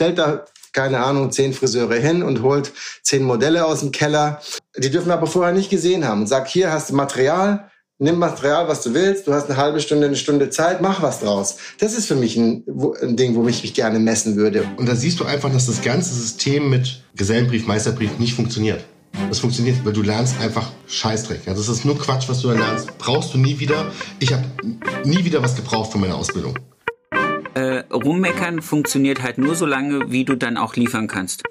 stellt da keine Ahnung, zehn Friseure hin und holt zehn Modelle aus dem Keller. Die dürfen aber vorher nicht gesehen haben und sagt, hier hast du Material, nimm Material, was du willst, du hast eine halbe Stunde, eine Stunde Zeit, mach was draus. Das ist für mich ein, ein Ding, wo ich mich gerne messen würde. Und da siehst du einfach, dass das ganze System mit Gesellenbrief, Meisterbrief nicht funktioniert. Das funktioniert, weil du lernst einfach Scheißdreck. Das ist nur Quatsch, was du da lernst. Brauchst du nie wieder. Ich habe nie wieder was gebraucht von meiner Ausbildung. Rummeckern funktioniert halt nur so lange, wie du dann auch liefern kannst.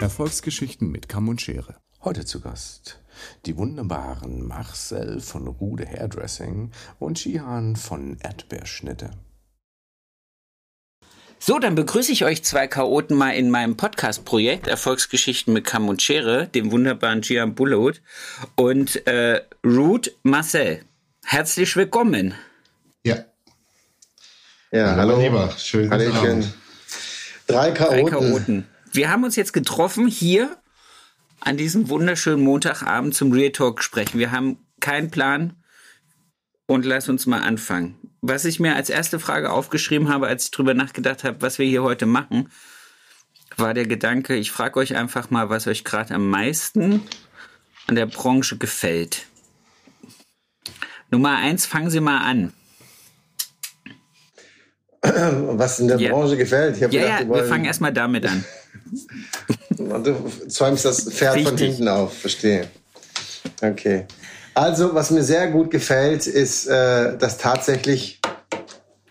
Erfolgsgeschichten mit Kamm und Schere. Heute zu Gast die wunderbaren Marcel von Rude Hairdressing und Shihan von Erdbeerschnitte. So, dann begrüße ich euch zwei Chaoten mal in meinem Podcast-Projekt Erfolgsgeschichten mit Kamm und Schere, dem wunderbaren Gian Bullot und äh, Rude Marcel. Herzlich willkommen. Ja. Ja, hallo. hallo. Lieber. Schön, guten Abend. Drei Chaoten. Drei Chaoten wir haben uns jetzt getroffen hier an diesem wunderschönen Montagabend zum Real Talk sprechen. Wir haben keinen Plan und lass uns mal anfangen. Was ich mir als erste Frage aufgeschrieben habe, als ich drüber nachgedacht habe, was wir hier heute machen, war der Gedanke, ich frage euch einfach mal, was euch gerade am meisten an der Branche gefällt. Nummer eins, fangen Sie mal an. Was in der ja. Branche gefällt. ja, gedacht, ja, wir fangen erstmal damit an. Du zäumst das Pferd Richtig. von hinten auf, verstehe. Okay. Also, was mir sehr gut gefällt, ist, äh, dass tatsächlich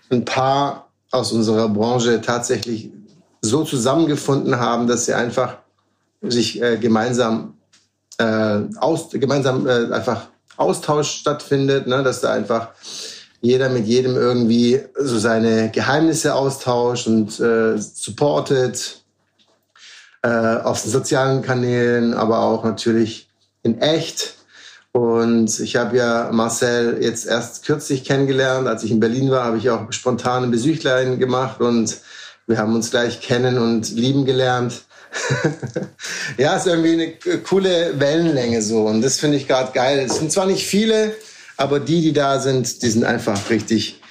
ein paar aus unserer Branche tatsächlich so zusammengefunden haben, dass sie einfach sich äh, gemeinsam, äh, aus, gemeinsam äh, einfach Austausch stattfindet, ne? dass da einfach jeder mit jedem irgendwie so seine Geheimnisse austauscht und supportet äh, auf den sozialen Kanälen, aber auch natürlich in echt. Und ich habe ja Marcel jetzt erst kürzlich kennengelernt. Als ich in Berlin war, habe ich auch spontan ein Besuchlein gemacht und wir haben uns gleich kennen und lieben gelernt. ja, ist irgendwie eine coole Wellenlänge so und das finde ich gerade geil. Es sind zwar nicht viele, aber die, die da sind, die sind einfach richtig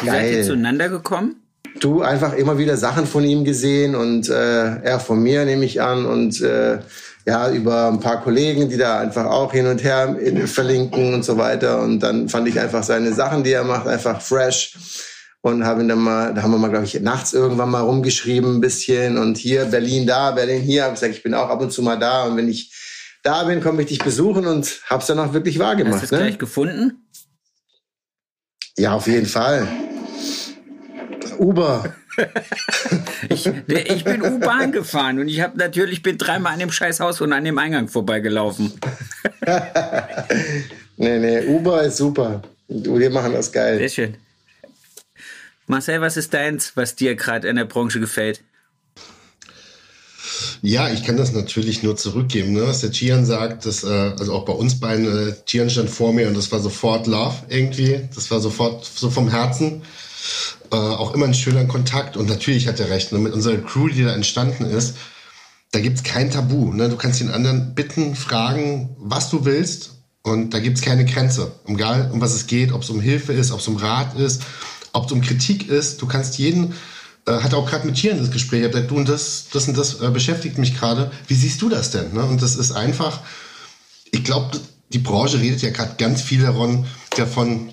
Wie geil. Seid ihr zueinander gekommen? Du einfach immer wieder Sachen von ihm gesehen und äh, er von mir nehme ich an und äh, ja über ein paar Kollegen, die da einfach auch hin und her verlinken und so weiter und dann fand ich einfach seine Sachen, die er macht, einfach fresh und haben dann mal, da haben wir mal glaube ich nachts irgendwann mal rumgeschrieben ein bisschen und hier Berlin da, Berlin hier, habe gesagt, ich bin auch ab und zu mal da und wenn ich da bin, komme ich dich besuchen und hab's dann auch wirklich wahr gemacht. Hast du es ne? gleich gefunden? Ja, auf jeden Fall. Uber. ich, ich, bin U-Bahn gefahren und ich habe natürlich bin dreimal an dem Scheißhaus und an dem Eingang vorbeigelaufen. nee, nee, Uber ist super. Wir machen das geil. Sehr schön. Marcel, was ist deins, was dir gerade in der Branche gefällt? Ja, ich kann das natürlich nur zurückgeben, ne? was der Chian sagt. Das, äh, also auch bei uns beiden, äh, Chian stand vor mir und das war sofort Love irgendwie. Das war sofort so vom Herzen. Äh, auch immer ein schöner Kontakt. Und natürlich hat er recht, ne? mit unserer Crew, die da entstanden ist, da gibt's kein Tabu. Ne? Du kannst den anderen bitten, fragen, was du willst. Und da gibt's keine Grenze. Egal, um was es geht, ob es um Hilfe ist, ob es um Rat ist, ob es um Kritik ist. Du kannst jeden äh, hatte auch gerade mit Tieren das Gespräch. Ich gesagt, du und das, das und das äh, beschäftigt mich gerade. Wie siehst du das denn? Ne? Und das ist einfach, ich glaube, die Branche redet ja gerade ganz viel davon, davon,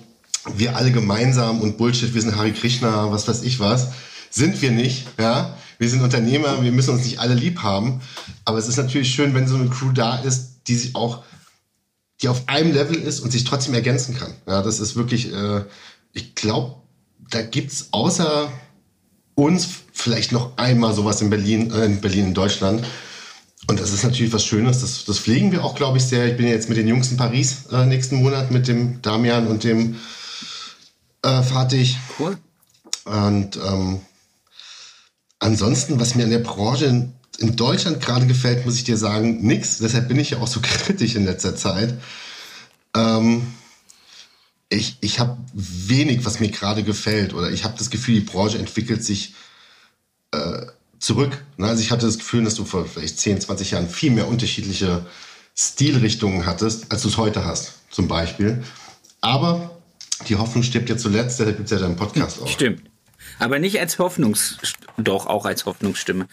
wir alle gemeinsam und Bullshit, wir sind Hari Krishna, was weiß ich was. Sind wir nicht, ja. Wir sind Unternehmer, wir müssen uns nicht alle lieb haben. Aber es ist natürlich schön, wenn so eine Crew da ist, die sich auch, die auf einem Level ist und sich trotzdem ergänzen kann. Ja, das ist wirklich, äh, ich glaube, da gibt's außer uns vielleicht noch einmal sowas in Berlin, äh, in Berlin, in Deutschland. Und das ist natürlich was Schönes. Das, das pflegen wir auch, glaube ich, sehr. Ich bin jetzt mit den Jungs in Paris äh, nächsten Monat mit dem Damian und dem äh, Fatih. Cool. Und ähm, ansonsten, was mir an der Branche in, Deutschland gerade gefällt, muss ich dir sagen, nix. Deshalb bin ich ja auch so kritisch in letzter Zeit. Ähm, ich, ich habe wenig, was mir gerade gefällt. Oder ich habe das Gefühl, die Branche entwickelt sich äh, zurück. Ne? Also ich hatte das Gefühl, dass du vor vielleicht 10, 20 Jahren viel mehr unterschiedliche Stilrichtungen hattest, als du es heute hast, zum Beispiel. Aber die Hoffnung stirbt ja zuletzt, deshalb gibt es ja deinen Podcast auch. Stimmt. Aber nicht als Hoffnungs... Doch, auch als Hoffnungsstimme.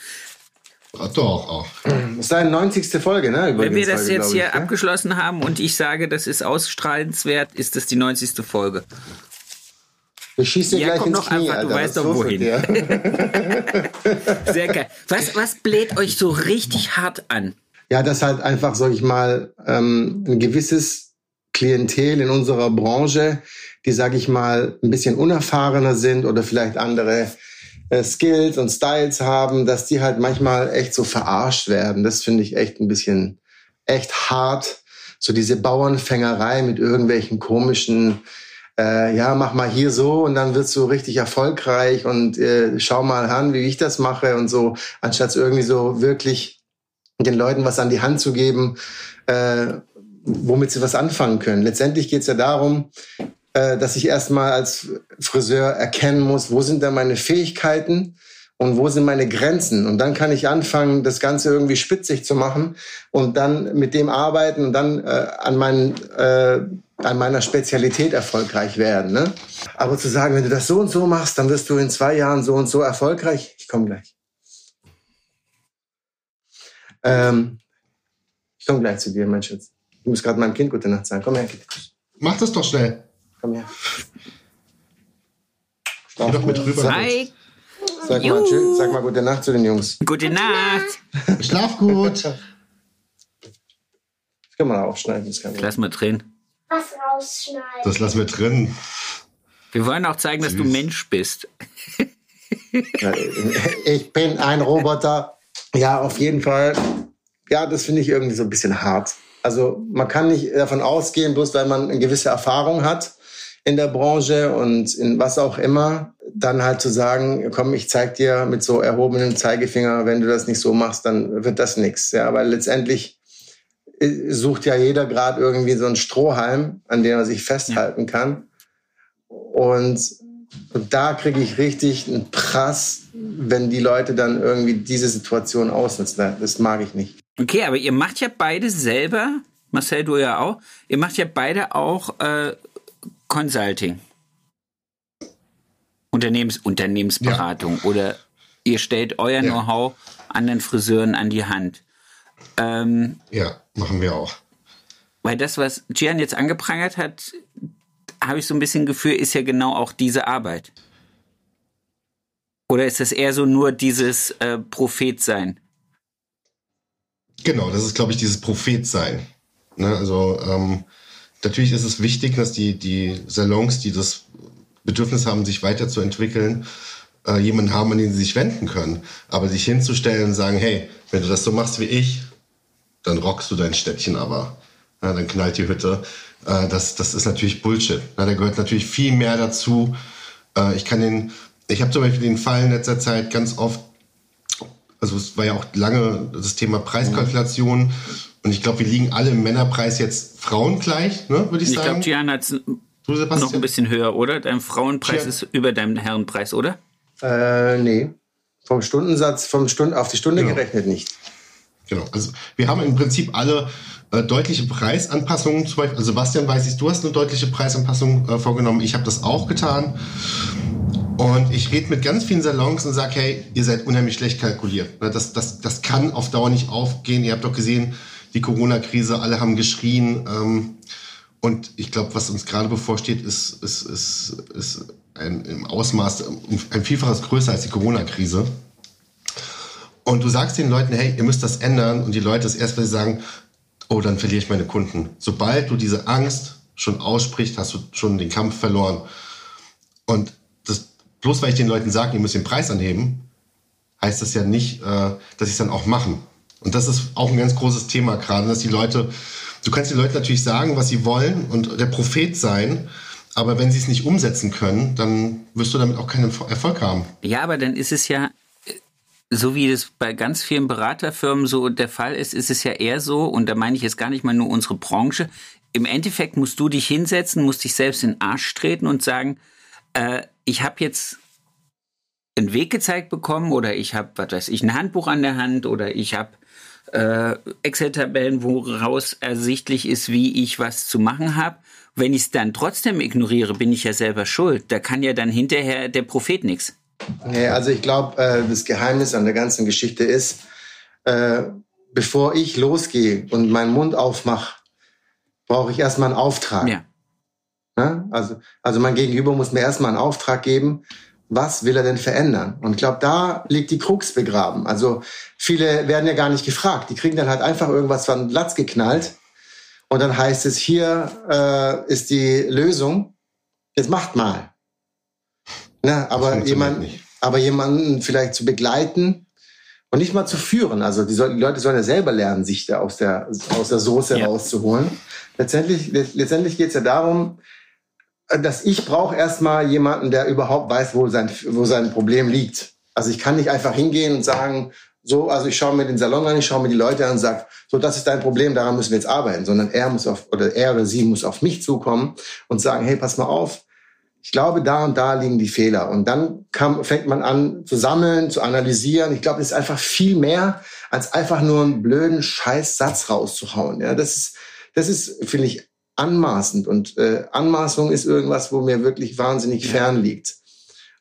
Doch, auch. Das ist deine 90. Folge, ne? Wenn wir das jetzt hier ich, abgeschlossen haben und ich sage, das ist ausstrahlenswert, ist das die 90. Folge. Ich schieße dir ja, gleich ins noch Knie, einfach, du weißt doch wohin. Sehr geil. Was, was bläht euch so richtig hart an? Ja, das halt einfach, sag ich mal, ähm, ein gewisses Klientel in unserer Branche, die, sag ich mal, ein bisschen unerfahrener sind oder vielleicht andere äh, Skills und Styles haben, dass die halt manchmal echt so verarscht werden. Das finde ich echt ein bisschen echt hart. So diese Bauernfängerei mit irgendwelchen komischen, äh, ja, mach mal hier so und dann wirst du richtig erfolgreich und äh, schau mal an, wie ich das mache und so, anstatt irgendwie so wirklich den Leuten was an die Hand zu geben, äh, womit sie was anfangen können. Letztendlich geht es ja darum, äh, dass ich erstmal als Friseur erkennen muss, wo sind da meine Fähigkeiten und wo sind meine Grenzen. Und dann kann ich anfangen, das Ganze irgendwie spitzig zu machen und dann mit dem arbeiten und dann äh, an, meinen, äh, an meiner Spezialität erfolgreich werden. Ne? Aber zu sagen, wenn du das so und so machst, dann wirst du in zwei Jahren so und so erfolgreich. Ich komme gleich. Ähm, ich komme gleich zu dir, mein Schatz. Ich muss gerade meinem Kind gute Nacht sagen. Komm her, Kind. Mach das doch schnell. Komm her. Geh doch mit rüber. Hi. Sag mal, tschüss, sag mal gute Nacht zu den Jungs. Gute Nacht. Schlaf gut. Das kann man aufschneiden. Das kann Lass mal drin. Was rausschneiden. Das lassen wir drin. Wir wollen auch zeigen, Süß. dass du Mensch bist. ich bin ein Roboter. Ja, auf jeden Fall. Ja, das finde ich irgendwie so ein bisschen hart. Also man kann nicht davon ausgehen, bloß weil man eine gewisse Erfahrung hat in der Branche und in was auch immer, dann halt zu sagen, komm, ich zeig dir mit so erhobenem Zeigefinger, wenn du das nicht so machst, dann wird das nichts. Ja, weil letztendlich äh, sucht ja jeder gerade irgendwie so einen Strohhalm, an dem er sich festhalten kann. Und, und da kriege ich richtig einen Prass, wenn die Leute dann irgendwie diese Situation ausnutzen. Das mag ich nicht. Okay, aber ihr macht ja beide selber, Marcel, du ja auch, ihr macht ja beide auch äh, Consulting. Unternehmens Unternehmensberatung ja. oder ihr stellt euer ja. Know-how anderen Friseuren an die Hand. Ähm, ja, machen wir auch. Weil das, was Gian jetzt angeprangert hat, habe ich so ein bisschen Gefühl, ist ja genau auch diese Arbeit. Oder ist das eher so nur dieses äh, Prophet sein? Genau, das ist, glaube ich, dieses Prophetsein. Ne? Also ähm, natürlich ist es wichtig, dass die, die Salons, die das Bedürfnis haben, sich weiterzuentwickeln, äh, jemanden haben, an den sie sich wenden können. Aber sich hinzustellen und sagen, hey, wenn du das so machst wie ich, dann rockst du dein Städtchen aber. Ja, dann knallt die Hütte. Äh, das, das ist natürlich Bullshit. Ja, da gehört natürlich viel mehr dazu. Äh, ich kann den, ich habe zum Beispiel den Fall in letzter Zeit ganz oft also es war ja auch lange das Thema Preiskalkulation. Und ich glaube, wir liegen alle im Männerpreis jetzt frauengleich, ne, würde ich, ich sagen. Ich glaube, Gian hat noch ein bisschen höher, oder? Dein Frauenpreis Gian. ist über deinem Herrenpreis, oder? Äh, nee. Vom Stundensatz, vom Stund auf die Stunde genau. gerechnet nicht. Genau. Also wir haben im Prinzip alle äh, deutliche Preisanpassungen. Zum Beispiel, also Sebastian, weiß ich, du hast eine deutliche Preisanpassung äh, vorgenommen. Ich habe das auch getan. Und ich rede mit ganz vielen Salons und sage, hey, ihr seid unheimlich schlecht kalkuliert. Ne, das, das, das kann auf Dauer nicht aufgehen. Ihr habt doch gesehen, die Corona-Krise, alle haben geschrien. Ähm, und ich glaube, was uns gerade bevorsteht, ist, ist, ist, ist ein, im Ausmaß ein Vielfaches größer als die Corona-Krise. Und du sagst den Leuten, hey, ihr müsst das ändern. Und die Leute das erst, weil sie sagen, oh, dann verliere ich meine Kunden. Sobald du diese Angst schon aussprichst, hast du schon den Kampf verloren. Und bloß weil ich den Leuten sage, ihr müsst den Preis anheben, heißt das ja nicht, äh, dass sie es dann auch machen. Und das ist auch ein ganz großes Thema gerade, dass die Leute, du kannst den Leuten natürlich sagen, was sie wollen und der Prophet sein, aber wenn sie es nicht umsetzen können, dann wirst du damit auch keinen Erfolg haben. Ja, aber dann ist es ja, so wie es bei ganz vielen Beraterfirmen so der Fall ist, ist es ja eher so, und da meine ich jetzt gar nicht mal nur unsere Branche, im Endeffekt musst du dich hinsetzen, musst dich selbst in den Arsch treten und sagen, äh, ich habe jetzt einen Weg gezeigt bekommen oder ich habe, was weiß ich, ein Handbuch an der Hand oder ich habe äh, Excel-Tabellen, woraus ersichtlich ist, wie ich was zu machen habe. Wenn ich es dann trotzdem ignoriere, bin ich ja selber schuld. Da kann ja dann hinterher der Prophet nichts. Nee, also ich glaube, äh, das Geheimnis an der ganzen Geschichte ist, äh, bevor ich losgehe und meinen Mund aufmache, brauche ich erstmal einen Auftrag. Ja. ja. Also, also mein Gegenüber muss mir erstmal einen Auftrag geben, was will er denn verändern? Und ich glaube, da liegt die Krux begraben. Also viele werden ja gar nicht gefragt. Die kriegen dann halt einfach irgendwas von Latz geknallt. Und dann heißt es, hier äh, ist die Lösung. Jetzt macht mal. Ne, aber, jemand, aber jemanden vielleicht zu begleiten und nicht mal zu führen. Also die, soll, die Leute sollen ja selber lernen, sich da aus der, aus der Soße ja. rauszuholen. Letztendlich, letztendlich geht es ja darum, dass ich brauche erstmal jemanden, der überhaupt weiß, wo sein, wo sein Problem liegt. Also ich kann nicht einfach hingehen und sagen, so, also ich schaue mir den Salon an, ich schaue mir die Leute an und sage, so, das ist dein Problem, daran müssen wir jetzt arbeiten, sondern er muss auf, oder er oder sie muss auf mich zukommen und sagen, hey, pass mal auf, ich glaube, da und da liegen die Fehler. Und dann kam, fängt man an zu sammeln, zu analysieren. Ich glaube, das ist einfach viel mehr, als einfach nur einen blöden Scheißsatz rauszuhauen. Ja, das ist, das ist, finde ich, anmaßend. Und äh, Anmaßung ist irgendwas, wo mir wirklich wahnsinnig fern liegt.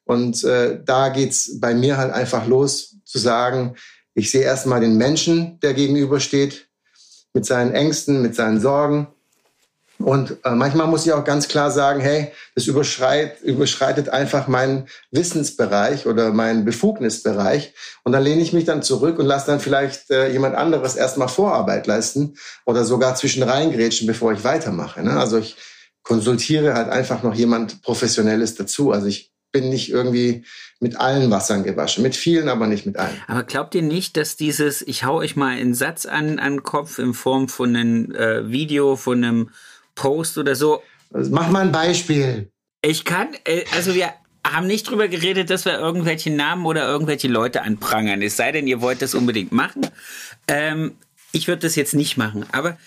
Und äh, da geht's bei mir halt einfach los, zu sagen, ich sehe erstmal den Menschen, der gegenübersteht, mit seinen Ängsten, mit seinen Sorgen und äh, manchmal muss ich auch ganz klar sagen, hey, das überschreit, überschreitet einfach meinen Wissensbereich oder meinen Befugnisbereich. Und dann lehne ich mich dann zurück und lasse dann vielleicht äh, jemand anderes erstmal Vorarbeit leisten oder sogar zwischen reingrätschen, bevor ich weitermache. Ne? Also ich konsultiere halt einfach noch jemand Professionelles dazu. Also ich bin nicht irgendwie mit allen Wassern gewaschen. Mit vielen, aber nicht mit allen. Aber glaubt ihr nicht, dass dieses, ich hau euch mal einen Satz an, an den Kopf in Form von einem äh, Video, von einem Post oder so. Mach mal ein Beispiel. Ich kann, äh, also wir haben nicht drüber geredet, dass wir irgendwelche Namen oder irgendwelche Leute anprangern. Es sei denn, ihr wollt das unbedingt machen. Ähm, ich würde das jetzt nicht machen. Aber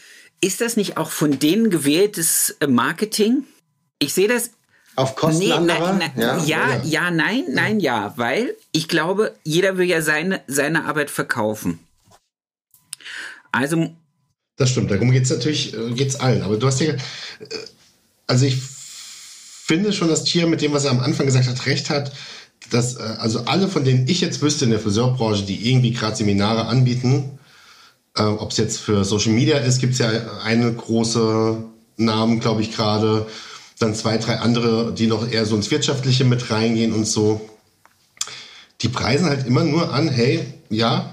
ist das nicht auch von denen gewähltes äh, Marketing? Ich sehe das. Auf Kosten nee, anderer? Na, na, ja, ja, ja, nein, nein, ja. Weil ich glaube, jeder will ja seine, seine Arbeit verkaufen. Also das stimmt, darum geht es natürlich äh, geht's allen. Aber du hast ja, äh, also ich finde schon, dass Tia mit dem, was er am Anfang gesagt hat, recht hat. Dass, äh, also alle, von denen ich jetzt wüsste in der Friseurbranche, die irgendwie gerade Seminare anbieten, äh, ob es jetzt für Social Media ist, gibt es ja eine große Namen, glaube ich, gerade. Dann zwei, drei andere, die noch eher so ins Wirtschaftliche mit reingehen und so. Die preisen halt immer nur an, hey, ja,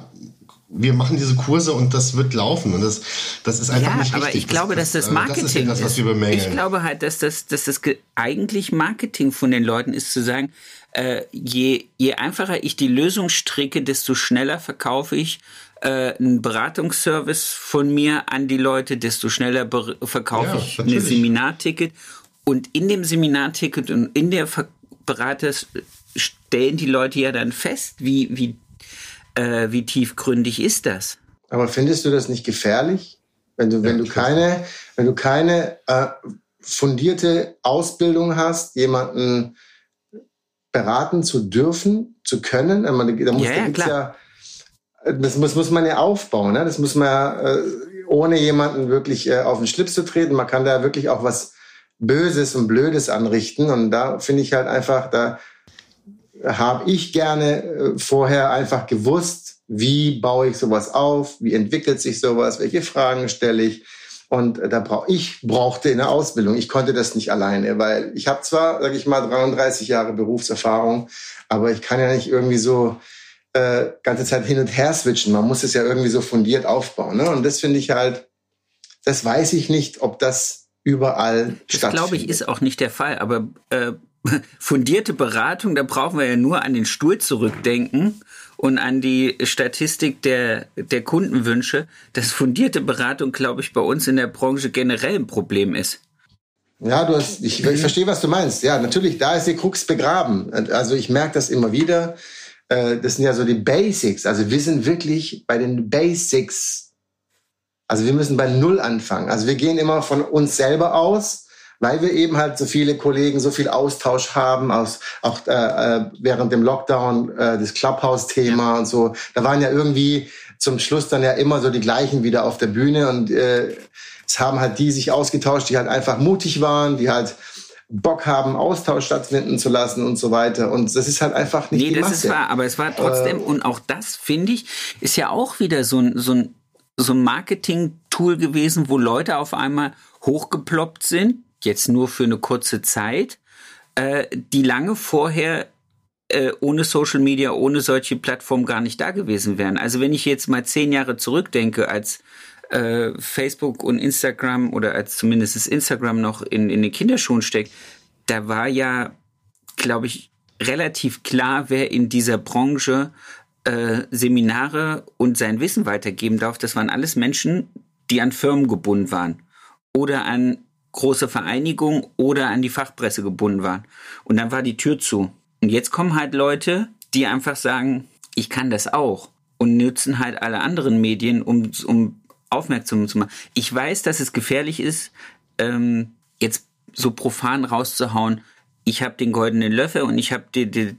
wir machen diese Kurse und das wird laufen. Und das, das ist einfach ja, nicht richtig. Aber ich glaube, dass das Marketing das ist. Das, was wir bemängeln. Ich glaube halt, dass das, dass das eigentlich Marketing von den Leuten ist, zu sagen, äh, je, je einfacher ich die Lösung stricke, desto schneller verkaufe ich äh, einen Beratungsservice von mir an die Leute, desto schneller verkaufe ja, ich ein Seminarticket. Und in dem Seminarticket und in der Ver Berater stellen die Leute ja dann fest, wie, wie äh, wie tiefgründig ist das? Aber findest du das nicht gefährlich, wenn du, wenn ja, du keine, wenn du keine äh, fundierte Ausbildung hast, jemanden beraten zu dürfen, zu können? da muss, ja, ja, klar. ja das muss, muss man ja aufbauen. Ne? Das muss man ja, äh, ohne jemanden wirklich äh, auf den Schlips zu treten. Man kann da wirklich auch was Böses und Blödes anrichten. Und da finde ich halt einfach, da habe ich gerne äh, vorher einfach gewusst, wie baue ich sowas auf, wie entwickelt sich sowas, welche Fragen stelle ich. Und äh, da brauch ich brauchte in der Ausbildung. Ich konnte das nicht alleine, weil ich habe zwar, sage ich mal, 33 Jahre Berufserfahrung, aber ich kann ja nicht irgendwie so äh, ganze Zeit hin und her switchen. Man muss es ja irgendwie so fundiert aufbauen. Ne? Und das finde ich halt, das weiß ich nicht, ob das überall das stattfindet. Das glaube ich ist auch nicht der Fall. Aber äh, fundierte Beratung, da brauchen wir ja nur an den Stuhl zurückdenken und an die Statistik der, der Kundenwünsche, dass fundierte Beratung, glaube ich, bei uns in der Branche generell ein Problem ist. Ja, du hast, ich, ich verstehe, was du meinst. Ja, natürlich, da ist die Krux begraben. Also ich merke das immer wieder. Äh, das sind ja so die Basics. Also wir sind wirklich bei den Basics Also wir müssen bei Null anfangen. Also wir gehen immer von uns selber aus, weil wir eben halt so viele Kollegen, so viel Austausch haben, aus, auch äh, äh während dem Lockdown äh, das Clubhouse-Thema und so. Da waren ja irgendwie zum Schluss dann ja immer so die gleichen wieder auf der Bühne und äh, es haben halt die sich ausgetauscht, die halt einfach mutig waren, die halt Bock haben, Austausch stattfinden zu lassen und so weiter. Und das ist halt einfach nicht nee, das Masse. ist wahr, aber es war trotzdem, äh, und auch das, finde ich, ist ja auch wieder so ein, so ein, so ein Marketing-Tool gewesen, wo Leute auf einmal hochgeploppt sind, jetzt nur für eine kurze Zeit, äh, die lange vorher äh, ohne Social Media, ohne solche Plattformen gar nicht da gewesen wären. Also wenn ich jetzt mal zehn Jahre zurückdenke, als äh, Facebook und Instagram oder als zumindest das Instagram noch in, in den Kinderschuhen steckt, da war ja, glaube ich, relativ klar, wer in dieser Branche äh, Seminare und sein Wissen weitergeben darf. Das waren alles Menschen, die an Firmen gebunden waren oder an große Vereinigungen oder an die Fachpresse gebunden waren. Und dann war die Tür zu. Und jetzt kommen halt Leute, die einfach sagen, ich kann das auch und nutzen halt alle anderen Medien, um, um aufmerksam zu machen. Ich weiß, dass es gefährlich ist, ähm, jetzt so profan rauszuhauen, ich habe den goldenen Löffel und ich habe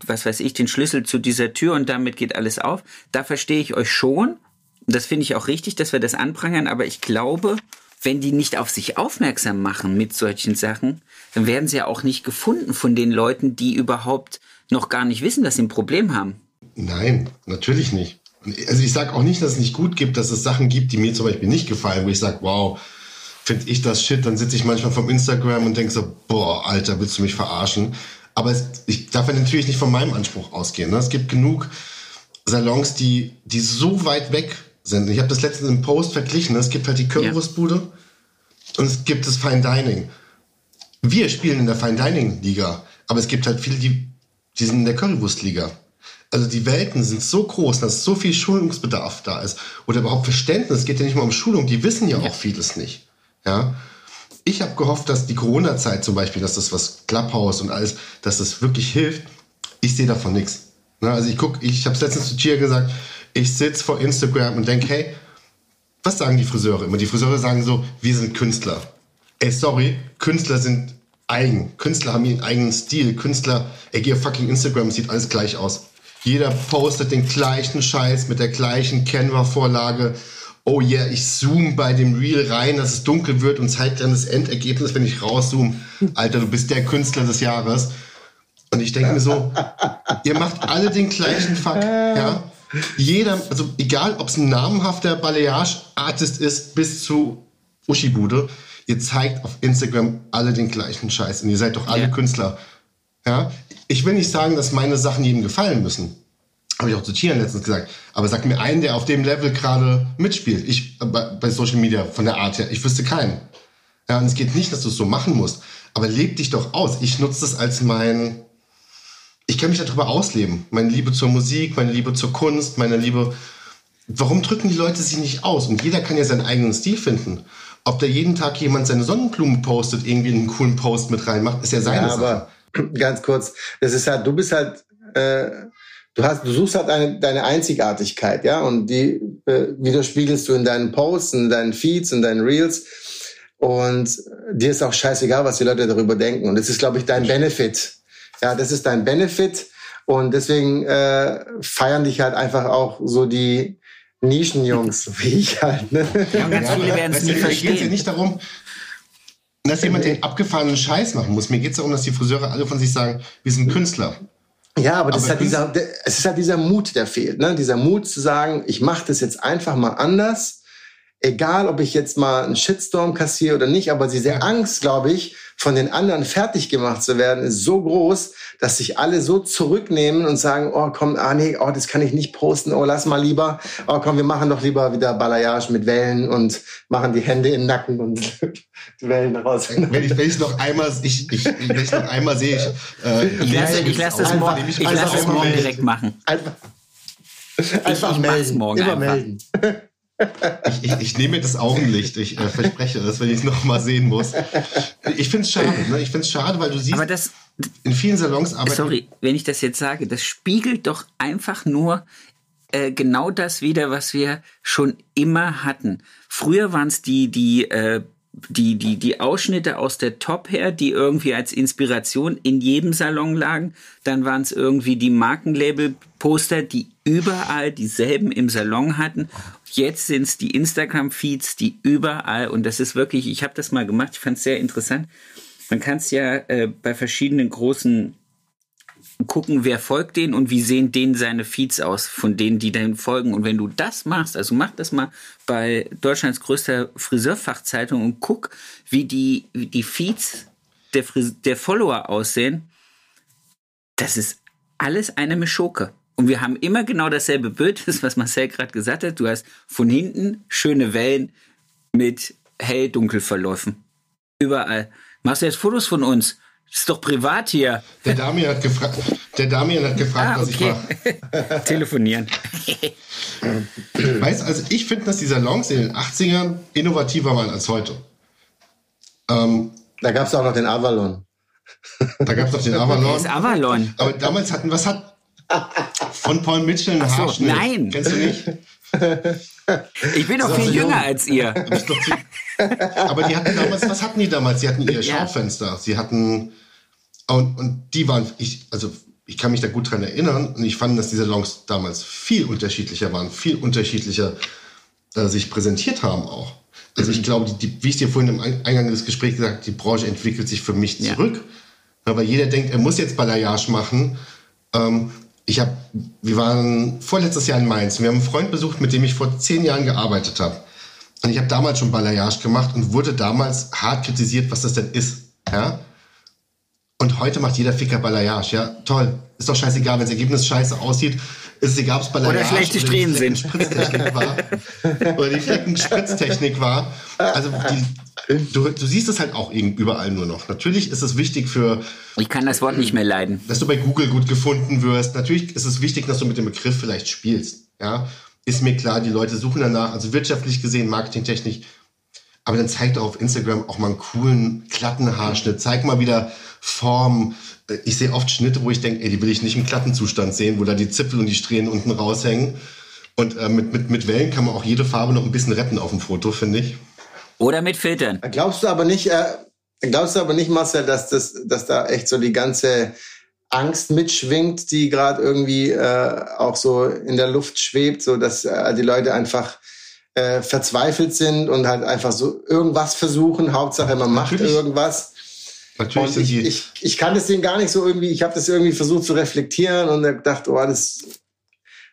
was weiß ich, den Schlüssel zu dieser Tür und damit geht alles auf. Da verstehe ich euch schon. Das finde ich auch richtig, dass wir das anprangern, aber ich glaube, wenn die nicht auf sich aufmerksam machen mit solchen Sachen, dann werden sie ja auch nicht gefunden von den Leuten, die überhaupt noch gar nicht wissen, dass sie ein Problem haben. Nein, natürlich nicht. Also ich sage auch nicht, dass es nicht gut gibt, dass es Sachen gibt, die mir zum Beispiel nicht gefallen, wo ich sage, wow, finde ich das shit, dann sitze ich manchmal vom Instagram und denke so, boah, Alter, willst du mich verarschen? Aber es, ich darf ja natürlich nicht von meinem Anspruch ausgehen. Ne? Es gibt genug Salons, die, die so weit weg sind. Ich habe das letztens im Post verglichen. Es gibt halt die Currywurstbude ja. und es gibt das Fine Dining. Wir spielen in der Fine Dining Liga, aber es gibt halt viele, die, die sind in der Currywurstliga. Also die Welten sind so groß, dass so viel Schulungsbedarf da ist oder überhaupt Verständnis. Es geht ja nicht mal um Schulung. Die wissen ja, ja. auch vieles nicht. Ja. Ich habe gehofft, dass die Corona-Zeit zum Beispiel, dass das was Clubhouse und alles, dass das wirklich hilft. Ich sehe davon nichts. Ne, also ich gucke, ich habe es letztens zu Chia gesagt, ich sitze vor Instagram und denke, hey, was sagen die Friseure immer? Die Friseure sagen so, wir sind Künstler. Ey, sorry, Künstler sind eigen. Künstler haben ihren eigenen Stil. Künstler, ey, geh auf fucking Instagram, sieht alles gleich aus. Jeder postet den gleichen Scheiß mit der gleichen Canva-Vorlage. Oh yeah, ich zoome bei dem Reel rein, dass es dunkel wird und zeigt dann das Endergebnis, wenn ich rauszoome. Alter, du bist der Künstler des Jahres. Und ich denke mir so, ihr macht alle den gleichen Fuck, ja? Jeder, also egal, ob es ein namhafter Balayage-Artist ist, bis zu Ushibude, ihr zeigt auf Instagram alle den gleichen Scheiß und ihr seid doch alle ja. Künstler. Ja, ich will nicht sagen, dass meine Sachen jedem gefallen müssen. Habe ich auch zu Tieren letztens gesagt. Aber sag mir einen, der auf dem Level gerade mitspielt. Ich äh, bei, bei, Social Media von der Art her. Ich wüsste keinen. Ja, und es geht nicht, dass du es so machen musst. Aber leb dich doch aus. Ich nutze das als mein. Ich kann mich darüber ausleben. Meine Liebe zur Musik, meine Liebe zur Kunst, meine Liebe. Warum drücken die Leute sich nicht aus? Und jeder kann ja seinen eigenen Stil finden. Ob da jeden Tag jemand seine Sonnenblumen postet, irgendwie einen coolen Post mit reinmacht, ist ja seine ja, Sache ganz kurz, das ist halt, du bist halt, äh, du hast, du suchst halt deine, deine Einzigartigkeit, ja, und die äh, widerspiegelst du in deinen Posts, in deinen Feeds, in deinen Reels. Und dir ist auch scheißegal, was die Leute darüber denken. Und das ist, glaube ich, dein Benefit. Ja, das ist dein Benefit. Und deswegen äh, feiern dich halt einfach auch so die Nischenjungs, wie ich halt. Ne? Ja, ganz viele werden es nie verstehen. Es geht ja nicht darum, dass jemand den abgefahrenen Scheiß machen muss. Mir geht es darum, dass die Friseure alle von sich sagen, wir sind Künstler. Ja, aber, das aber ist halt dieser, der, es ist halt dieser Mut, der fehlt. Ne? Dieser Mut zu sagen, ich mache das jetzt einfach mal anders. Egal, ob ich jetzt mal einen Shitstorm kassiere oder nicht, aber diese Angst, glaube ich, von den anderen fertig gemacht zu werden, ist so groß, dass sich alle so zurücknehmen und sagen, oh komm, ah nee, oh, das kann ich nicht posten, oh lass mal lieber, oh komm, wir machen doch lieber wieder Balayage mit Wellen und machen die Hände in den Nacken und die Wellen raus. Wenn ich, wenn ich noch einmal, ich, ich, wenn ich noch einmal sehe, ich, äh, ich lasse, ich lasse das, morgen, ich lasse das morgen direkt machen. Einfach, einfach ich, ich melden, morgen immer einfach. melden. Ich, ich, ich, nehme das Augenlicht, ich äh, verspreche das, wenn ich es noch mal sehen muss. Ich finde es schade, ne? ich finde es schade, weil du siehst, das, in vielen Salons arbeiten... Sorry, wenn ich das jetzt sage, das spiegelt doch einfach nur äh, genau das wieder, was wir schon immer hatten. Früher waren es die, die, äh, die, die, die Ausschnitte aus der Top her, die irgendwie als Inspiration in jedem Salon lagen. Dann waren es irgendwie die Markenlabel-Poster, die überall dieselben im Salon hatten. Jetzt sind es die Instagram-Feeds, die überall, und das ist wirklich, ich habe das mal gemacht, ich fand es sehr interessant. Man kann es ja äh, bei verschiedenen großen gucken, wer folgt denen und wie sehen denen seine Feeds aus, von denen, die dann folgen. Und wenn du das machst, also mach das mal bei Deutschlands größter Friseurfachzeitung und guck, wie die, wie die Feeds der, der Follower aussehen, das ist alles eine Mischoke. Und wir haben immer genau dasselbe Bild, das was Marcel gerade gesagt hat. Du hast von hinten schöne Wellen mit hell-dunkel-Verläufen. Überall. Machst du jetzt Fotos von uns? ist doch privat hier. Der Damian hat gefragt, der Damian hat gefragt, ah, okay. was ich mache. Telefonieren. weißt also ich finde, dass die Salons in den 80ern innovativer waren als heute. Ähm, da gab es auch noch den Avalon. Da gab es noch den Avalon. Das Avalon. Aber damals hatten, was hat von Paul Mitchell ein so, Haarschnitt? Nein. Kennst du nicht? Ich bin doch viel so jünger als ihr. Aber die hatten damals, was hatten die damals? Sie hatten ihr Schaufenster. Sie hatten und, und die waren, ich, also ich kann mich da gut dran erinnern und ich fand, dass diese Salons damals viel unterschiedlicher waren, viel unterschiedlicher äh, sich präsentiert haben auch. Also ich glaube, die, die, wie ich dir vorhin im Eingang des Gesprächs gesagt habe, die Branche entwickelt sich für mich zurück. Ja. Aber jeder denkt, er muss jetzt Balayage machen. Ähm, ich habe, wir waren vorletztes Jahr in Mainz. Wir haben einen Freund besucht, mit dem ich vor zehn Jahren gearbeitet habe. Und ich habe damals schon Balayage gemacht und wurde damals hart kritisiert, was das denn ist. Ja? Und heute macht jeder Ficker Balayage. Ja, toll. Ist doch scheißegal, wenn das Ergebnis scheiße aussieht. Ist es egal, ob es Balayage oder schlechte Strähnen sind. war. oder die Fleckenspritztechnik war. Also die, du, du siehst es halt auch überall nur noch. Natürlich ist es wichtig für... Ich kann das Wort nicht mehr leiden. Dass du bei Google gut gefunden wirst. Natürlich ist es wichtig, dass du mit dem Begriff vielleicht spielst. Ja, ist mir klar, die Leute suchen danach. Also wirtschaftlich gesehen, marketingtechnisch aber dann zeig doch auf Instagram auch mal einen coolen, glatten Haarschnitt. Zeig mal wieder Form. Ich sehe oft Schnitte, wo ich denke, ey, die will ich nicht im glatten Zustand sehen, wo da die Zipfel und die Strähnen unten raushängen. Und äh, mit, mit, mit Wellen kann man auch jede Farbe noch ein bisschen retten auf dem Foto, finde ich. Oder mit Filtern. Glaubst du aber nicht, äh, glaubst du aber nicht, Marcel, dass, das, dass da echt so die ganze Angst mitschwingt, die gerade irgendwie äh, auch so in der Luft schwebt, so dass äh, die Leute einfach äh, verzweifelt sind und halt einfach so irgendwas versuchen. Hauptsache, man macht Natürlich. irgendwas. Natürlich und ich, ich, ich kann das denen gar nicht so irgendwie, ich habe das irgendwie versucht zu reflektieren und gedacht, oh, das,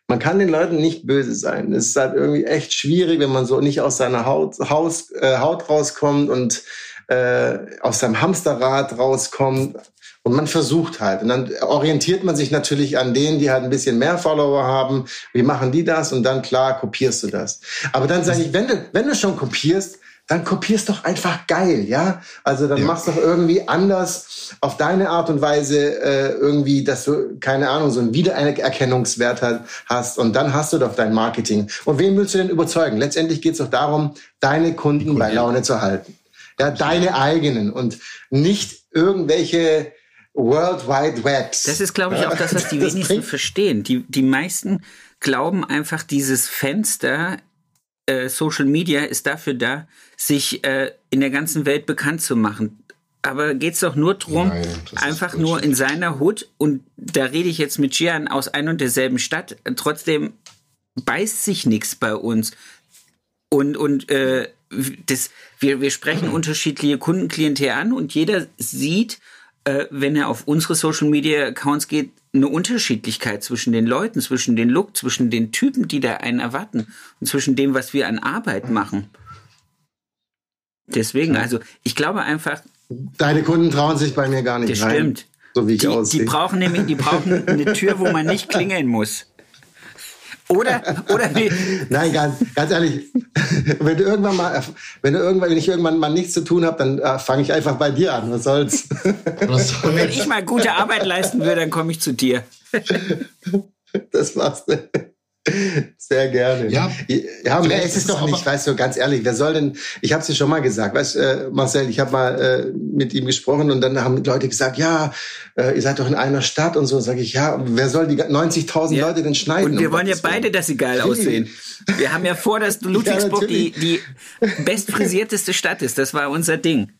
man kann den Leuten nicht böse sein. Es ist halt irgendwie echt schwierig, wenn man so nicht aus seiner Haut, Haus, äh, Haut rauskommt und äh, aus seinem Hamsterrad rauskommt. Und man versucht halt. Und dann orientiert man sich natürlich an denen, die halt ein bisschen mehr Follower haben. Wie machen die das? Und dann, klar, kopierst du das. Aber dann sage ich, wenn du, wenn du schon kopierst, dann kopierst doch einfach geil, ja? Also dann ja. machst doch irgendwie anders auf deine Art und Weise äh, irgendwie, dass du, keine Ahnung, so einen Wiedererkennungswert hast und dann hast du doch dein Marketing. Und wen willst du denn überzeugen? Letztendlich geht es doch darum, deine Kunden bei Laune zu halten. Ja, deine eigenen und nicht irgendwelche World Wide Webs. Das ist, glaube ich, auch das, was die das wenigsten verstehen. Die, die meisten glauben einfach, dieses Fenster äh, Social Media ist dafür da, sich äh, in der ganzen Welt bekannt zu machen. Aber geht es doch nur darum, einfach nur in seiner Hut, und da rede ich jetzt mit Gian aus ein und derselben Stadt, trotzdem beißt sich nichts bei uns. Und, und äh, das, wir, wir sprechen unterschiedliche Kundenklientel an und jeder sieht, äh, wenn er auf unsere Social Media Accounts geht, eine Unterschiedlichkeit zwischen den Leuten, zwischen den Look, zwischen den Typen, die da einen erwarten und zwischen dem, was wir an Arbeit machen. Deswegen, also ich glaube einfach. Deine Kunden trauen sich bei mir gar nicht das rein. Stimmt. So wie ich die, aussehe. Die brauchen nämlich, die brauchen eine Tür, wo man nicht klingeln muss. Oder, oder wie? Nein, ganz, ganz ehrlich, wenn du irgendwann mal, wenn du irgendwann, wenn ich irgendwann mal nichts zu tun habe, dann äh, fange ich einfach bei dir an. Was soll's? Was soll's? Und wenn ich mal gute Arbeit leisten würde, dann komme ich zu dir. Das du. Sehr gerne. Ja, ja mehr ist es doch nicht, weißt du, ganz ehrlich, wer soll denn, ich habe es dir schon mal gesagt, weißt äh, Marcel, ich habe mal äh, mit ihm gesprochen und dann haben Leute gesagt, ja, äh, ihr seid doch in einer Stadt und so, sage ich, ja, wer soll die 90.000 ja. Leute denn schneiden? Und wir wollen ja beide, dass sie geil aussehen. Wir haben ja vor, dass Ludwigsburg ja, die, die bestfrisierteste Stadt ist, das war unser Ding.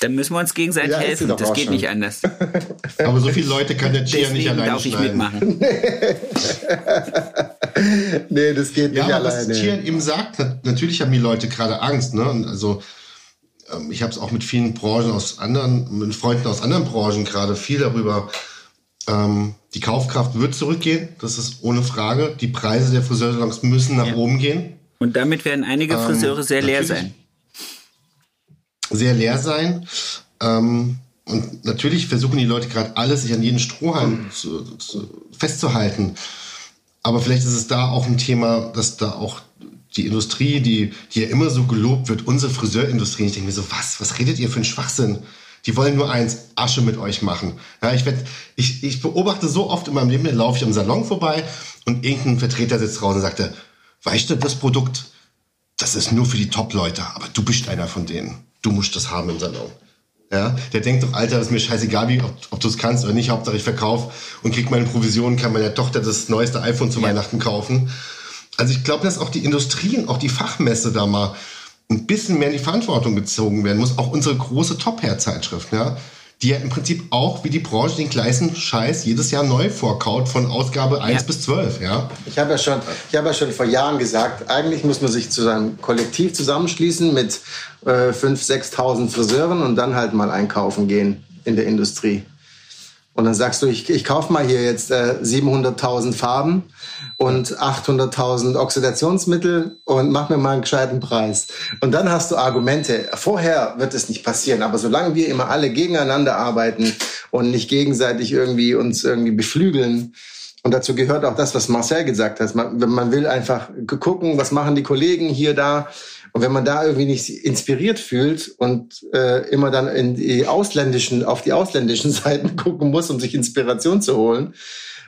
Dann müssen wir uns gegenseitig ja, helfen. Das geht schon. nicht anders. Aber so viele Leute kann der Chia nicht alleine darf ich mitmachen. nee, das geht nicht ja, aber alleine. Was Chia eben sagt, natürlich haben die Leute gerade Angst. Ne? Also ähm, ich habe es auch mit vielen Branchen aus anderen, mit Freunden aus anderen Branchen gerade viel darüber. Ähm, die Kaufkraft wird zurückgehen, das ist ohne Frage. Die Preise der Friseursalons müssen nach ja. oben gehen. Und damit werden einige Friseure ähm, sehr leer sein sehr leer sein. Ähm, und natürlich versuchen die Leute gerade alles, sich an jeden Strohhalm zu, zu, festzuhalten. Aber vielleicht ist es da auch ein Thema, dass da auch die Industrie, die, die ja immer so gelobt wird, unsere Friseurindustrie, ich denke mir so, was, was redet ihr für einen Schwachsinn? Die wollen nur eins, Asche mit euch machen. Ja, ich, werd, ich, ich beobachte so oft in meinem Leben, da laufe ich am Salon vorbei und irgendein Vertreter sitzt draußen und sagte, weißt du, das Produkt, das ist nur für die Top-Leute, aber du bist einer von denen du musst das haben im Salon. Ja, der denkt doch, Alter, ist mir scheißegal, wie, ob, ob du es kannst oder nicht, Hauptsache ich verkaufe und krieg meine Provision, kann meiner Tochter das neueste iPhone zu ja. Weihnachten kaufen. Also ich glaube, dass auch die Industrie und auch die Fachmesse da mal ein bisschen mehr in die Verantwortung gezogen werden muss. Auch unsere große Top-Hair-Zeitschrift, ja die ja im Prinzip auch wie die Branche den gleichen Scheiß jedes Jahr neu vorkaut von Ausgabe 1 ja. bis 12. Ja? Ich habe ja, schon, ich hab ja schon vor Jahren gesagt, eigentlich muss man sich zu seinem Kollektiv zusammenschließen mit äh, 5.000, 6.000 Friseuren und dann halt mal einkaufen gehen in der Industrie. Und dann sagst du, ich, ich kaufe mal hier jetzt äh, 700.000 Farben und 800.000 Oxidationsmittel und mach mir mal einen gescheiten Preis. Und dann hast du Argumente. Vorher wird es nicht passieren, aber solange wir immer alle gegeneinander arbeiten und nicht gegenseitig irgendwie uns irgendwie beflügeln, und dazu gehört auch das, was Marcel gesagt hat. Man, man will einfach gucken, was machen die Kollegen hier da. Und wenn man da irgendwie nicht inspiriert fühlt und äh, immer dann in die ausländischen, auf die ausländischen Seiten gucken muss, um sich Inspiration zu holen,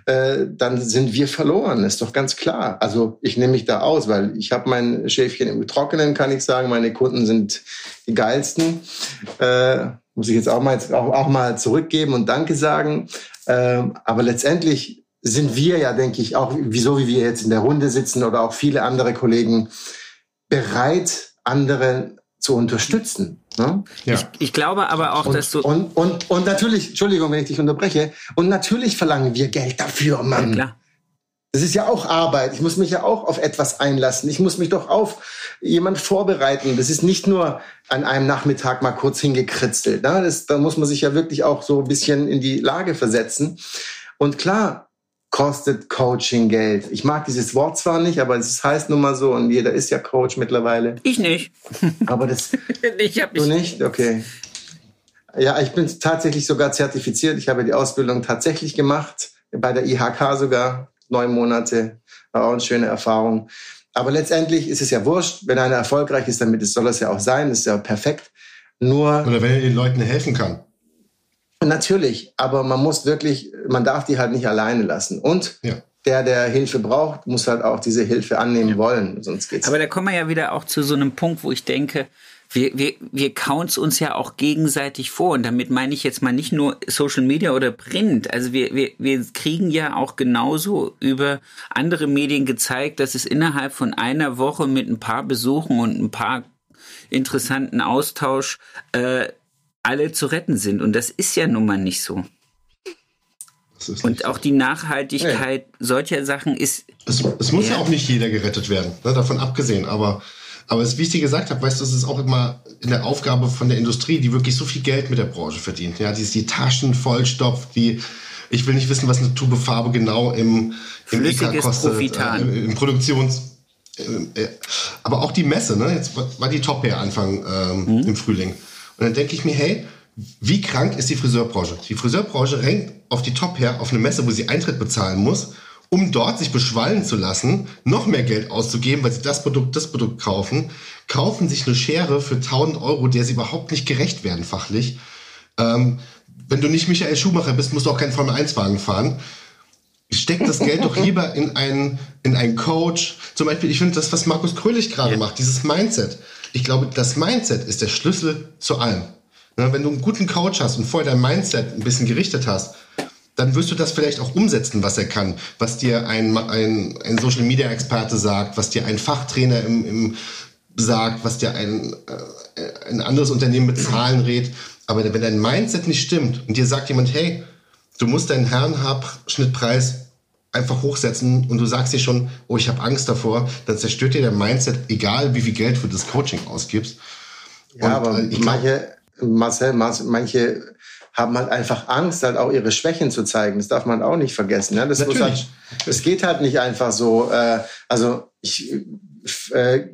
äh, dann sind wir verloren, ist doch ganz klar. Also ich nehme mich da aus, weil ich habe mein Schäfchen im Trockenen, kann ich sagen. Meine Kunden sind die geilsten. Äh, muss ich jetzt auch mal, auch, auch mal zurückgeben und Danke sagen. Äh, aber letztendlich sind wir ja, denke ich, auch, wieso wie wir jetzt in der Runde sitzen oder auch viele andere Kollegen, bereit, andere zu unterstützen. Ne? Ja. Ich, ich, glaube aber auch, und, dass du. Und, und, und natürlich, Entschuldigung, wenn ich dich unterbreche, und natürlich verlangen wir Geld dafür, Mann. Ja, klar. Das ist ja auch Arbeit. Ich muss mich ja auch auf etwas einlassen. Ich muss mich doch auf jemand vorbereiten. Das ist nicht nur an einem Nachmittag mal kurz hingekritzelt. Ne? Das, da muss man sich ja wirklich auch so ein bisschen in die Lage versetzen. Und klar, kostet Coaching Geld. Ich mag dieses Wort zwar nicht, aber es heißt nun mal so und jeder ist ja Coach mittlerweile. Ich nicht. Aber das. ich hab du nicht? Okay. Ja, ich bin tatsächlich sogar zertifiziert. Ich habe die Ausbildung tatsächlich gemacht, bei der IHK sogar, neun Monate. War auch eine schöne Erfahrung. Aber letztendlich ist es ja wurscht, wenn einer erfolgreich ist, damit soll es ja auch sein, das ist ja perfekt. Nur. Oder wenn er den Leuten helfen kann. Natürlich, aber man muss wirklich, man darf die halt nicht alleine lassen. Und ja. der, der Hilfe braucht, muss halt auch diese Hilfe annehmen ja. wollen, sonst geht's. Aber da kommen wir ja wieder auch zu so einem Punkt, wo ich denke, wir, wir, wir kauen es uns ja auch gegenseitig vor. Und damit meine ich jetzt mal nicht nur Social Media oder Print. Also wir, wir, wir kriegen ja auch genauso über andere Medien gezeigt, dass es innerhalb von einer Woche mit ein paar Besuchen und ein paar interessanten Austausch äh, alle zu retten sind. Und das ist ja nun mal nicht so. Und auch so. die Nachhaltigkeit nee. solcher Sachen ist. Es, es muss ja. ja. auch nicht jeder gerettet werden, ne, davon abgesehen. Aber, aber es, wie ich dir gesagt habe, weißt du, es ist auch immer in der Aufgabe von der Industrie, die wirklich so viel Geld mit der Branche verdient. Ja, die die Taschen vollstopft, die. Ich will nicht wissen, was eine Tube Farbe genau im, im IK kostet, äh, im Produktions. Äh, aber auch die Messe, ne? Jetzt war die Top Hair Anfang ähm, mhm. im Frühling. Und dann denke ich mir, hey, wie krank ist die Friseurbranche? Die Friseurbranche rennt auf die Top her, auf eine Messe, wo sie Eintritt bezahlen muss, um dort sich beschwallen zu lassen, noch mehr Geld auszugeben, weil sie das Produkt, das Produkt kaufen, kaufen sich eine Schere für 1000 Euro, der sie überhaupt nicht gerecht werden fachlich. Ähm, wenn du nicht Michael Schumacher bist, musst du auch keinen Formel-1-Wagen fahren. steck das Geld doch lieber in einen, in einen Coach. Zum Beispiel, ich finde das, was Markus Krölich gerade ja. macht, dieses Mindset. Ich glaube, das Mindset ist der Schlüssel zu allem. Na, wenn du einen guten Coach hast und vorher dein Mindset ein bisschen gerichtet hast, dann wirst du das vielleicht auch umsetzen, was er kann, was dir ein, ein, ein Social Media Experte sagt, was dir ein Fachtrainer im, im sagt, was dir ein, äh, ein anderes Unternehmen mit Zahlen rät. Aber wenn dein Mindset nicht stimmt und dir sagt jemand, hey, du musst deinen Herrenschnittpreis einfach hochsetzen und du sagst dir schon, oh, ich habe Angst davor, dann zerstört dir der Mindset, egal wie viel Geld für das Coaching ausgibst. Ja, und, aber äh, manche, Marcel, manche haben halt einfach Angst, halt auch ihre Schwächen zu zeigen. Das darf man auch nicht vergessen. Ne? Das, Natürlich. Halt, das geht halt nicht einfach so. Äh, also ich äh,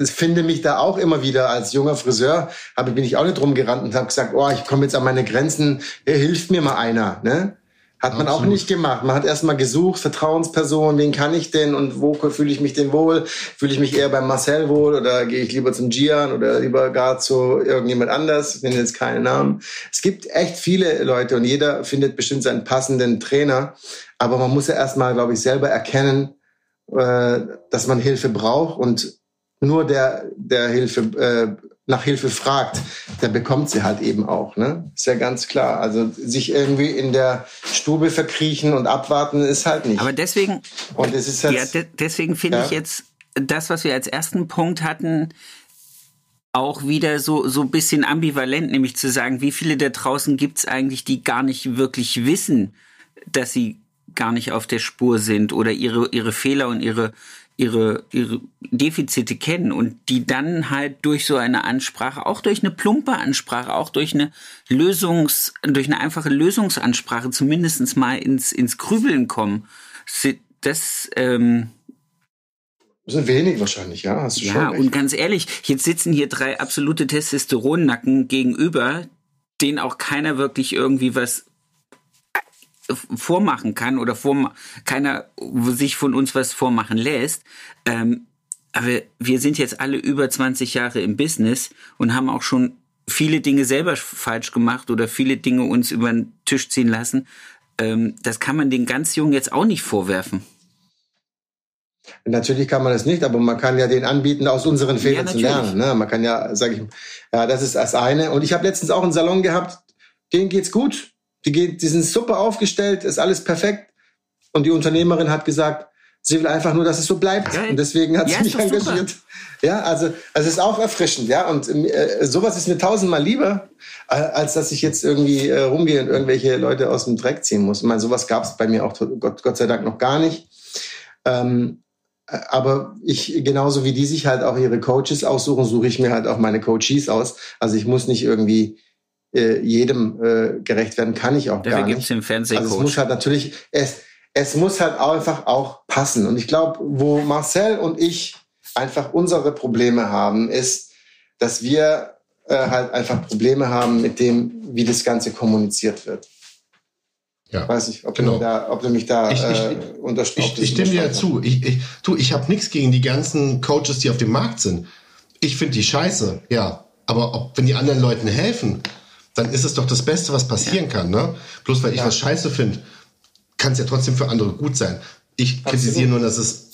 finde mich da auch immer wieder als junger Friseur, habe bin ich auch nicht rumgerannt und habe gesagt, oh, ich komme jetzt an meine Grenzen, hilft mir mal einer. Ne? Hat man Absolut. auch nicht gemacht. Man hat erstmal gesucht, Vertrauenspersonen, wen kann ich denn und wo fühle ich mich denn wohl? Fühle ich mich eher beim Marcel wohl oder gehe ich lieber zum Gian oder lieber gar zu irgendjemand anders? Ich nenne jetzt keinen Namen. Es gibt echt viele Leute und jeder findet bestimmt seinen passenden Trainer. Aber man muss ja erstmal, glaube ich, selber erkennen, äh, dass man Hilfe braucht und nur der, der Hilfe äh, nach Hilfe fragt, der bekommt sie halt eben auch. Ne? Ist ja ganz klar. Also sich irgendwie in der Stube verkriechen und abwarten ist halt nicht. Aber deswegen, und es ist jetzt, ja, de deswegen finde ja? ich jetzt das, was wir als ersten Punkt hatten, auch wieder so so bisschen ambivalent, nämlich zu sagen, wie viele da draußen gibt's eigentlich, die gar nicht wirklich wissen, dass sie gar nicht auf der Spur sind oder ihre ihre Fehler und ihre ihre, ihre Defizite kennen und die dann halt durch so eine Ansprache, auch durch eine plumpe Ansprache, auch durch eine Lösungs, durch eine einfache Lösungsansprache zumindest mal ins, ins Grübeln kommen. Das, ähm, sind wenig wahrscheinlich, ja. Hast du ja, schon und ganz ehrlich, jetzt sitzen hier drei absolute Testosteronnacken gegenüber, denen auch keiner wirklich irgendwie was vormachen kann oder vor, keiner sich von uns was vormachen lässt. Ähm, aber wir sind jetzt alle über 20 Jahre im Business und haben auch schon viele Dinge selber falsch gemacht oder viele Dinge uns über den Tisch ziehen lassen. Ähm, das kann man den ganz Jungen jetzt auch nicht vorwerfen. Natürlich kann man das nicht, aber man kann ja den anbieten, aus unseren Fehlern ja, zu lernen. Ne? Man kann ja, sage ich, ja, das ist das eine. Und ich habe letztens auch einen Salon gehabt, denen geht's gut. Die, geht, die sind super aufgestellt, ist alles perfekt. Und die Unternehmerin hat gesagt, sie will einfach nur, dass es so bleibt. Ja, und deswegen hat ja, sie mich engagiert. Super. Ja, also, also es ist auch erfrischend, ja. Und äh, sowas ist mir tausendmal lieber, äh, als dass ich jetzt irgendwie äh, rumgehe und irgendwelche Leute aus dem Dreck ziehen muss. Ich meine, sowas gab es bei mir auch Gott, Gott sei Dank noch gar nicht. Ähm, äh, aber ich, genauso wie die sich halt auch ihre Coaches aussuchen, suche ich mir halt auch meine Coaches aus. Also ich muss nicht irgendwie äh, jedem äh, gerecht werden, kann ich auch Dafür gar nicht. Gibt's den Fernsehcoach. Also es muss halt natürlich, es, es muss halt einfach auch passen. Und ich glaube, wo Marcel und ich einfach unsere Probleme haben, ist, dass wir äh, halt einfach Probleme haben mit dem, wie das Ganze kommuniziert wird. Ja, weiß ich, ob, genau. du, da, ob du mich da ich, äh, unterstützt. Ich, ich stimme dir ja zu. Ich, ich, du, ich habe nichts gegen die ganzen Coaches, die auf dem Markt sind. Ich finde die scheiße, ja. Aber ob, wenn die anderen Leuten helfen, dann ist es doch das Beste, was passieren ja. kann. Ne? Bloß weil ich ja. was scheiße finde, kann es ja trotzdem für andere gut sein. Ich Absolut. kritisiere nur, dass es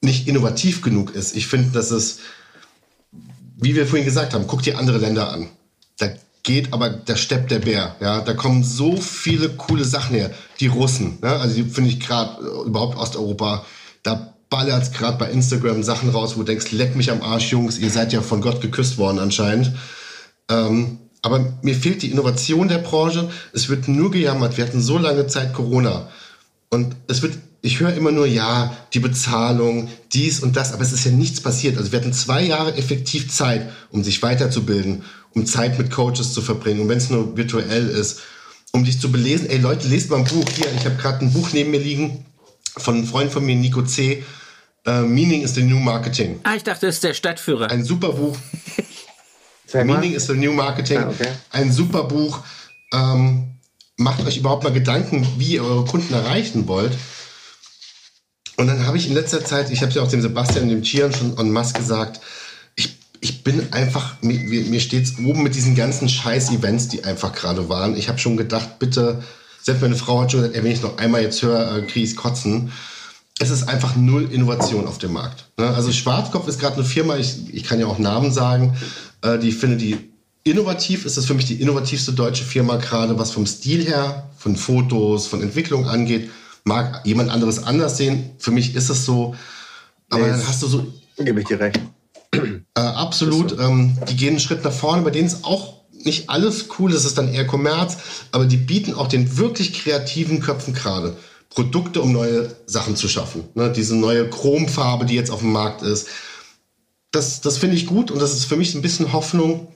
nicht innovativ genug ist. Ich finde, dass es, wie wir vorhin gesagt haben, guck dir andere Länder an. Da geht aber der Stepp der Bär. Ja, da kommen so viele coole Sachen her. Die Russen, ne? also die finde ich gerade äh, überhaupt Osteuropa, da ballert gerade bei Instagram Sachen raus, wo du denkst, leck mich am Arsch, Jungs, ihr seid ja von Gott geküsst worden anscheinend. Ähm, aber mir fehlt die Innovation der Branche. Es wird nur gejammert. Wir hatten so lange Zeit Corona. Und es wird, ich höre immer nur, ja, die Bezahlung, dies und das, aber es ist ja nichts passiert. Also wir hatten zwei Jahre effektiv Zeit, um sich weiterzubilden, um Zeit mit Coaches zu verbringen, und wenn es nur virtuell ist, um dich zu belesen. Ey Leute, lest mal ein Buch hier. Ich habe gerade ein Buch neben mir liegen von einem Freund von mir, Nico C. Uh, Meaning is the New Marketing. Ah, ich dachte, das ist der Stadtführer. Ein super Buch. Meaning is the New Marketing. Ah, okay. Ein super Buch. Ähm, macht euch überhaupt mal Gedanken, wie ihr eure Kunden erreichen wollt. Und dann habe ich in letzter Zeit, ich habe es ja auch dem Sebastian und dem Chian schon en masse gesagt, ich, ich bin einfach, mir, mir steht es oben mit diesen ganzen Scheiß-Events, die einfach gerade waren. Ich habe schon gedacht, bitte Selbst meine Frau hat schon gesagt, ey, wenn ich noch einmal jetzt höre, äh, kriege ich kotzen. Es ist einfach null Innovation auf dem Markt. Ne? Also Schwarzkopf ist gerade eine Firma, ich, ich kann ja auch Namen sagen, äh, die ich finde, die innovativ ist das für mich die innovativste deutsche Firma gerade, was vom Stil her, von Fotos, von Entwicklung angeht. Mag jemand anderes anders sehen. Für mich ist es so. Aber nee, dann hast du so. Gebe ich dir recht. Äh, absolut. So. Ähm, die gehen einen Schritt nach vorne, bei denen ist auch nicht alles cool, es ist dann eher Kommerz, aber die bieten auch den wirklich kreativen Köpfen gerade Produkte, um neue Sachen zu schaffen. Ne, diese neue Chromfarbe, die jetzt auf dem Markt ist. Das, das finde ich gut und das ist für mich ein bisschen Hoffnung.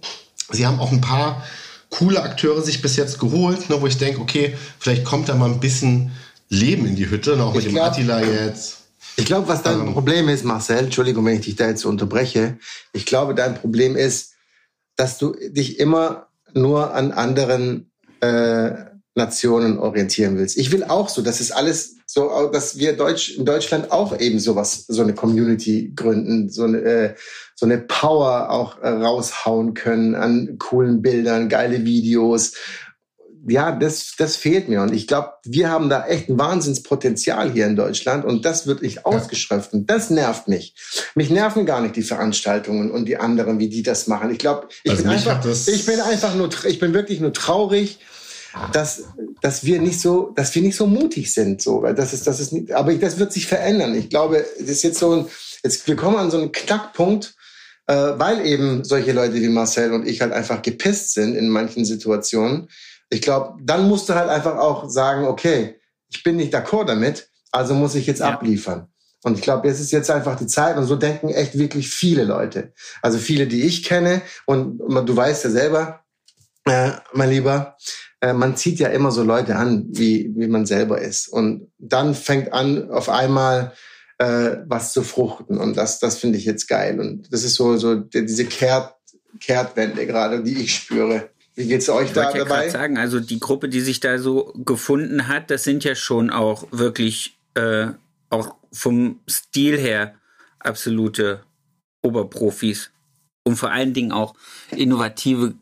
Sie haben auch ein paar coole Akteure sich bis jetzt geholt, ne, wo ich denke, okay, vielleicht kommt da mal ein bisschen Leben in die Hütte, ne, auch mit ich dem glaub, Attila jetzt. Ich glaube, was dein ähm, Problem ist, Marcel, Entschuldigung, wenn ich dich da jetzt unterbreche. Ich glaube, dein Problem ist, dass du dich immer nur an anderen äh, Nationen orientieren willst. Ich will auch so, das ist alles so, dass wir Deutsch, in Deutschland auch eben sowas, so eine Community gründen, so eine, äh, so eine Power auch äh, raushauen können an coolen Bildern, geile Videos ja, das, das fehlt mir. Und ich glaube, wir haben da echt ein Wahnsinnspotenzial hier in Deutschland und das wird nicht ausgeschöpft. Und das nervt mich. Mich nerven gar nicht die Veranstaltungen und die anderen, wie die das machen. Ich glaube, ich, also bin einfach, ich bin einfach nur, ich bin wirklich nur traurig, dass, dass wir nicht so, dass wir nicht so mutig sind, so, weil das ist, das ist nicht, aber das wird sich verändern. Ich glaube, das ist jetzt so ein, jetzt, wir kommen an so einen Knackpunkt, äh, weil eben solche Leute wie Marcel und ich halt einfach gepisst sind in manchen Situationen, ich glaube, dann musst du halt einfach auch sagen, okay, ich bin nicht d'accord damit, also muss ich jetzt ja. abliefern. Und ich glaube, jetzt ist jetzt einfach die Zeit und so denken echt wirklich viele Leute. Also viele, die ich kenne und du weißt ja selber, äh, mein Lieber, äh, man zieht ja immer so Leute an, wie, wie man selber ist. Und dann fängt an, auf einmal äh, was zu fruchten. Und das, das finde ich jetzt geil. Und das ist so, so diese Kehrt, Kehrtwende gerade, die ich spüre. Wie geht's euch ich da ja dabei? sagen, also die Gruppe, die sich da so gefunden hat, das sind ja schon auch wirklich äh, auch vom Stil her absolute Oberprofis und vor allen Dingen auch innovative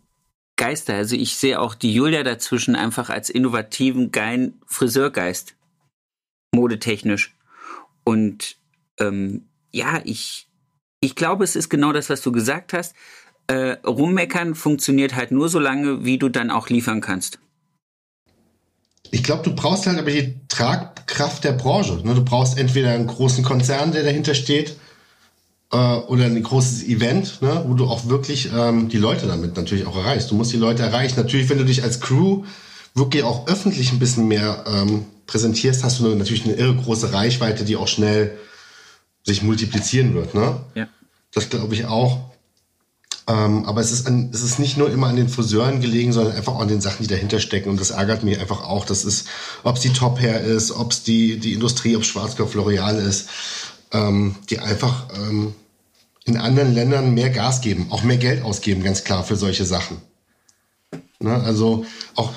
Geister. Also ich sehe auch die Julia dazwischen einfach als innovativen, geilen Friseurgeist, modetechnisch. Und ähm, ja, ich, ich glaube, es ist genau das, was du gesagt hast äh, rummeckern funktioniert halt nur so lange, wie du dann auch liefern kannst. Ich glaube, du brauchst halt aber die Tragkraft der Branche. Ne? Du brauchst entweder einen großen Konzern, der dahinter steht, äh, oder ein großes Event, ne? wo du auch wirklich ähm, die Leute damit natürlich auch erreichst. Du musst die Leute erreichen. Natürlich, wenn du dich als Crew wirklich auch öffentlich ein bisschen mehr ähm, präsentierst, hast du natürlich eine irre große Reichweite, die auch schnell sich multiplizieren wird. Ne? Ja. Das glaube ich auch. Ähm, aber es ist, an, es ist nicht nur immer an den Friseuren gelegen, sondern einfach auch an den Sachen, die dahinter stecken. Und das ärgert mich einfach auch. Das ist, ob es die Top Hair ist, ob es die, die Industrie, ob Schwarzkopf L'Oreal ist, ähm, die einfach ähm, in anderen Ländern mehr Gas geben, auch mehr Geld ausgeben, ganz klar, für solche Sachen. Ne? Also auch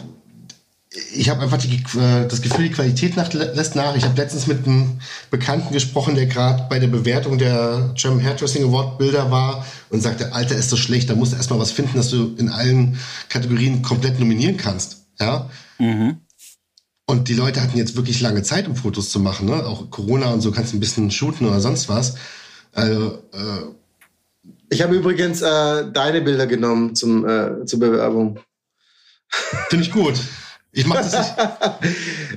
ich habe einfach die, äh, das Gefühl, die Qualität nach, lässt nach. Ich habe letztens mit einem Bekannten gesprochen, der gerade bei der Bewertung der German Hairdressing Award Bilder war und sagte, Alter, ist das schlecht, da musst du erstmal was finden, dass du in allen Kategorien komplett nominieren kannst. Ja. Mhm. Und die Leute hatten jetzt wirklich lange Zeit, um Fotos zu machen. Ne? Auch Corona und so kannst du ein bisschen shooten oder sonst was. Also, äh, ich habe übrigens äh, deine Bilder genommen zum, äh, zur Bewerbung. Finde ich gut. Ich mache das nicht.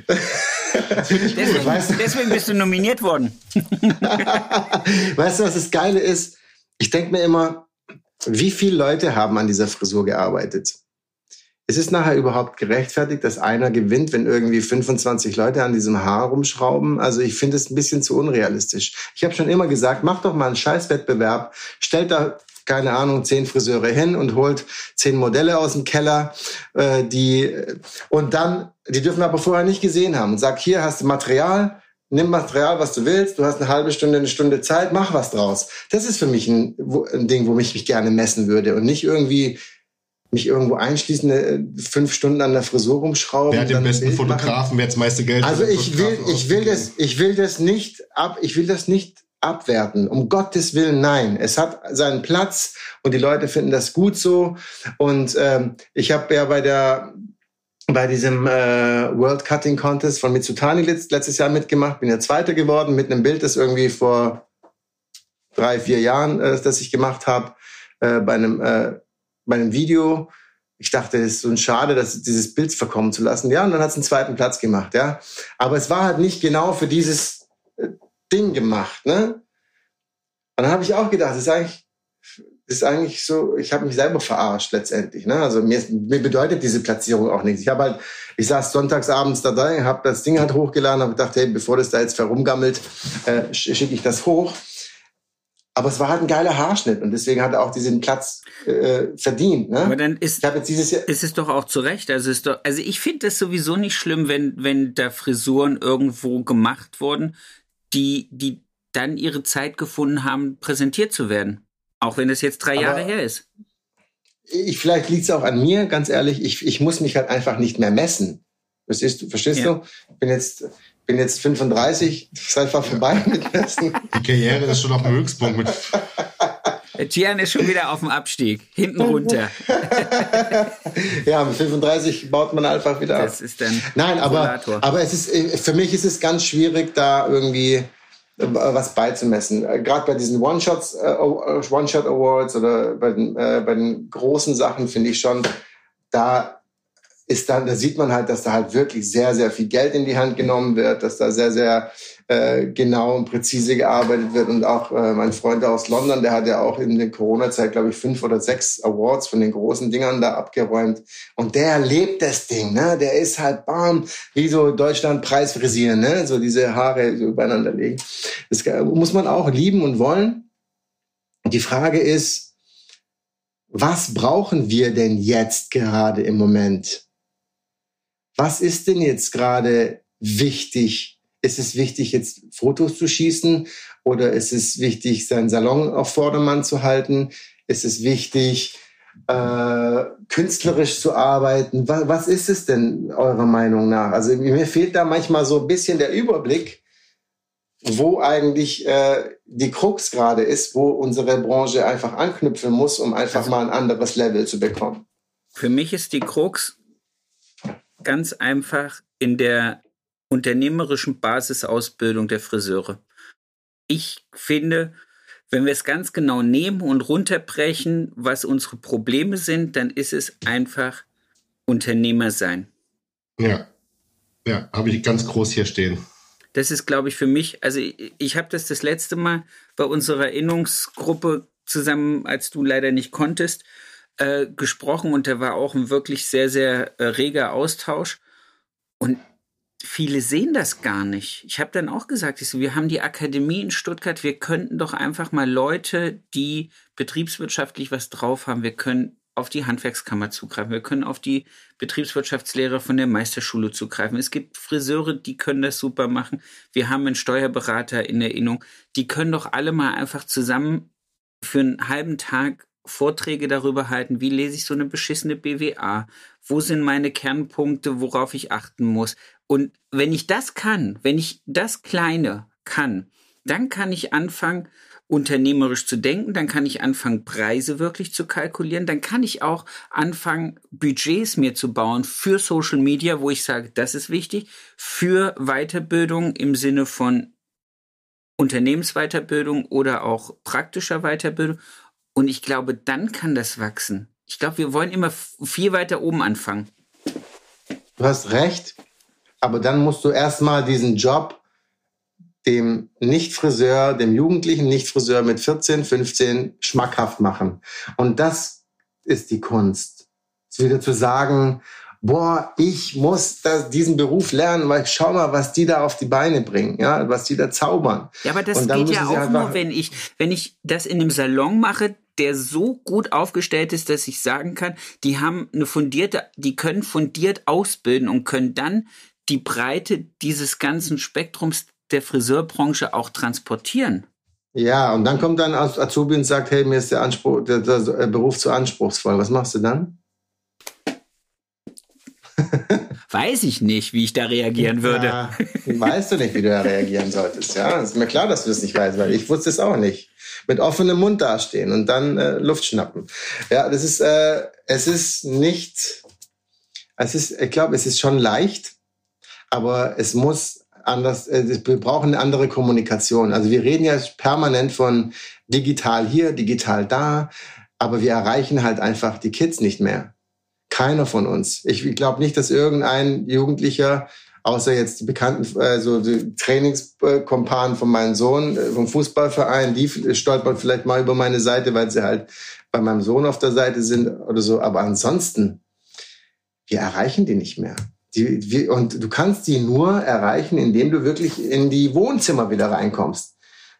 Das deswegen, weißt du? deswegen bist du nominiert worden. weißt du, was das Geile ist? Ich denke mir immer, wie viele Leute haben an dieser Frisur gearbeitet? Ist es nachher überhaupt gerechtfertigt, dass einer gewinnt, wenn irgendwie 25 Leute an diesem Haar rumschrauben? Also ich finde es ein bisschen zu unrealistisch. Ich habe schon immer gesagt, mach doch mal einen Scheißwettbewerb, stellt da keine Ahnung, zehn Friseure hin und holt zehn Modelle aus dem Keller, äh, die und dann, die dürfen aber vorher nicht gesehen haben und sagt, hier hast du Material, nimm Material, was du willst, du hast eine halbe Stunde, eine Stunde Zeit, mach was draus. Das ist für mich ein, ein Ding, wo ich mich gerne messen würde und nicht irgendwie mich irgendwo einschließen, äh, fünf Stunden an der Frisur rumschrauben. Wer hat den besten Fotografen, wer hat das meiste Geld? Also ich will, ich will das, ich will das nicht ab, ich will das nicht abwerten. Um Gottes Willen, nein. Es hat seinen Platz und die Leute finden das gut so. Und ähm, ich habe ja bei der bei diesem äh, World Cutting Contest von Mitsutani letztes Jahr mitgemacht, bin ja Zweiter geworden mit einem Bild, das irgendwie vor drei, vier Jahren, äh, das ich gemacht habe, äh, bei, einem, äh, bei einem Video. Ich dachte, es ist so ein Schade, dass dieses Bild verkommen zu lassen. Ja, und dann hat es einen zweiten Platz gemacht, ja. Aber es war halt nicht genau für dieses äh, Ding gemacht, ne? Und dann habe ich auch gedacht, das ist eigentlich ist eigentlich so, ich habe mich selber verarscht letztendlich. Ne? Also mir, mir bedeutet diese Platzierung auch nichts. Ich habe halt, ich saß sonntagsabends dabei, habe das Ding halt hochgeladen, habe gedacht, hey, bevor das da jetzt verrumgammelt, äh, schicke ich das hoch. Aber es war halt ein geiler Haarschnitt und deswegen hat er auch diesen Platz äh, verdient. Ne? Aber dann ist, ich jetzt dieses Jahr ist es doch auch zu Recht. Also, ist doch, also ich finde es sowieso nicht schlimm, wenn, wenn da Frisuren irgendwo gemacht wurden, die, die dann ihre Zeit gefunden haben, präsentiert zu werden. Auch wenn es jetzt drei Aber Jahre her ist. Ich, vielleicht liegt es auch an mir, ganz ehrlich. Ich, ich muss mich halt einfach nicht mehr messen. Verstehst du? Verstehst ja. du? Ich bin jetzt, bin jetzt 35, das ist einfach vorbei mit Messen. Die Karriere ist schon auf dem Höchstpunkt. Mit Gian ist schon wieder auf dem Abstieg, hinten runter. ja, mit 35 baut man einfach wieder ab. Das ist dann. Nein, aber, aber es ist, äh, für mich ist es ganz schwierig, da irgendwie was beizumessen. Äh, Gerade bei diesen One-Shots, äh, One-Shot Awards oder bei den, äh, bei den großen Sachen finde ich schon, da ist dann, da sieht man halt, dass da halt wirklich sehr, sehr viel Geld in die Hand genommen wird, dass da sehr, sehr äh, genau und präzise gearbeitet wird. Und auch äh, mein Freund aus London, der hat ja auch in der Corona-Zeit, glaube ich, fünf oder sechs Awards von den großen Dingern da abgeräumt. Und der lebt das Ding, ne? Der ist halt bam, wie so Deutschland Preis frisieren, ne? So diese Haare so übereinander legen. Das muss man auch lieben und wollen. Die Frage ist, was brauchen wir denn jetzt gerade im Moment? Was ist denn jetzt gerade wichtig ist es wichtig, jetzt Fotos zu schießen oder ist es wichtig, seinen Salon auf Vordermann zu halten? Ist es wichtig, äh, künstlerisch zu arbeiten? Was, was ist es denn eurer Meinung nach? Also mir fehlt da manchmal so ein bisschen der Überblick, wo eigentlich äh, die Krux gerade ist, wo unsere Branche einfach anknüpfen muss, um einfach also, mal ein anderes Level zu bekommen. Für mich ist die Krux ganz einfach in der unternehmerischen Basisausbildung der Friseure. Ich finde, wenn wir es ganz genau nehmen und runterbrechen, was unsere Probleme sind, dann ist es einfach Unternehmer sein. Ja, ja, habe ich ganz groß hier stehen. Das ist, glaube ich, für mich, also ich, ich habe das das letzte Mal bei unserer Erinnerungsgruppe zusammen, als du leider nicht konntest, äh, gesprochen und da war auch ein wirklich sehr, sehr äh, reger Austausch. Und viele sehen das gar nicht. Ich habe dann auch gesagt, ich so, wir haben die Akademie in Stuttgart, wir könnten doch einfach mal Leute, die betriebswirtschaftlich was drauf haben, wir können auf die Handwerkskammer zugreifen, wir können auf die Betriebswirtschaftslehre von der Meisterschule zugreifen. Es gibt Friseure, die können das super machen. Wir haben einen Steuerberater in Erinnerung. Die können doch alle mal einfach zusammen für einen halben Tag Vorträge darüber halten, wie lese ich so eine beschissene BWA, wo sind meine Kernpunkte, worauf ich achten muss. Und wenn ich das kann, wenn ich das Kleine kann, dann kann ich anfangen, unternehmerisch zu denken, dann kann ich anfangen, Preise wirklich zu kalkulieren, dann kann ich auch anfangen, Budgets mir zu bauen für Social Media, wo ich sage, das ist wichtig, für Weiterbildung im Sinne von Unternehmensweiterbildung oder auch praktischer Weiterbildung. Und ich glaube, dann kann das wachsen. Ich glaube, wir wollen immer viel weiter oben anfangen. Du hast recht, aber dann musst du erstmal diesen Job dem Nicht-Friseur, dem jugendlichen Nicht-Friseur mit 14, 15 schmackhaft machen. Und das ist die Kunst. Wieder zu sagen, boah, ich muss das, diesen Beruf lernen, weil schau mal, was die da auf die Beine bringen, ja, was die da zaubern. Ja, aber das geht ja auch nur, wenn ich, wenn ich das in einem Salon mache, der so gut aufgestellt ist, dass ich sagen kann, die haben eine fundierte, die können fundiert ausbilden und können dann die Breite dieses ganzen Spektrums der Friseurbranche auch transportieren. Ja, und dann kommt dann Azubi und sagt, hey, mir ist der, Anspruch, der, der Beruf zu anspruchsvoll. Was machst du dann? Weiß ich nicht, wie ich da reagieren würde. Ja, weißt du nicht, wie du da reagieren solltest. Ja, ist mir klar, dass du es nicht weißt, weil ich wusste es auch nicht. Mit offenem Mund dastehen und dann äh, Luft schnappen. Ja, das ist, äh, es ist nicht Es ist, ich glaube, es ist schon leicht, aber es muss anders, äh, wir brauchen eine andere Kommunikation. Also wir reden ja permanent von digital hier, digital da, aber wir erreichen halt einfach die Kids nicht mehr. Keiner von uns. Ich glaube nicht, dass irgendein Jugendlicher, außer jetzt die bekannten äh, so die Trainingskompanen von meinem Sohn äh, vom Fußballverein, die stolpern vielleicht mal über meine Seite, weil sie halt bei meinem Sohn auf der Seite sind oder so. Aber ansonsten, wir erreichen die nicht mehr. Die, die, und du kannst die nur erreichen, indem du wirklich in die Wohnzimmer wieder reinkommst.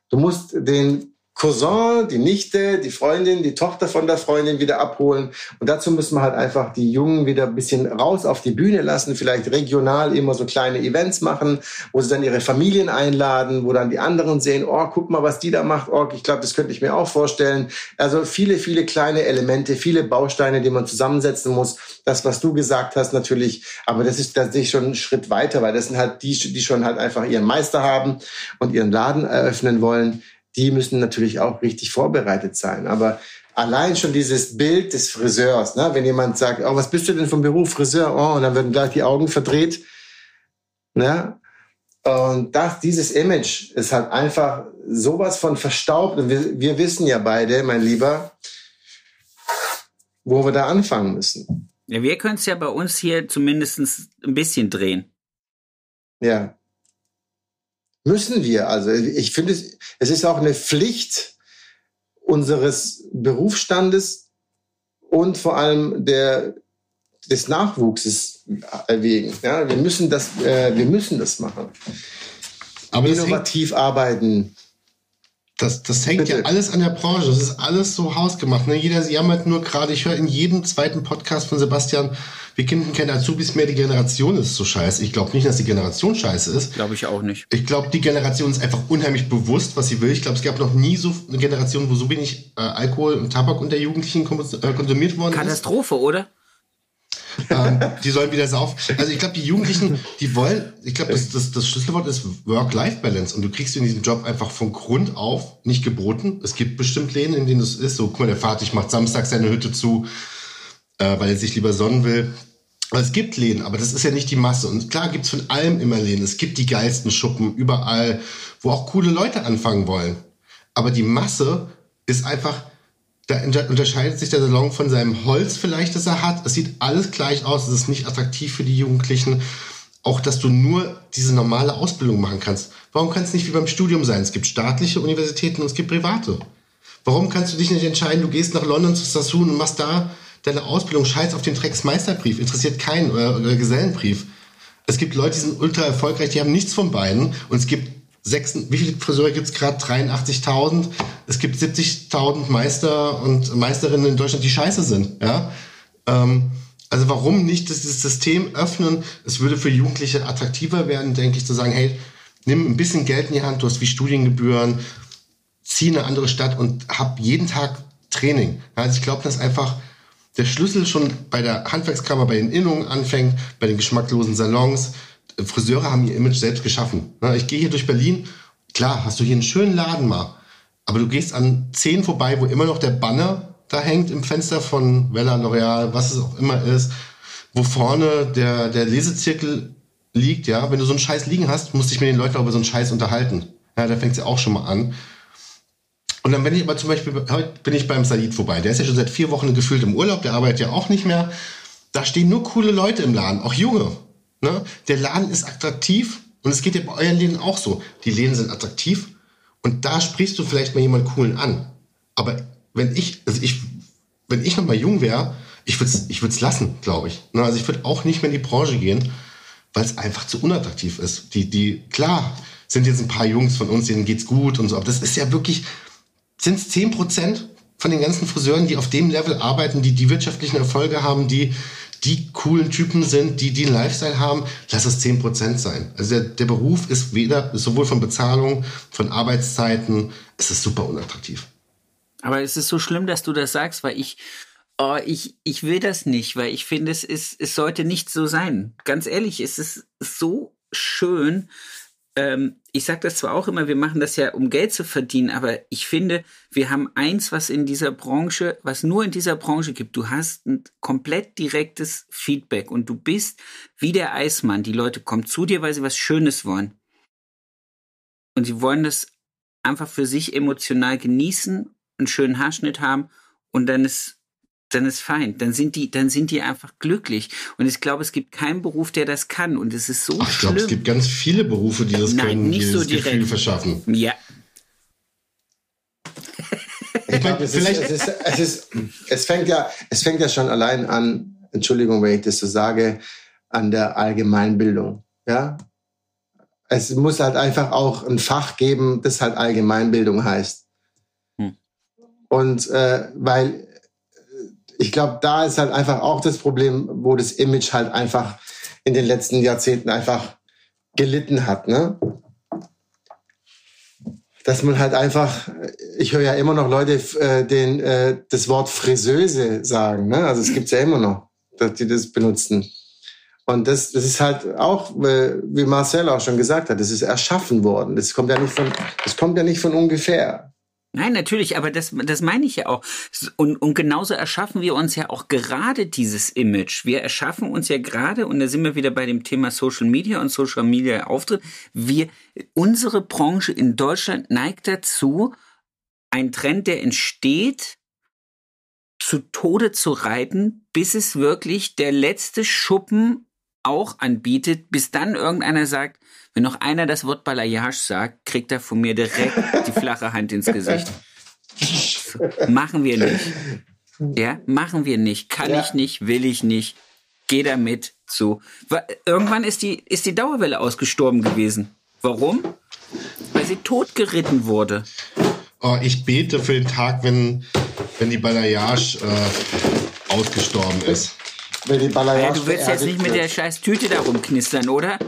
Du musst den Cousin, die Nichte, die Freundin, die Tochter von der Freundin wieder abholen. Und dazu müssen wir halt einfach die Jungen wieder ein bisschen raus auf die Bühne lassen, vielleicht regional immer so kleine Events machen, wo sie dann ihre Familien einladen, wo dann die anderen sehen, oh, guck mal, was die da macht, oh, ich glaube, das könnte ich mir auch vorstellen. Also viele, viele kleine Elemente, viele Bausteine, die man zusammensetzen muss. Das, was du gesagt hast, natürlich, aber das ist tatsächlich schon ein Schritt weiter, weil das sind halt die, die schon halt einfach ihren Meister haben und ihren Laden eröffnen wollen die müssen natürlich auch richtig vorbereitet sein. Aber allein schon dieses Bild des Friseurs, ne? wenn jemand sagt, oh, was bist du denn vom Beruf Friseur? Oh, und dann werden gleich die Augen verdreht. Ne? Und das, dieses Image ist halt einfach sowas von verstaubt. Und wir, wir wissen ja beide, mein Lieber, wo wir da anfangen müssen. Ja, wir können es ja bei uns hier zumindest ein bisschen drehen. Ja. Müssen wir. Also ich finde, es, es ist auch eine Pflicht unseres Berufsstandes und vor allem der, des Nachwuchses erwägen. Ja, wir müssen das, äh, wir müssen das machen. Aber Innovativ arbeiten. Das, das hängt Bitte. ja alles an der Branche. Das ist alles so hausgemacht. Ne? Jeder jammert nur gerade. Ich höre in jedem zweiten Podcast von Sebastian, wir kennen keine Azubis mehr, die Generation ist so scheiße. Ich glaube nicht, dass die Generation scheiße ist. Glaube ich auch nicht. Ich glaube, die Generation ist einfach unheimlich bewusst, was sie will. Ich glaube, es gab noch nie so eine Generation, wo so wenig äh, Alkohol und Tabak unter Jugendlichen äh, konsumiert worden Katastrophe, ist. Katastrophe, oder? Ähm, die sollen wieder saufen. Also ich glaube, die Jugendlichen, die wollen, ich glaube, das, das, das Schlüsselwort ist Work-Life-Balance. Und du kriegst in diesem Job einfach von Grund auf nicht geboten. Es gibt bestimmt Läden, in denen das ist. So, guck mal, der Vater macht Samstag seine Hütte zu äh, weil er sich lieber sonnen will. Aber es gibt Läden, aber das ist ja nicht die Masse. Und klar gibt's von allem immer Läden. Es gibt die geilsten Schuppen überall, wo auch coole Leute anfangen wollen. Aber die Masse ist einfach, da unterscheidet sich der Salon von seinem Holz vielleicht, das er hat. Es sieht alles gleich aus. Es ist nicht attraktiv für die Jugendlichen. Auch, dass du nur diese normale Ausbildung machen kannst. Warum kann es nicht wie beim Studium sein? Es gibt staatliche Universitäten und es gibt private. Warum kannst du dich nicht entscheiden, du gehst nach London zu Sassoon und machst da deine Ausbildung, scheiß auf den Drecksmeisterbrief, interessiert keinen oder, oder Gesellenbrief. Es gibt Leute, die sind ultra erfolgreich, die haben nichts von beiden und es gibt sechs, wie viele Friseure gibt es gerade? 83.000. Es gibt 70.000 Meister und Meisterinnen in Deutschland, die scheiße sind. Ja? Ähm, also warum nicht dieses System öffnen? Es würde für Jugendliche attraktiver werden, denke ich, zu sagen, hey, nimm ein bisschen Geld in die Hand, du hast wie Studiengebühren, zieh in eine andere Stadt und hab jeden Tag Training. Also ich glaube, dass einfach der Schlüssel schon bei der Handwerkskammer, bei den Innungen anfängt, bei den geschmacklosen Salons. Friseure haben ihr Image selbst geschaffen. Ich gehe hier durch Berlin, klar, hast du hier einen schönen Laden mal, aber du gehst an zehn vorbei, wo immer noch der Banner da hängt im Fenster von Vella, L'Oreal, was es auch immer ist, wo vorne der, der Lesezirkel liegt, ja. Wenn du so einen Scheiß liegen hast, musst dich mit den Leuten auch über so einen Scheiß unterhalten. Ja, da fängt es ja auch schon mal an. Und dann bin ich aber zum Beispiel, heute bin ich beim Said vorbei. Der ist ja schon seit vier Wochen gefühlt im Urlaub, der arbeitet ja auch nicht mehr. Da stehen nur coole Leute im Laden, auch junge. Ne? Der Laden ist attraktiv und es geht ja bei euren Läden auch so. Die Läden sind attraktiv und da sprichst du vielleicht mal jemand coolen an. Aber wenn ich, also ich, wenn ich noch mal jung wäre, ich würde es ich würd's lassen, glaube ich. Ne? Also ich würde auch nicht mehr in die Branche gehen, weil es einfach zu unattraktiv ist. Die, die, klar, sind jetzt ein paar Jungs von uns, denen geht's gut und so, aber das ist ja wirklich, sind es 10 Prozent von den ganzen Friseuren, die auf dem Level arbeiten, die die wirtschaftlichen Erfolge haben, die die coolen Typen sind, die einen Lifestyle haben, lass es 10 Prozent sein. Also der, der Beruf ist weder, sowohl von Bezahlung, von Arbeitszeiten, es ist super unattraktiv. Aber es ist so schlimm, dass du das sagst, weil ich, oh, ich, ich will das nicht, weil ich finde, es ist, es sollte nicht so sein. Ganz ehrlich, es ist so schön, ähm, ich sage das zwar auch immer, wir machen das ja, um Geld zu verdienen, aber ich finde, wir haben eins, was in dieser Branche, was nur in dieser Branche gibt. Du hast ein komplett direktes Feedback und du bist wie der Eismann. Die Leute kommen zu dir, weil sie was Schönes wollen. Und sie wollen das einfach für sich emotional genießen, einen schönen Haarschnitt haben und dann ist dann ist fein. Dann sind die, dann sind die einfach glücklich. Und ich glaube, es gibt keinen Beruf, der das kann. Und es ist so Ach, ich glaube, es gibt ganz viele Berufe, die das Nein, können, nicht die so das direkt. Gefühl verschaffen. Ja. Ich meine, es, es, ist, es, ist, es, fängt ja, es fängt ja schon allein an, Entschuldigung, wenn ich das so sage, an der Allgemeinbildung. Ja? Es muss halt einfach auch ein Fach geben, das halt Allgemeinbildung heißt. Hm. Und äh, weil ich glaube, da ist halt einfach auch das Problem, wo das Image halt einfach in den letzten Jahrzehnten einfach gelitten hat, ne? Dass man halt einfach, ich höre ja immer noch Leute äh, den, äh, das Wort Friseuse sagen, ne? Also es gibt's ja immer noch, dass die das benutzen. Und das, das ist halt auch, äh, wie Marcel auch schon gesagt hat, das ist erschaffen worden. Das kommt ja nicht von, das kommt ja nicht von ungefähr. Nein, natürlich, aber das, das meine ich ja auch. Und, und genauso erschaffen wir uns ja auch gerade dieses Image. Wir erschaffen uns ja gerade, und da sind wir wieder bei dem Thema Social Media und Social Media Auftritt. Wir, unsere Branche in Deutschland neigt dazu, ein Trend, der entsteht, zu Tode zu reiten, bis es wirklich der letzte Schuppen auch anbietet, bis dann irgendeiner sagt, wenn noch einer das Wort Balayage sagt, kriegt er von mir direkt die flache Hand ins Gesicht. Machen wir nicht. Ja, machen wir nicht. Kann ja. ich nicht, will ich nicht. Geh damit zu. Irgendwann ist die, ist die Dauerwelle ausgestorben gewesen. Warum? Weil sie totgeritten wurde. Oh, ich bete für den Tag, wenn, wenn die Balayage äh, ausgestorben ist. Wenn die Balayage ja, du willst jetzt nicht mit der scheiß Tüte da rumknistern, oder?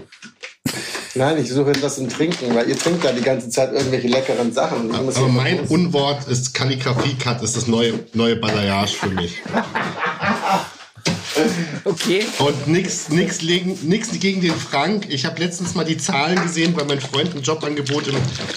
Nein, ich suche etwas zum Trinken, weil ihr trinkt ja die ganze Zeit irgendwelche leckeren Sachen. Aber mein Unwort ist Kalligrafie-Cut, ist das neue, neue Balayage für mich. Okay. Und nichts nix, nix gegen den Frank. Ich habe letztens mal die Zahlen gesehen, weil mein Freund ein Jobangebot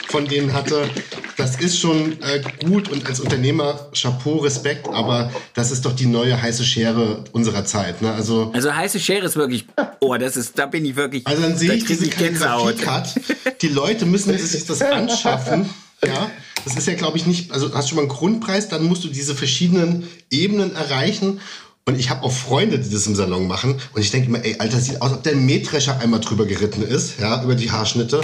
von denen hatte. Das ist schon äh, gut und als Unternehmer Chapeau, Respekt, aber das ist doch die neue heiße Schere unserer Zeit. Ne? Also, also heiße Schere ist wirklich, oh, das ist, da bin ich wirklich. Also dann sehe ich diese Kalligrafie-Cut. Die Leute müssen sich das anschaffen. Ja, das ist ja, glaube ich, nicht, also hast du schon mal einen Grundpreis, dann musst du diese verschiedenen Ebenen erreichen und ich habe auch Freunde, die das im Salon machen. Und ich denke immer, ey, Alter, sieht aus, ob der Mähdrescher einmal drüber geritten ist, ja, über die Haarschnitte.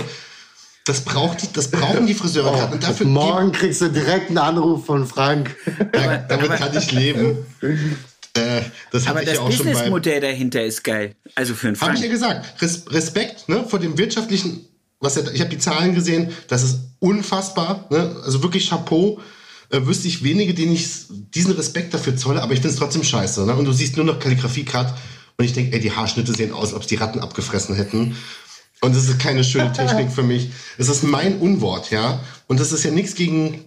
Das braucht die, das brauchen die Friseure oh, gerade. Und dafür morgen kriegst du direkt einen Anruf von Frank. Ja, damit kann ich leben. Äh, das aber das ja Businessmodell dahinter ist geil. Also für einen Frank. Habe ich ja gesagt. Res Respekt ne, vor dem wirtschaftlichen. Was ich habe die Zahlen gesehen. Das ist unfassbar. Ne? Also wirklich Chapeau äh, wüsste ich wenige, denen ich diesen Respekt dafür zolle, aber ich finde es trotzdem scheiße. Ne? Und du siehst nur noch Kalligrafie-Cut und ich denke, ey, die Haarschnitte sehen aus, als ob die Ratten abgefressen hätten. Und das ist keine schöne Technik für mich. Es ist mein Unwort, ja. Und das ist ja nichts gegen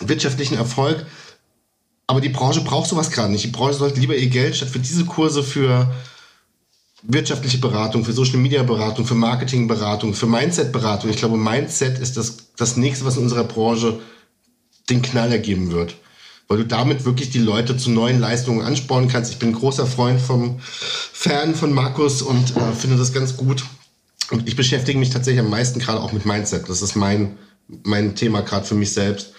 wirtschaftlichen Erfolg. Aber die Branche braucht sowas gerade nicht. Die Branche sollte lieber ihr Geld statt für diese Kurse für wirtschaftliche Beratung, für Social Media Beratung, für Marketing Beratung, für Mindset Beratung. Ich glaube, Mindset ist das, das nächste, was in unserer Branche den Knall ergeben wird. Weil du damit wirklich die Leute zu neuen Leistungen anspornen kannst. Ich bin ein großer Freund vom Fan von Markus und äh, finde das ganz gut. Und ich beschäftige mich tatsächlich am meisten gerade auch mit Mindset. Das ist mein, mein Thema gerade für mich selbst.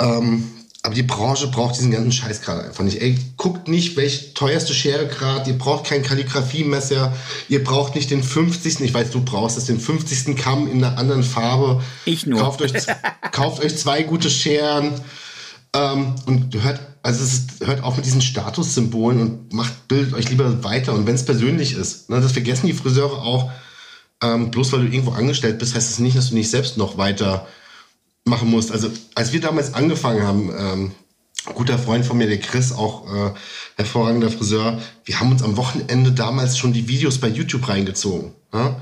Ähm, aber die Branche braucht diesen ganzen Scheiß gerade einfach nicht. Ey, guckt nicht, welche teuerste Schere gerade. Ihr braucht kein Kalligrafiemesser. Ihr braucht nicht den 50. Ich weiß, du brauchst es, den 50. Kamm in einer anderen Farbe. Ich nur. Kauft euch, kauft euch zwei gute Scheren. Ähm, und hört, also es ist, hört auf mit diesen Statussymbolen und macht, bildet euch lieber weiter. Und wenn es persönlich ist, ne, das vergessen die Friseure auch. Ähm, bloß weil du irgendwo angestellt bist, heißt es das nicht, dass du nicht selbst noch weiter machen musst. Also als wir damals angefangen haben, ähm, guter Freund von mir, der Chris, auch äh, hervorragender Friseur, wir haben uns am Wochenende damals schon die Videos bei YouTube reingezogen. Ja?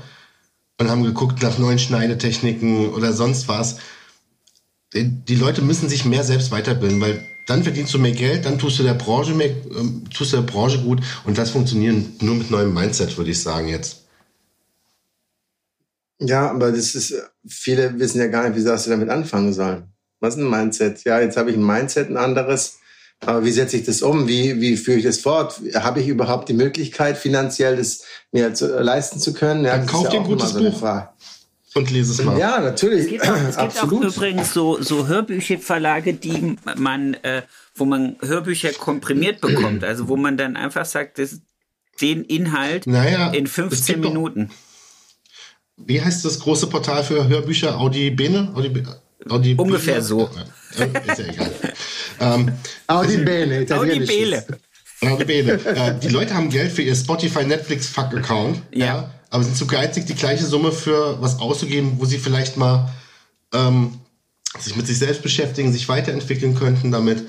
Und haben geguckt nach neuen Schneidetechniken oder sonst was. Die Leute müssen sich mehr selbst weiterbilden, weil dann verdienst du mehr Geld, dann tust du der Branche mehr, äh, tust der Branche gut und das funktioniert nur mit neuem Mindset, würde ich sagen jetzt. Ja, aber das ist, viele wissen ja gar nicht, wie sie damit anfangen sollen. Was ist ein Mindset? Ja, jetzt habe ich ein Mindset, ein anderes. Aber wie setze ich das um? Wie, wie führe ich das fort? Habe ich überhaupt die Möglichkeit, finanziell das mir zu, äh, leisten zu können? Ja, Dann kauf dir ein gutes so Buch und lese es mal. Ja, natürlich. Es gibt auch, es gibt auch übrigens so, so Hörbücherverlage, die man, äh, wo man Hörbücher komprimiert bekommt. Also wo man dann einfach sagt, das, den Inhalt naja, in 15 Minuten. Doch, wie heißt das große Portal für Hörbücher? Audi Bene? Audi, Audi Ungefähr so. Ja, ist ja egal. ähm, Audi Bene. Audi Bene. Äh, die Leute haben Geld für ihr Spotify Netflix Fuck Account. ja. ja aber sind zu geizig, die gleiche Summe für was auszugeben, wo sie vielleicht mal ähm, sich mit sich selbst beschäftigen, sich weiterentwickeln könnten damit.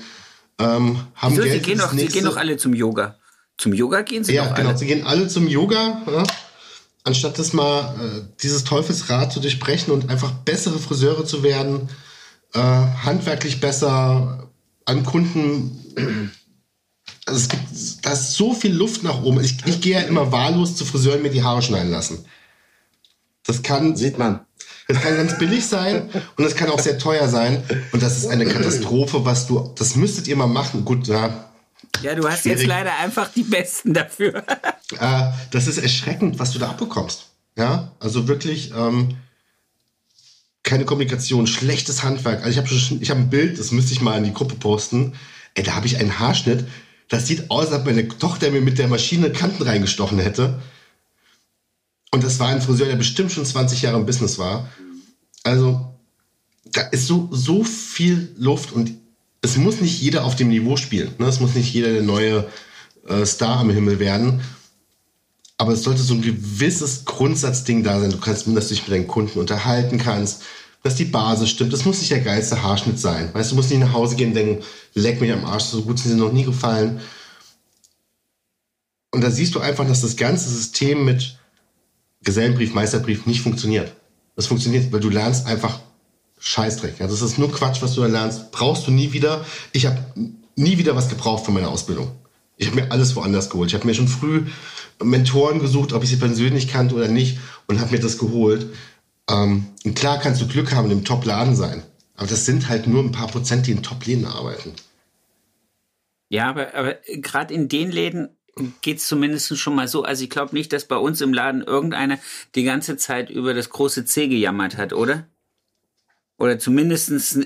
Ähm, haben Wieso, Geld sie, gehen doch, sie gehen doch alle zum Yoga. Zum Yoga gehen sie ja, doch genau, alle. sie gehen alle zum Yoga, ja? Anstatt das mal äh, dieses Teufelsrad zu durchbrechen und einfach bessere Friseure zu werden, äh, handwerklich besser an Kunden also es gibt, da ist so viel Luft nach oben. Ich, ich gehe ja immer wahllos zu Friseuren mir die Haare schneiden lassen. Das kann. Sieht man. Das kann ganz billig sein und das kann auch sehr teuer sein. Und das ist eine Katastrophe, was du. Das müsstet ihr mal machen. Gut, ja. Ja, du hast schwierig. jetzt leider einfach die Besten dafür. äh, das ist erschreckend, was du da abbekommst. Ja, also wirklich ähm, keine Kommunikation, schlechtes Handwerk. Also ich habe ich habe ein Bild, das müsste ich mal in die Gruppe posten. Ey, da habe ich einen Haarschnitt. Das sieht aus, als ob meine Tochter mir mit der Maschine Kanten reingestochen hätte. Und das war ein Friseur, der bestimmt schon 20 Jahre im Business war. Also, da ist so, so viel Luft und es muss nicht jeder auf dem Niveau spielen. Ne? Es muss nicht jeder der neue äh, Star am Himmel werden. Aber es sollte so ein gewisses Grundsatzding da sein. Du kannst, dass du dich mit deinen Kunden unterhalten kannst, dass die Basis stimmt. Das muss nicht der geilste Haarschnitt sein. Weißt du, musst nicht nach Hause gehen und denken, leck mich am Arsch, so gut sind sie noch nie gefallen. Und da siehst du einfach, dass das ganze System mit Gesellenbrief, Meisterbrief nicht funktioniert. Das funktioniert, weil du lernst einfach Scheißdreck. Ja, das ist nur Quatsch, was du da lernst. Brauchst du nie wieder. Ich habe nie wieder was gebraucht von meiner Ausbildung. Ich habe mir alles woanders geholt. Ich habe mir schon früh Mentoren gesucht, ob ich sie persönlich kannte oder nicht, und habe mir das geholt. Ähm, und klar kannst du Glück haben und im Top-Laden sein. Aber das sind halt nur ein paar Prozent, die in Top-Läden arbeiten. Ja, aber, aber gerade in den Läden geht es zumindest schon mal so. Also ich glaube nicht, dass bei uns im Laden irgendeiner die ganze Zeit über das große C gejammert hat, oder? Oder zumindest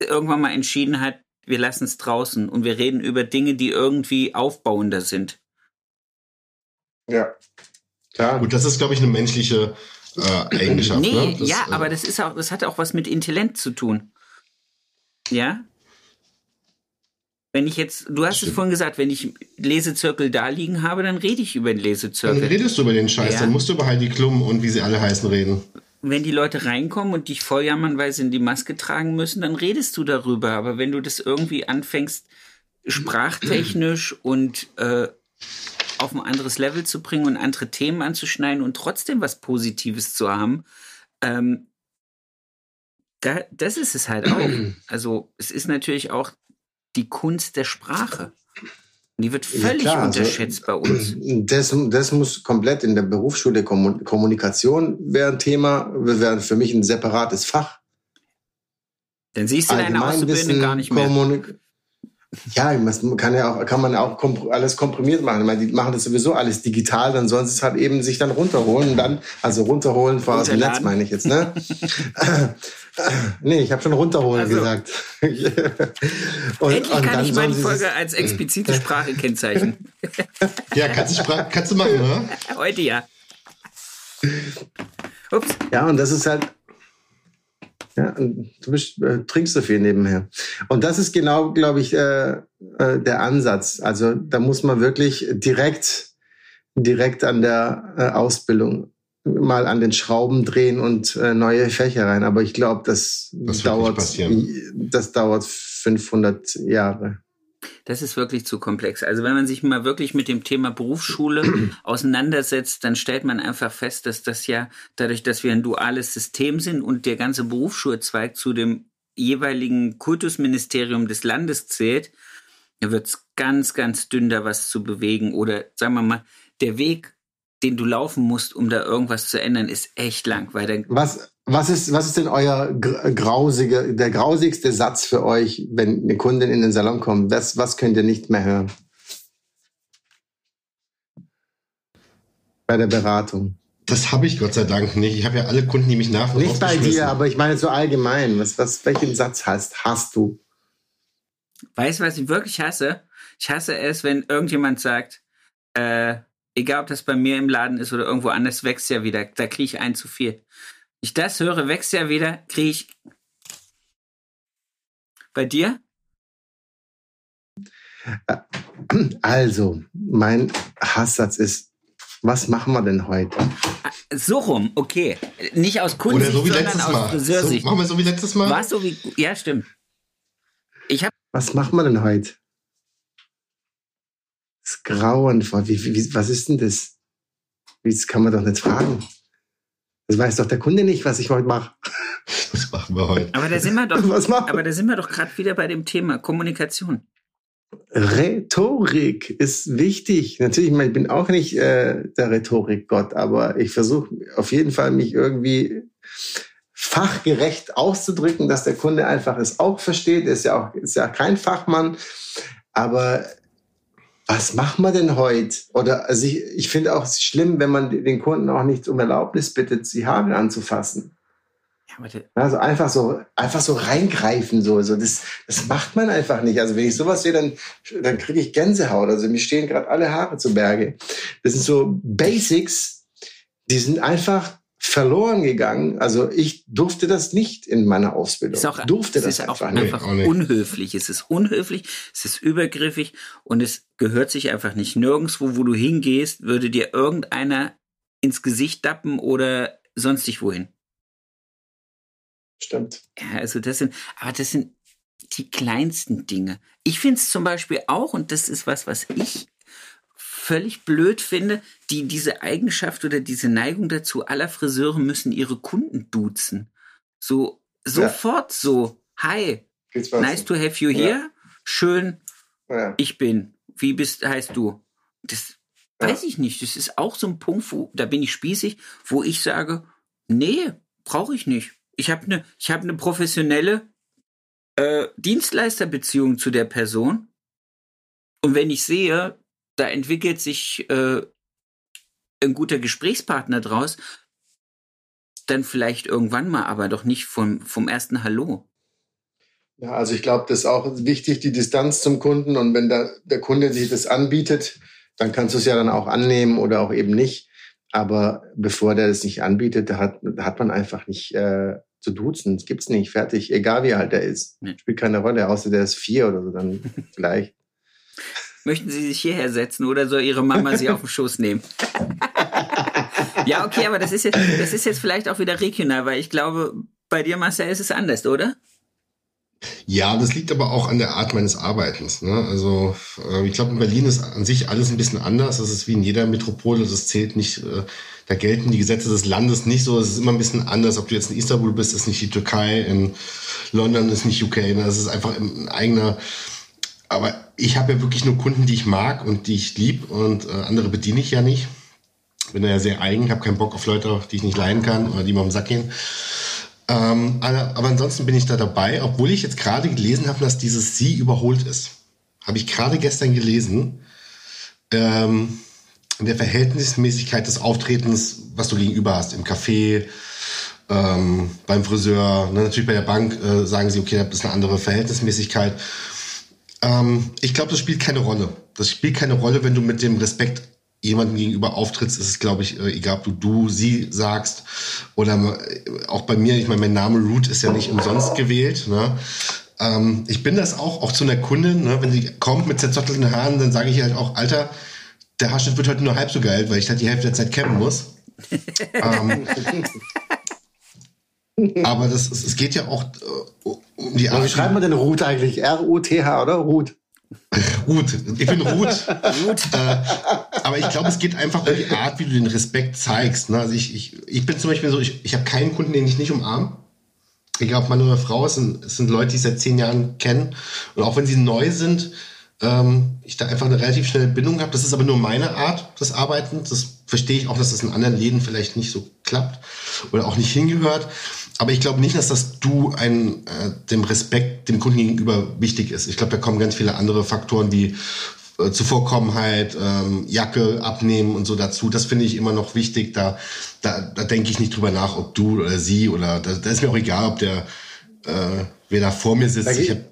irgendwann mal entschieden hat, wir lassen es draußen und wir reden über Dinge, die irgendwie aufbauender sind. Ja, klar. Gut, das ist, glaube ich, eine menschliche äh, Eigenschaft. Nee, ne? das, ja, äh, aber das ist auch, das hat auch was mit Intellekt zu tun. Ja? Wenn ich jetzt, du hast Stimmt. es vorhin gesagt, wenn ich Lesezirkel da liegen habe, dann rede ich über den Lesezirkel. Dann redest du über den Scheiß, ja. dann musst du über Heidi Klum und wie sie alle heißen reden. Wenn die Leute reinkommen und dich sie in die Maske tragen müssen, dann redest du darüber. Aber wenn du das irgendwie anfängst, sprachtechnisch und äh, auf ein anderes Level zu bringen und andere Themen anzuschneiden und trotzdem was Positives zu haben, ähm, da, das ist es halt auch. Also es ist natürlich auch die Kunst der Sprache. Die wird völlig ja, klar, also unterschätzt also, bei uns. Das, das muss komplett in der Berufsschule Kommunikation wäre ein Thema, wäre für mich ein separates Fach. Dann siehst du deine Auszubildende gar nicht mehr. Kommunik ja, man kann ja auch, kann man auch alles komprimiert machen. Meine, die machen das sowieso alles digital, dann sollen sie es halt eben sich dann runterholen und dann, also runterholen vor aus dem Netz meine ich jetzt, ne? nee, ich habe schon runterholen also, gesagt. und, endlich und kann ich meine Folge als explizite Sprache kennzeichnen. ja, kannst du, Sprache, kannst du machen, oder? Heute ja. Ups. Ja, und das ist halt, ja, du bist, äh, trinkst so viel nebenher. Und das ist genau, glaube ich, äh, äh, der Ansatz. Also da muss man wirklich direkt, direkt an der äh, Ausbildung mal an den Schrauben drehen und äh, neue Fächer rein. Aber ich glaube, das, das dauert, das dauert 500 Jahre. Das ist wirklich zu komplex. Also wenn man sich mal wirklich mit dem Thema Berufsschule auseinandersetzt, dann stellt man einfach fest, dass das ja dadurch, dass wir ein duales System sind und der ganze Berufsschulzweig zu dem jeweiligen Kultusministerium des Landes zählt, wird es ganz, ganz dünn da was zu bewegen. Oder sagen wir mal, der Weg den du laufen musst, um da irgendwas zu ändern, ist echt lang. Weil der was, was, ist, was ist denn euer grausige, der grausigste Satz für euch, wenn eine Kundin in den Salon kommt? Was, was könnt ihr nicht mehr hören? Bei der Beratung. Das habe ich Gott sei Dank nicht. Ich habe ja alle Kunden, die mich nach Nicht bei dir, aber ich meine so allgemein. Was, was, welchen Satz hast, hast du? Weißt du, was ich wirklich hasse? Ich hasse es, wenn irgendjemand sagt, äh, egal ob das bei mir im Laden ist oder irgendwo anders, wächst ja wieder. Da kriege ich ein zu viel. Ich das höre, wächst ja wieder, kriege ich. Bei dir? Also, mein Hasssatz ist, was machen wir denn heute? So rum, okay. Nicht aus Kundensicht, so sondern aus Mal. Friseursicht. So, machen wir so wie letztes Mal? War so wie, ja, stimmt. Ich hab was machen wir denn heute? Das ist grauenvoll. Wie, wie, was ist denn das? Das kann man doch nicht fragen. Das weiß doch der Kunde nicht, was ich heute mache. Was machen wir heute? Aber da sind wir doch, was machen? aber da sind wir doch gerade wieder bei dem Thema Kommunikation. Rhetorik ist wichtig. Natürlich, ich bin auch nicht äh, der Rhetorikgott, aber ich versuche auf jeden Fall, mich irgendwie fachgerecht auszudrücken, dass der Kunde einfach es auch versteht. Er ist ja auch ist ja kein Fachmann, aber was machen wir denn heute? Oder also ich, ich finde auch schlimm, wenn man den Kunden auch nicht um Erlaubnis bittet, die Haare anzufassen. Also einfach so, einfach so reingreifen, so, so das, das macht man einfach nicht. Also wenn ich sowas sehe, dann, dann kriege ich Gänsehaut. Also mir stehen gerade alle Haare zu Berge. Das sind so Basics, die sind einfach verloren gegangen. Also ich durfte das nicht in meiner Ausbildung. Ist auch, durfte es das ist einfach, auch einfach nicht. unhöflich. Es ist unhöflich, es ist übergriffig und es gehört sich einfach nicht. Nirgendwo, wo du hingehst, würde dir irgendeiner ins Gesicht dappen oder sonstig wohin. Stimmt. Ja, also das sind, aber das sind die kleinsten Dinge. Ich finde es zum Beispiel auch, und das ist was, was ich völlig blöd finde, die diese Eigenschaft oder diese Neigung dazu, aller Friseure müssen ihre Kunden duzen. So sofort ja. so, hi, nice to have you here, ja. schön, ja. ich bin, wie bist, heißt du? Das weiß ich nicht. Das ist auch so ein Punkt, wo, da bin ich spießig, wo ich sage, nee, brauche ich nicht. Ich habe eine, ich habe eine professionelle äh, Dienstleisterbeziehung zu der Person. Und wenn ich sehe, da entwickelt sich äh, ein guter Gesprächspartner draus, dann vielleicht irgendwann mal, aber doch nicht vom, vom ersten Hallo. Ja, also ich glaube, das ist auch wichtig, die Distanz zum Kunden. Und wenn da, der Kunde sich das anbietet, dann kannst du es ja dann auch annehmen oder auch eben nicht. Aber bevor der das nicht anbietet, da hat, da hat man einfach nicht äh, zu duzen. Das gibt's nicht. Fertig. Egal wie alt er ist. Spielt keine Rolle, außer der ist vier oder so, dann vielleicht. Möchten Sie sich hierher setzen oder soll Ihre Mama Sie auf den Schoß nehmen? ja, okay, aber das ist, jetzt, das ist jetzt vielleicht auch wieder regional, weil ich glaube, bei dir, Marcel, ist es anders, oder? Ja, das liegt aber auch an der Art meines Arbeitens. Ne? Also äh, ich glaube, in Berlin ist an sich alles ein bisschen anders. Das ist wie in jeder Metropole. Das zählt nicht. Äh, da gelten die Gesetze des Landes nicht so. Es ist immer ein bisschen anders. Ob du jetzt in Istanbul bist, ist nicht die Türkei. In London ist nicht UK. Ne? Das ist einfach ein eigener aber ich habe ja wirklich nur Kunden, die ich mag und die ich lieb und äh, andere bediene ich ja nicht. Bin ja sehr eigen, habe keinen Bock auf Leute, die ich nicht leiden kann oder die mir am Sack gehen. Ähm, aber ansonsten bin ich da dabei, obwohl ich jetzt gerade gelesen habe, dass dieses Sie überholt ist. Habe ich gerade gestern gelesen. Ähm, in der Verhältnismäßigkeit des Auftretens, was du gegenüber hast, im Café, ähm, beim Friseur, ne, natürlich bei der Bank äh, sagen sie, okay, das ist eine andere Verhältnismäßigkeit. Ähm, ich glaube, das spielt keine Rolle. Das spielt keine Rolle, wenn du mit dem Respekt jemandem gegenüber auftrittst, ist es, glaube ich, äh, egal, ob du du, sie sagst oder äh, auch bei mir, ich meine, mein Name Root ist ja nicht umsonst gewählt. Ne? Ähm, ich bin das auch, auch zu einer Kundin, ne? wenn sie kommt mit zerzottelten Haaren, dann sage ich halt auch, Alter, der Haarschnitt wird heute nur halb so geil, weil ich halt die Hälfte der Zeit kämmen muss. ähm, aber das, es geht ja auch äh, die Art. Wie schreibt man denn Ruth eigentlich? R-U-T-H, oder? Ruth. Ruth. Ich bin Ruth. äh, aber ich glaube, es geht einfach um die Art, wie du den Respekt zeigst. Ne? Also ich, ich, ich bin zum Beispiel so, ich, ich habe keinen Kunden, den ich nicht umarme. Egal ob Mann oder Frau, es sind, es sind Leute, die ich seit zehn Jahren kennen. Und auch wenn sie neu sind, ähm, ich da einfach eine relativ schnelle Bindung habe. Das ist aber nur meine Art des Arbeitens. Das verstehe ich auch, dass das in anderen Läden vielleicht nicht so klappt oder auch nicht hingehört. Aber ich glaube nicht, dass das Du ein, äh, dem Respekt dem Kunden gegenüber wichtig ist. Ich glaube, da kommen ganz viele andere Faktoren wie äh, Zuvorkommenheit, ähm, Jacke abnehmen und so dazu. Das finde ich immer noch wichtig. Da, da, da denke ich nicht drüber nach, ob du oder sie oder da, da ist mir auch egal, ob der äh, wer da vor mir sitzt. Da ich habe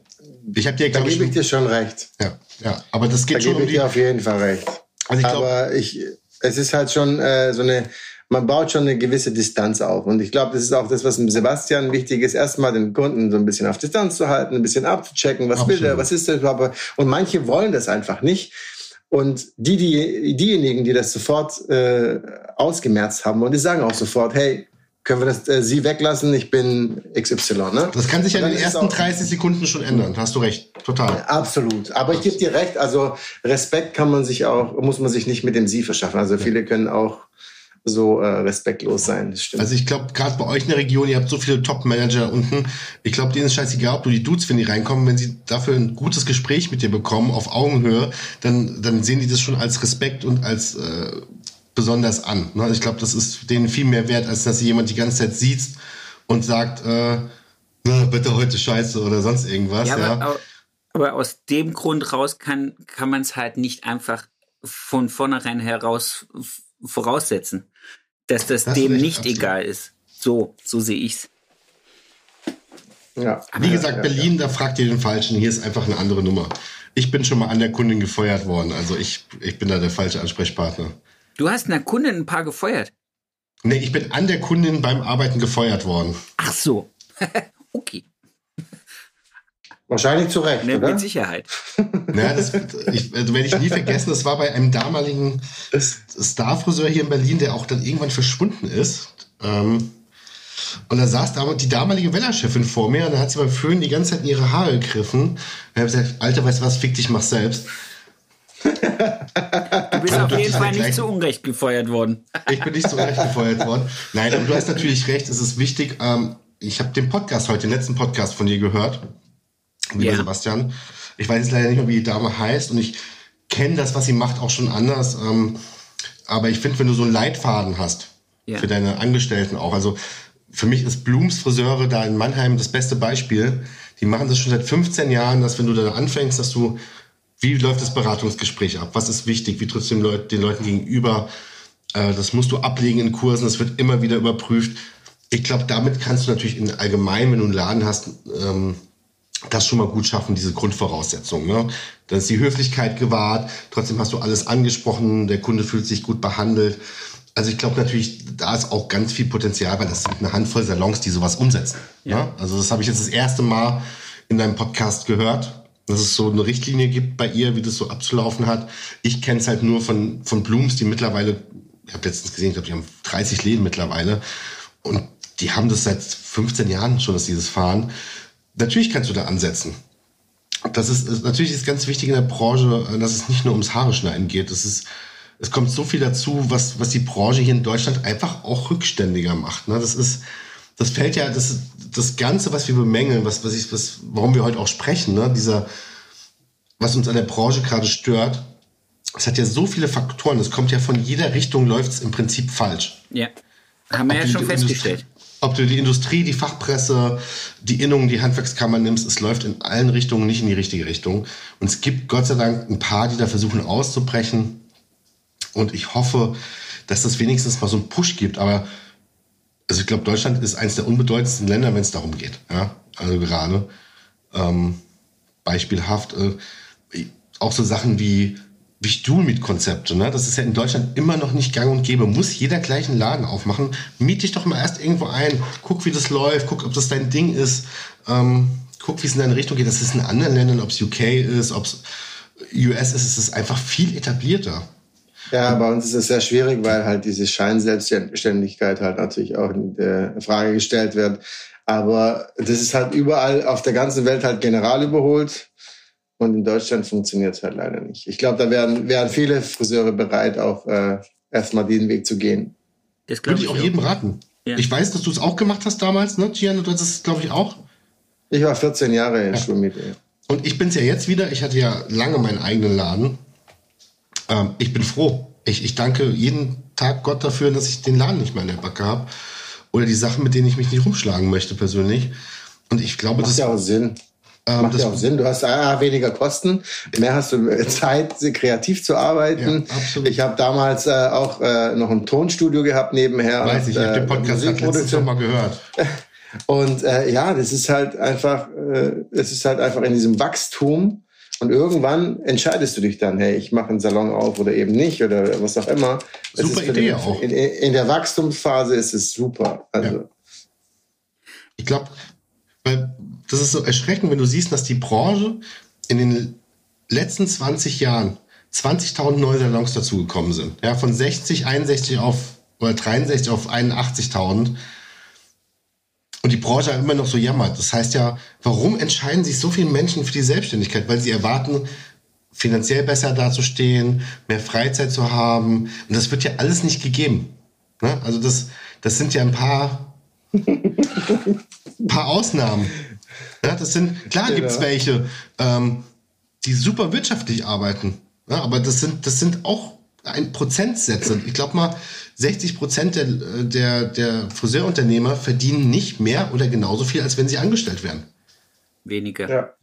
ich hab dir, da gebe ich dir schon recht. Ja, ja, aber das geht da schon gebe um ich dir auf jeden Fall recht. Also ich glaub, aber ich, es ist halt schon äh, so eine man baut schon eine gewisse Distanz auf. Und ich glaube, das ist auch das, was Sebastian wichtig ist, erstmal den Kunden so ein bisschen auf Distanz zu halten, ein bisschen abzuchecken, was Absolut. will der, was ist der überhaupt. Und manche wollen das einfach nicht. Und die, die, diejenigen, die das sofort äh, ausgemerzt haben, und die sagen auch sofort, hey, können wir das äh, Sie weglassen, ich bin XY. Ne? Das kann sich ja in den ersten 30 Sekunden schon ändern, hast du recht, total. Absolut. Aber ich gebe dir recht, also Respekt kann man sich auch, muss man sich nicht mit dem Sie verschaffen. Also viele können auch so äh, respektlos sein. Das stimmt. Also ich glaube, gerade bei euch in der Region, ihr habt so viele Top-Manager unten. Ich glaube, denen ist scheißegal, ob du die Dudes, wenn die reinkommen, wenn sie dafür ein gutes Gespräch mit dir bekommen, auf Augenhöhe, dann, dann sehen die das schon als Respekt und als äh, besonders an. Ne? Ich glaube, das ist denen viel mehr wert, als dass sie jemand die ganze Zeit sieht und sagt, äh, na, bitte heute Scheiße oder sonst irgendwas. Ja, ja. Aber, aber, aus dem Grund raus kann, kann man es halt nicht einfach von vornherein heraus voraussetzen dass das, das dem nicht absolut. egal ist. So, so sehe ich's. Ja. Wie gesagt, ja, Berlin, ja. da fragt ihr den Falschen. Hier ist einfach eine andere Nummer. Ich bin schon mal an der Kundin gefeuert worden. Also ich, ich bin da der falsche Ansprechpartner. Du hast einer Kundin ein paar gefeuert? Nee, ich bin an der Kundin beim Arbeiten gefeuert worden. Ach so. okay. Wahrscheinlich zu Recht, ne, oder? Mit Sicherheit. Naja, das ich, also werde ich nie vergessen. Das war bei einem damaligen Starfriseur hier in Berlin, der auch dann irgendwann verschwunden ist. Ähm, und da saß die damalige Wellerchefin vor mir und dann hat sie beim Föhn die ganze Zeit in ihre Haare gegriffen. Und ich habe gesagt, Alter, weißt du was, fick dich, mach selbst. Du bist auf jeden Fall nicht zu Unrecht gefeuert worden. Ich bin nicht zu Unrecht gefeuert worden. Nein, aber du hast natürlich recht, es ist wichtig. Ähm, ich habe den Podcast heute, den letzten Podcast von dir gehört lieber ja. Sebastian. Ich weiß jetzt leider nicht mehr, wie die Dame heißt und ich kenne das, was sie macht, auch schon anders. Ähm, aber ich finde, wenn du so einen Leitfaden hast ja. für deine Angestellten auch, also für mich ist Blums Friseure da in Mannheim das beste Beispiel. Die machen das schon seit 15 Jahren, dass wenn du da anfängst, dass du, wie läuft das Beratungsgespräch ab? Was ist wichtig? Wie trittst du den, Leut den Leuten gegenüber? Äh, das musst du ablegen in Kursen, das wird immer wieder überprüft. Ich glaube, damit kannst du natürlich in allgemein, wenn du einen Laden hast, ähm, das schon mal gut schaffen, diese Grundvoraussetzungen. Ne? Dann ist die Höflichkeit gewahrt, trotzdem hast du alles angesprochen, der Kunde fühlt sich gut behandelt. Also ich glaube natürlich, da ist auch ganz viel Potenzial, weil das sind eine Handvoll Salons, die sowas umsetzen. Ja. Ne? Also das habe ich jetzt das erste Mal in deinem Podcast gehört, dass es so eine Richtlinie gibt bei ihr, wie das so abzulaufen hat. Ich kenne es halt nur von, von Blooms, die mittlerweile, ich habe letztens gesehen, ich glaube, die haben 30 Läden mittlerweile und die haben das seit 15 Jahren schon, dass sie das fahren. Natürlich kannst du da ansetzen. Das ist, natürlich ist ganz wichtig in der Branche, dass es nicht nur ums Haare schneiden geht. Das ist, es kommt so viel dazu, was, was die Branche hier in Deutschland einfach auch rückständiger macht. Ne? Das ist, das fällt ja, das, das Ganze, was wir bemängeln, was, was ich, was, warum wir heute auch sprechen, ne? dieser, was uns an der Branche gerade stört, es hat ja so viele Faktoren. Es kommt ja von jeder Richtung, läuft es im Prinzip falsch. Ja, haben wir Ob ja schon festgestellt ob du die Industrie, die Fachpresse, die Innungen, die Handwerkskammer nimmst, es läuft in allen Richtungen nicht in die richtige Richtung. Und es gibt Gott sei Dank ein paar, die da versuchen auszubrechen. Und ich hoffe, dass das wenigstens mal so einen Push gibt. Aber also ich glaube, Deutschland ist eines der unbedeutendsten Länder, wenn es darum geht. Ja? Also gerade ähm, beispielhaft äh, auch so Sachen wie wie Stuhlmietkonzepte. Ne? Das ist ja in Deutschland immer noch nicht gang und gäbe. Muss jeder gleich einen Laden aufmachen. Miet dich doch mal erst irgendwo ein. Guck, wie das läuft. Guck, ob das dein Ding ist. Ähm, guck, wie es in deine Richtung geht. Das ist in anderen Ländern, ob es UK ist, ob es US ist, ist es einfach viel etablierter. Ja, bei uns ist es sehr schwierig, weil halt diese Scheinselbstständigkeit halt natürlich auch in der Frage gestellt wird. Aber das ist halt überall auf der ganzen Welt halt general überholt. Und in Deutschland funktioniert es halt leider nicht. Ich glaube, da wären, wären viele Friseure bereit, auch äh, erstmal diesen Weg zu gehen. Das Würde ich auch jedem raten. Ja. Ich weiß, dass du es auch gemacht hast damals, ne, Gian? Du hast es, glaube ich, auch. Ich war 14 Jahre in ja. Schulmiete. Und ich bin es ja jetzt wieder. Ich hatte ja lange meinen eigenen Laden. Ähm, ich bin froh. Ich, ich danke jeden Tag Gott dafür, dass ich den Laden nicht mehr in der Backe habe. Oder die Sachen, mit denen ich mich nicht rumschlagen möchte persönlich. Und ich glaube, Macht das ja auch Sinn. Ähm, Macht ja auch Sinn. Du hast ah, weniger Kosten, mehr hast du Zeit, kreativ zu arbeiten. Ja, absolut. Ich habe damals äh, auch äh, noch ein Tonstudio gehabt nebenher. Weiß ich, ich habe den äh, Podcast letztens noch mal gehört. Und äh, ja, das ist halt einfach, äh, es ist halt einfach in diesem Wachstum. Und irgendwann entscheidest du dich dann, hey, ich mache einen Salon auf oder eben nicht oder was auch immer. Super Idee den, auch. In, in, der Wachstumsphase ist es super. Also, ja. Ich glaube, weil das ist so erschreckend, wenn du siehst, dass die Branche in den letzten 20 Jahren 20.000 neue Salons dazugekommen sind. Ja, von 60, 61 auf oder 63 auf 81.000. Und die Branche immer noch so jammert. Das heißt ja, warum entscheiden sich so viele Menschen für die Selbstständigkeit? Weil sie erwarten, finanziell besser dazustehen, mehr Freizeit zu haben. Und das wird ja alles nicht gegeben. Ne? Also das, das sind ja ein paar, paar Ausnahmen. Ja, das sind, klar gibt es welche, ähm, die super wirtschaftlich arbeiten. Ja, aber das sind, das sind auch ein Prozentsätze. Ich glaube mal, 60 Prozent der, der, der Friseurunternehmer verdienen nicht mehr oder genauso viel, als wenn sie angestellt wären. Weniger. Ja.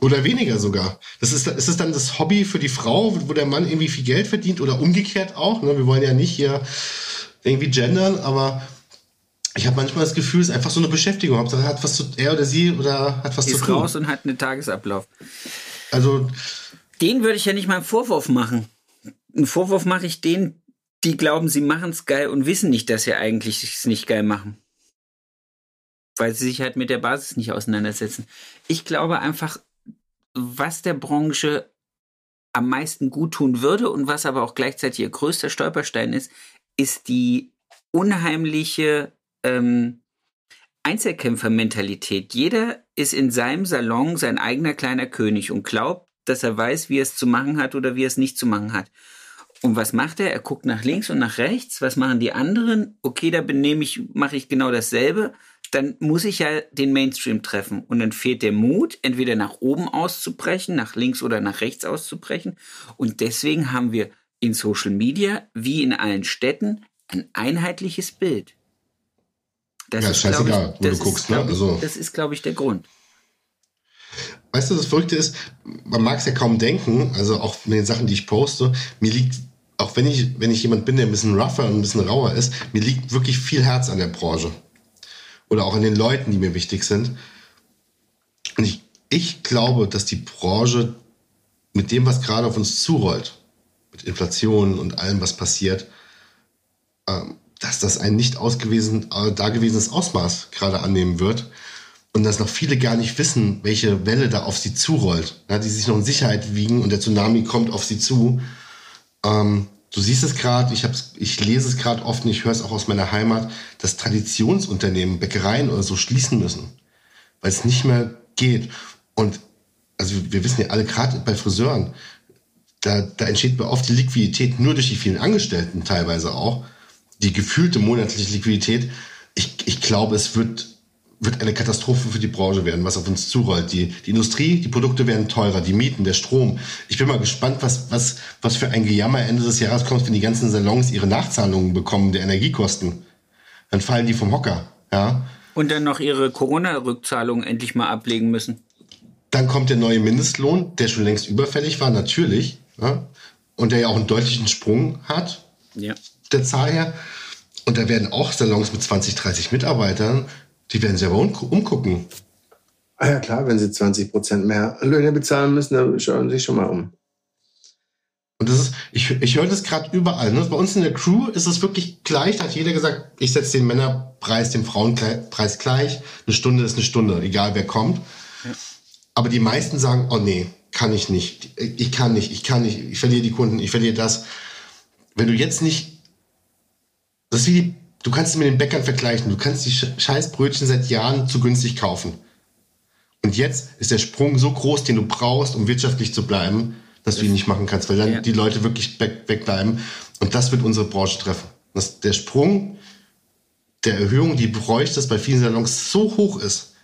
Oder weniger sogar. Das ist, ist es dann das Hobby für die Frau, wo der Mann irgendwie viel Geld verdient oder umgekehrt auch. Ne? Wir wollen ja nicht hier irgendwie gendern, aber ich habe manchmal das Gefühl, es ist einfach so eine Beschäftigung. Hauptsache hat was zu, er oder sie oder hat was ist zu tun. raus und hat einen Tagesablauf. Also. Den würde ich ja nicht mal einen Vorwurf machen. Einen Vorwurf mache ich denen, die glauben, sie machen es geil und wissen nicht, dass sie eigentlich es nicht geil machen. Weil sie sich halt mit der Basis nicht auseinandersetzen. Ich glaube einfach, was der Branche am meisten gut tun würde und was aber auch gleichzeitig ihr größter Stolperstein ist, ist die unheimliche ähm, Einzelkämpfermentalität. Jeder ist in seinem Salon sein eigener kleiner König und glaubt, dass er weiß, wie er es zu machen hat oder wie er es nicht zu machen hat. Und was macht er? Er guckt nach links und nach rechts. Was machen die anderen? Okay, da benehme ich, mache ich genau dasselbe. Dann muss ich ja den Mainstream treffen. Und dann fehlt der Mut, entweder nach oben auszubrechen, nach links oder nach rechts auszubrechen. Und deswegen haben wir in Social Media, wie in allen Städten, ein einheitliches Bild. Das ja, ist scheißegal, ich, wo du guckst. ne? Ich, also. Das ist, glaube ich, der Grund. Weißt du, das Verrückte ist, man mag es ja kaum denken, also auch mit den Sachen, die ich poste, mir liegt, auch wenn ich, wenn ich jemand bin, der ein bisschen rougher und ein bisschen rauer ist, mir liegt wirklich viel Herz an der Branche. Oder auch an den Leuten, die mir wichtig sind. Und ich, ich glaube, dass die Branche mit dem, was gerade auf uns zurollt, mit Inflation und allem, was passiert, ähm, dass das ein nicht ausgewiesen, äh, dagewesenes Ausmaß gerade annehmen wird und dass noch viele gar nicht wissen, welche Welle da auf sie zurollt, ja, die sich noch in Sicherheit wiegen und der Tsunami kommt auf sie zu. Ähm, du siehst es gerade, ich, ich lese es gerade oft und ich höre es auch aus meiner Heimat, dass Traditionsunternehmen, Bäckereien oder so schließen müssen, weil es nicht mehr geht. Und also wir wissen ja alle gerade bei Friseuren, da, da entsteht oft die Liquidität nur durch die vielen Angestellten teilweise auch die gefühlte monatliche Liquidität, ich, ich glaube, es wird, wird eine Katastrophe für die Branche werden, was auf uns zurollt. Die, die Industrie, die Produkte werden teurer, die Mieten, der Strom. Ich bin mal gespannt, was, was, was für ein Gejammer Ende des Jahres kommt, wenn die ganzen Salons ihre Nachzahlungen bekommen der Energiekosten. Dann fallen die vom Hocker, ja. Und dann noch ihre Corona-Rückzahlungen endlich mal ablegen müssen. Dann kommt der neue Mindestlohn, der schon längst überfällig war, natürlich. Ja? Und der ja auch einen deutlichen Sprung hat. Ja der Zahl her. Und da werden auch Salons mit 20, 30 Mitarbeitern, die werden selber umgucken. Ah ja klar, wenn sie 20 Prozent mehr Löhne bezahlen müssen, dann schauen sie sich schon mal um. Und das ist, ich, ich höre das gerade überall. Ne? Bei uns in der Crew ist es wirklich gleich. Da hat jeder gesagt, ich setze den Männerpreis dem Frauenpreis gleich. Eine Stunde ist eine Stunde, egal wer kommt. Ja. Aber die meisten sagen, oh nee, kann ich nicht. Ich kann nicht, ich kann nicht. Ich verliere die Kunden, ich verliere das. Wenn du jetzt nicht das ist wie, du kannst es mit den Bäckern vergleichen. Du kannst die Scheißbrötchen seit Jahren zu günstig kaufen. Und jetzt ist der Sprung so groß, den du brauchst, um wirtschaftlich zu bleiben, dass du ihn nicht machen kannst, weil dann ja. die Leute wirklich wegbleiben. Und das wird unsere Branche treffen. Dass der Sprung der Erhöhung, die bräuchte es bei vielen Salons so hoch ist,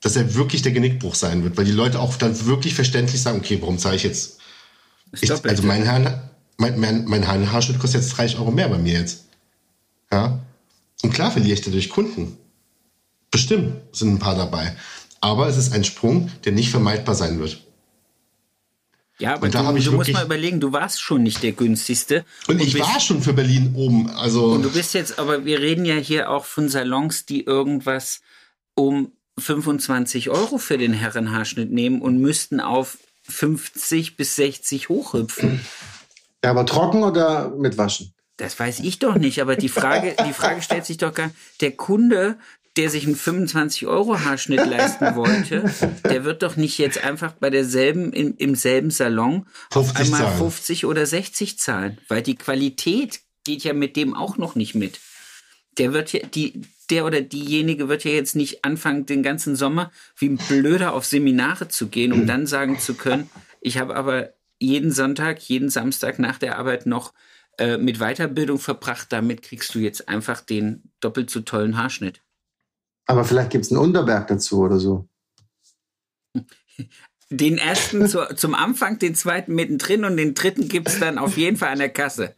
dass er wirklich der Genickbruch sein wird, weil die Leute auch dann wirklich verständlich sagen, okay, warum zahle ich jetzt? Ich, also mein Herrn, mein, mein, mein Haarschnitt kostet jetzt 30 Euro mehr bei mir jetzt. Ja. Und klar verliere ich dadurch Kunden. Bestimmt sind ein paar dabei. Aber es ist ein Sprung, der nicht vermeidbar sein wird. Ja, aber du, du musst mal überlegen, du warst schon nicht der günstigste. Und, und ich war schon für Berlin oben. Also und du bist jetzt, aber wir reden ja hier auch von Salons, die irgendwas um 25 Euro für den Herrenhaarschnitt nehmen und müssten auf 50 bis 60 hochhüpfen. Ja, aber trocken oder mit Waschen? Das weiß ich doch nicht, aber die Frage, die Frage stellt sich doch gar, der Kunde, der sich einen 25 Euro Haarschnitt leisten wollte, der wird doch nicht jetzt einfach bei derselben, im, im selben Salon auf einmal zahlen. 50 oder 60 zahlen, weil die Qualität geht ja mit dem auch noch nicht mit. Der wird ja, die, der oder diejenige wird ja jetzt nicht anfangen, den ganzen Sommer wie ein Blöder auf Seminare zu gehen, um dann sagen zu können, ich habe aber jeden Sonntag, jeden Samstag nach der Arbeit noch äh, mit Weiterbildung verbracht. Damit kriegst du jetzt einfach den doppelt so tollen Haarschnitt. Aber vielleicht gibt es einen Unterberg dazu oder so. Den ersten zu, zum Anfang, den zweiten mittendrin und den dritten gibt es dann auf jeden Fall an der Kasse.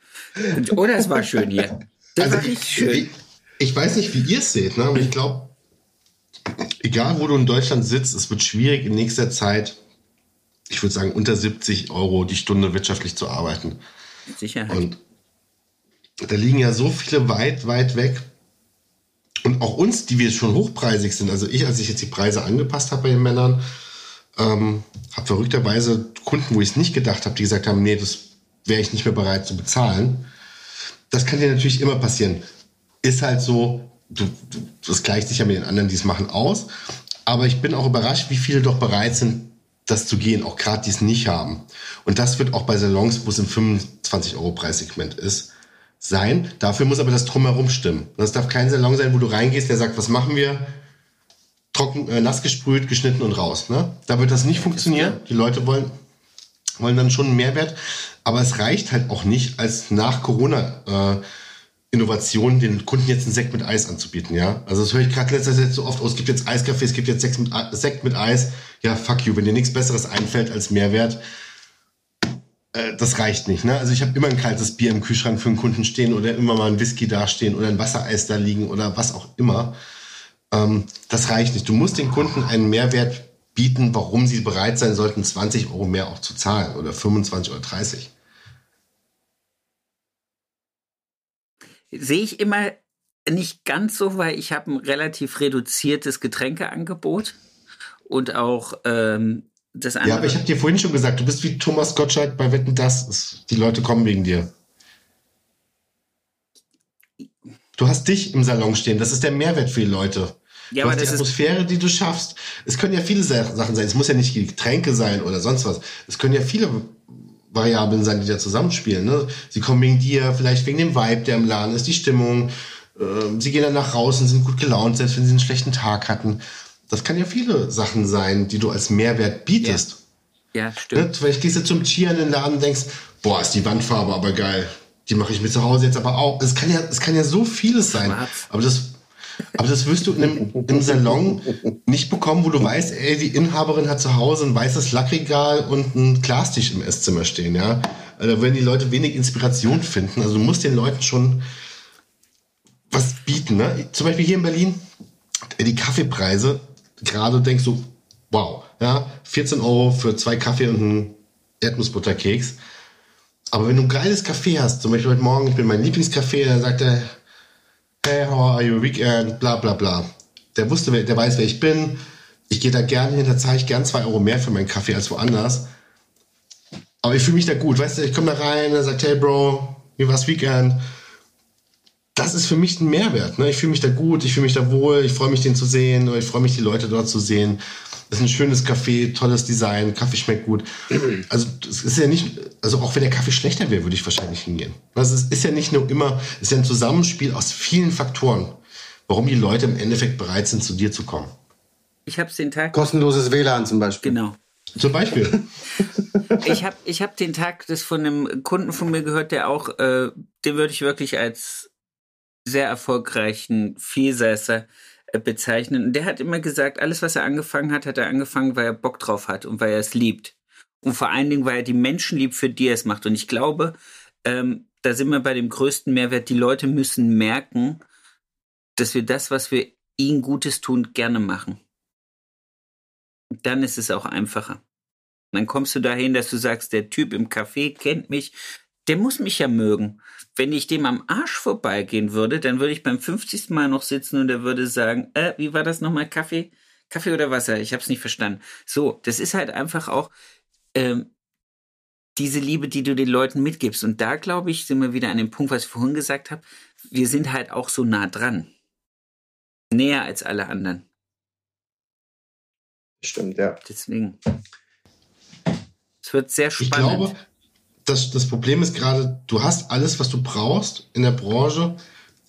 Und, oh, das war schön hier. Das also war richtig schön. Ich, ich weiß nicht, wie ihr es seht, ne? aber ich glaube, egal wo du in Deutschland sitzt, es wird schwierig in nächster Zeit, ich würde sagen, unter 70 Euro die Stunde wirtschaftlich zu arbeiten. Sicherheit. Und da liegen ja so viele weit, weit weg. Und auch uns, die wir schon hochpreisig sind, also ich, als ich jetzt die Preise angepasst habe bei den Männern, ähm, habe verrückterweise Kunden, wo ich es nicht gedacht habe, die gesagt haben, nee, das wäre ich nicht mehr bereit zu bezahlen. Das kann dir natürlich immer passieren. Ist halt so, du, du, das gleicht sich ja mit den anderen, die es machen, aus. Aber ich bin auch überrascht, wie viele doch bereit sind, das zu gehen, auch gerade die es nicht haben. Und das wird auch bei Salons, wo es im 25 Euro Preissegment ist, sein. Dafür muss aber das Drumherum stimmen. Das darf kein Salon sein, wo du reingehst, der sagt, was machen wir? Trocken, äh, nass gesprüht, geschnitten und raus. Ne? Da wird das nicht funktionieren. Die Leute wollen, wollen dann schon einen Mehrwert. Aber es reicht halt auch nicht, als nach Corona äh, Innovation den Kunden jetzt einen Sekt mit Eis anzubieten. Ja, also das höre ich gerade letzter Zeit so oft aus. Es gibt jetzt Eiskaffee, es gibt jetzt Sekt mit, Sekt mit Eis. Ja, fuck you. Wenn dir nichts Besseres einfällt als Mehrwert, äh, das reicht nicht. Ne? Also ich habe immer ein kaltes Bier im Kühlschrank für einen Kunden stehen oder immer mal ein Whisky dastehen oder ein Wassereis da liegen oder was auch immer. Ähm, das reicht nicht. Du musst den Kunden einen Mehrwert bieten, warum sie bereit sein sollten, 20 Euro mehr auch zu zahlen oder 25 oder 30. Sehe ich immer nicht ganz so, weil ich habe ein relativ reduziertes Getränkeangebot und auch ähm, das andere. Ja, aber ich habe dir vorhin schon gesagt, du bist wie Thomas Gottschalk bei Wetten das. Die Leute kommen wegen dir. Du hast dich im Salon stehen. Das ist der Mehrwert für die Leute. Ja, du aber hast die Atmosphäre, die du schaffst. Es können ja viele Sachen sein. Es muss ja nicht Getränke sein oder sonst was. Es können ja viele Variablen sein, die da zusammenspielen. Ne? Sie kommen wegen dir, vielleicht wegen dem Vibe, der im Laden ist, die Stimmung. Ähm, sie gehen dann nach draußen, sind gut gelaunt, selbst wenn sie einen schlechten Tag hatten. Das kann ja viele Sachen sein, die du als Mehrwert bietest. Ja, ja stimmt. Ne? Vielleicht gehst du zum Tier in den Laden und denkst, boah, ist die Wandfarbe aber geil. Die mache ich mir zu Hause jetzt aber auch. Es kann ja, es kann ja so vieles sein. Schwarz. Aber das, aber das wirst du in einem, im Salon nicht bekommen, wo du weißt, ey, die Inhaberin hat zu Hause ein weißes Lackregal und ein Glastisch im Esszimmer stehen, ja. Also da werden die Leute wenig Inspiration finden. Also du musst den Leuten schon was bieten, ne? Zum Beispiel hier in Berlin, die Kaffeepreise gerade denkst du, wow, ja, 14 Euro für zwei Kaffee und einen Erdnussbutterkeks. Aber wenn du ein geiles Kaffee hast, zum Beispiel heute Morgen, ich bin mein Lieblingscafé, da sagt er, hey, how are you weekend, bla bla bla. Der wusste, der weiß, wer ich bin. Ich gehe da gerne hin, da zahle ich gern zwei Euro mehr für meinen Kaffee als woanders. Aber ich fühle mich da gut, weißt du, ich komme da rein, er sagt, hey Bro, wie war's Weekend? Das ist für mich ein Mehrwert. Ne? Ich fühle mich da gut, ich fühle mich da wohl, ich freue mich, den zu sehen oder ich freue mich, die Leute dort zu sehen. Das ist ein schönes Café, tolles Design, Kaffee schmeckt gut. Also es ist ja nicht, also auch wenn der Kaffee schlechter wäre, würde ich wahrscheinlich hingehen. Also es ist ja nicht nur immer, es ist ja ein Zusammenspiel aus vielen Faktoren, warum die Leute im Endeffekt bereit sind, zu dir zu kommen. Ich habe es den Tag. Kostenloses WLAN zum Beispiel. Genau. Zum Beispiel. ich habe ich hab den Tag das von einem Kunden von mir gehört, der auch, äh, den würde ich wirklich als sehr erfolgreichen Vielseißer äh, bezeichnen. Und der hat immer gesagt, alles, was er angefangen hat, hat er angefangen, weil er Bock drauf hat und weil er es liebt. Und vor allen Dingen, weil er die Menschen liebt, für die er es macht. Und ich glaube, ähm, da sind wir bei dem größten Mehrwert. Die Leute müssen merken, dass wir das, was wir ihnen Gutes tun, gerne machen. Dann ist es auch einfacher. dann kommst du dahin, dass du sagst, der Typ im Café kennt mich, der muss mich ja mögen. Wenn ich dem am Arsch vorbeigehen würde, dann würde ich beim 50. Mal noch sitzen und er würde sagen, äh, wie war das nochmal, Kaffee? Kaffee oder Wasser? Ich habe es nicht verstanden. So, das ist halt einfach auch ähm, diese Liebe, die du den Leuten mitgibst. Und da, glaube ich, sind wir wieder an dem Punkt, was ich vorhin gesagt habe. Wir sind halt auch so nah dran. Näher als alle anderen. Stimmt, ja. Deswegen. Es wird sehr spannend. Ich glaube, das, das Problem ist gerade, du hast alles, was du brauchst in der Branche,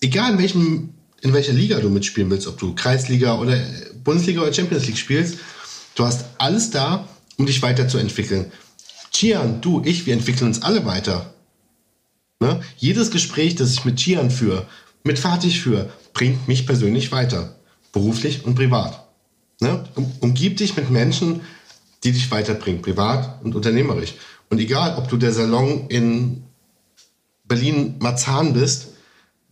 egal in welchem, in welcher Liga du mitspielen willst, ob du Kreisliga oder Bundesliga oder Champions League spielst, du hast alles da, um dich weiterzuentwickeln. Chian, du, ich, wir entwickeln uns alle weiter. Ne? Jedes Gespräch, das ich mit Chian führe, mit Fatih führe, bringt mich persönlich weiter. Beruflich und privat. Ne? Um, umgib dich mit Menschen, die dich weiterbringen, privat und unternehmerisch. Und egal, ob du der Salon in Berlin-Marzahn bist,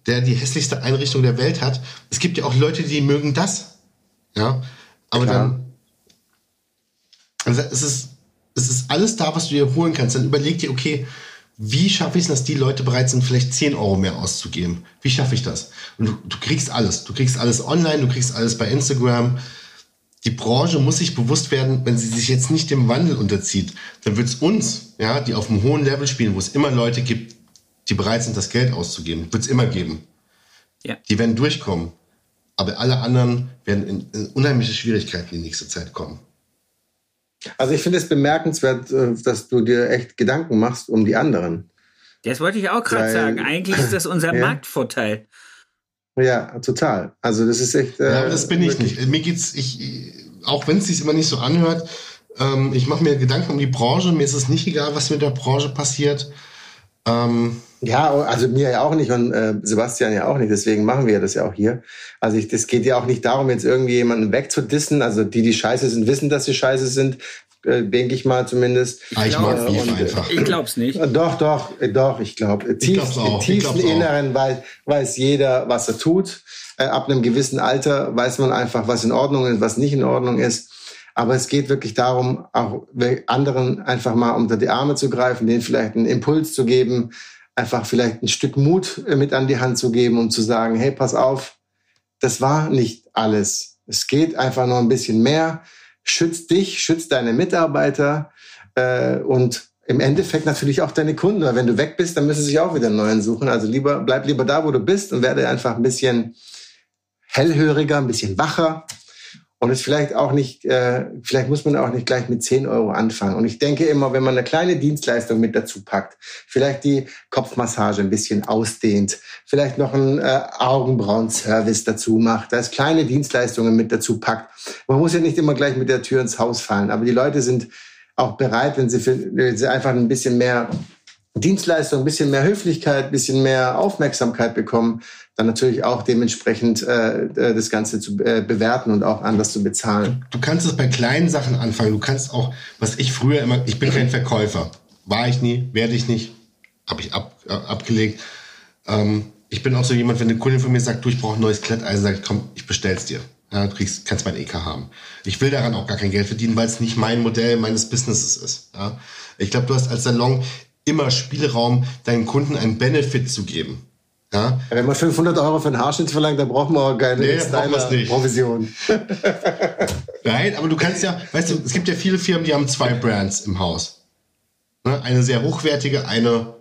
der die hässlichste Einrichtung der Welt hat, es gibt ja auch Leute, die mögen das. Ja, aber Klar. dann, also es ist, es ist alles da, was du dir holen kannst. Dann überleg dir, okay, wie schaffe ich es, dass die Leute bereit sind, vielleicht 10 Euro mehr auszugeben? Wie schaffe ich das? Und du, du kriegst alles. Du kriegst alles online, du kriegst alles bei Instagram, die Branche muss sich bewusst werden, wenn sie sich jetzt nicht dem Wandel unterzieht, dann wird es uns, ja, die auf einem hohen Level spielen, wo es immer Leute gibt, die bereit sind, das Geld auszugeben, wird es immer geben. Ja. Die werden durchkommen. Aber alle anderen werden in, in unheimliche Schwierigkeiten in nächster Zeit kommen. Also ich finde es bemerkenswert, äh, dass du dir echt Gedanken machst um die anderen. Das wollte ich auch gerade sagen. Eigentlich ist das unser ja. Marktvorteil. Ja, total. Also das ist echt. Äh, ja, das bin ich nicht. Mir geht's, ich, auch wenn es sich immer nicht so anhört, ähm, ich mache mir Gedanken um die Branche. Mir ist es nicht egal, was mit der Branche passiert. Ähm, ja, also mir ja auch nicht und äh, Sebastian ja auch nicht. Deswegen machen wir das ja auch hier. Also ich, das geht ja auch nicht darum, jetzt irgendwie jemanden wegzudissen. Also die, die scheiße sind, wissen, dass sie scheiße sind äh, denke ich mal zumindest. Ich, ich mag Beef und, einfach. Ich glaub's nicht. Doch, doch, doch, ich glaube. Tief, Im tiefsten Inneren weiß, weiß jeder, was er tut. Äh, ab einem gewissen Alter weiß man einfach, was in Ordnung ist, was nicht in Ordnung ist. Aber es geht wirklich darum, auch anderen einfach mal unter die Arme zu greifen, denen vielleicht einen Impuls zu geben, einfach vielleicht ein Stück Mut äh, mit an die Hand zu geben, um zu sagen, hey, pass auf, das war nicht alles. Es geht einfach noch ein bisschen mehr schützt dich, schützt deine Mitarbeiter äh, und im Endeffekt natürlich auch deine Kunden. Weil wenn du weg bist, dann müssen sie sich auch wieder einen neuen suchen. Also lieber, bleib lieber da, wo du bist und werde einfach ein bisschen hellhöriger, ein bisschen wacher und es vielleicht auch nicht, äh, vielleicht muss man auch nicht gleich mit 10 Euro anfangen. Und ich denke immer, wenn man eine kleine Dienstleistung mit dazu packt, vielleicht die Kopfmassage ein bisschen ausdehnt, vielleicht noch einen äh, Augenbrauen-Service dazu macht, da ist kleine Dienstleistungen mit dazu packt. Man muss ja nicht immer gleich mit der Tür ins Haus fallen, aber die Leute sind auch bereit, wenn sie, wenn sie einfach ein bisschen mehr Dienstleistung, ein bisschen mehr Höflichkeit, ein bisschen mehr Aufmerksamkeit bekommen, dann natürlich auch dementsprechend äh, äh, das Ganze zu äh, bewerten und auch anders zu bezahlen. Du, du kannst es bei kleinen Sachen anfangen. Du kannst auch, was ich früher immer, ich bin kein Verkäufer. War ich nie, werde ich nicht, habe ich ab, äh, abgelegt. Ähm, ich bin auch so jemand, wenn eine Kundin von mir sagt, du, ich brauche ein neues Kletteisen, sage ich, komm, ich bestell's dir. Ja, du kriegst, kannst mein EK haben. Ich will daran auch gar kein Geld verdienen, weil es nicht mein Modell meines Businesses ist. Ja. Ich glaube, du hast als Salon immer Spielraum, deinen Kunden einen Benefit zu geben. Ja? Wenn man 500 Euro für einen Haarschnitt verlangt, dann braucht man auch keine nee, Provision. Nein, aber du kannst ja, weißt du, es gibt ja viele Firmen, die haben zwei Brands im Haus. Ne? Eine sehr hochwertige, eine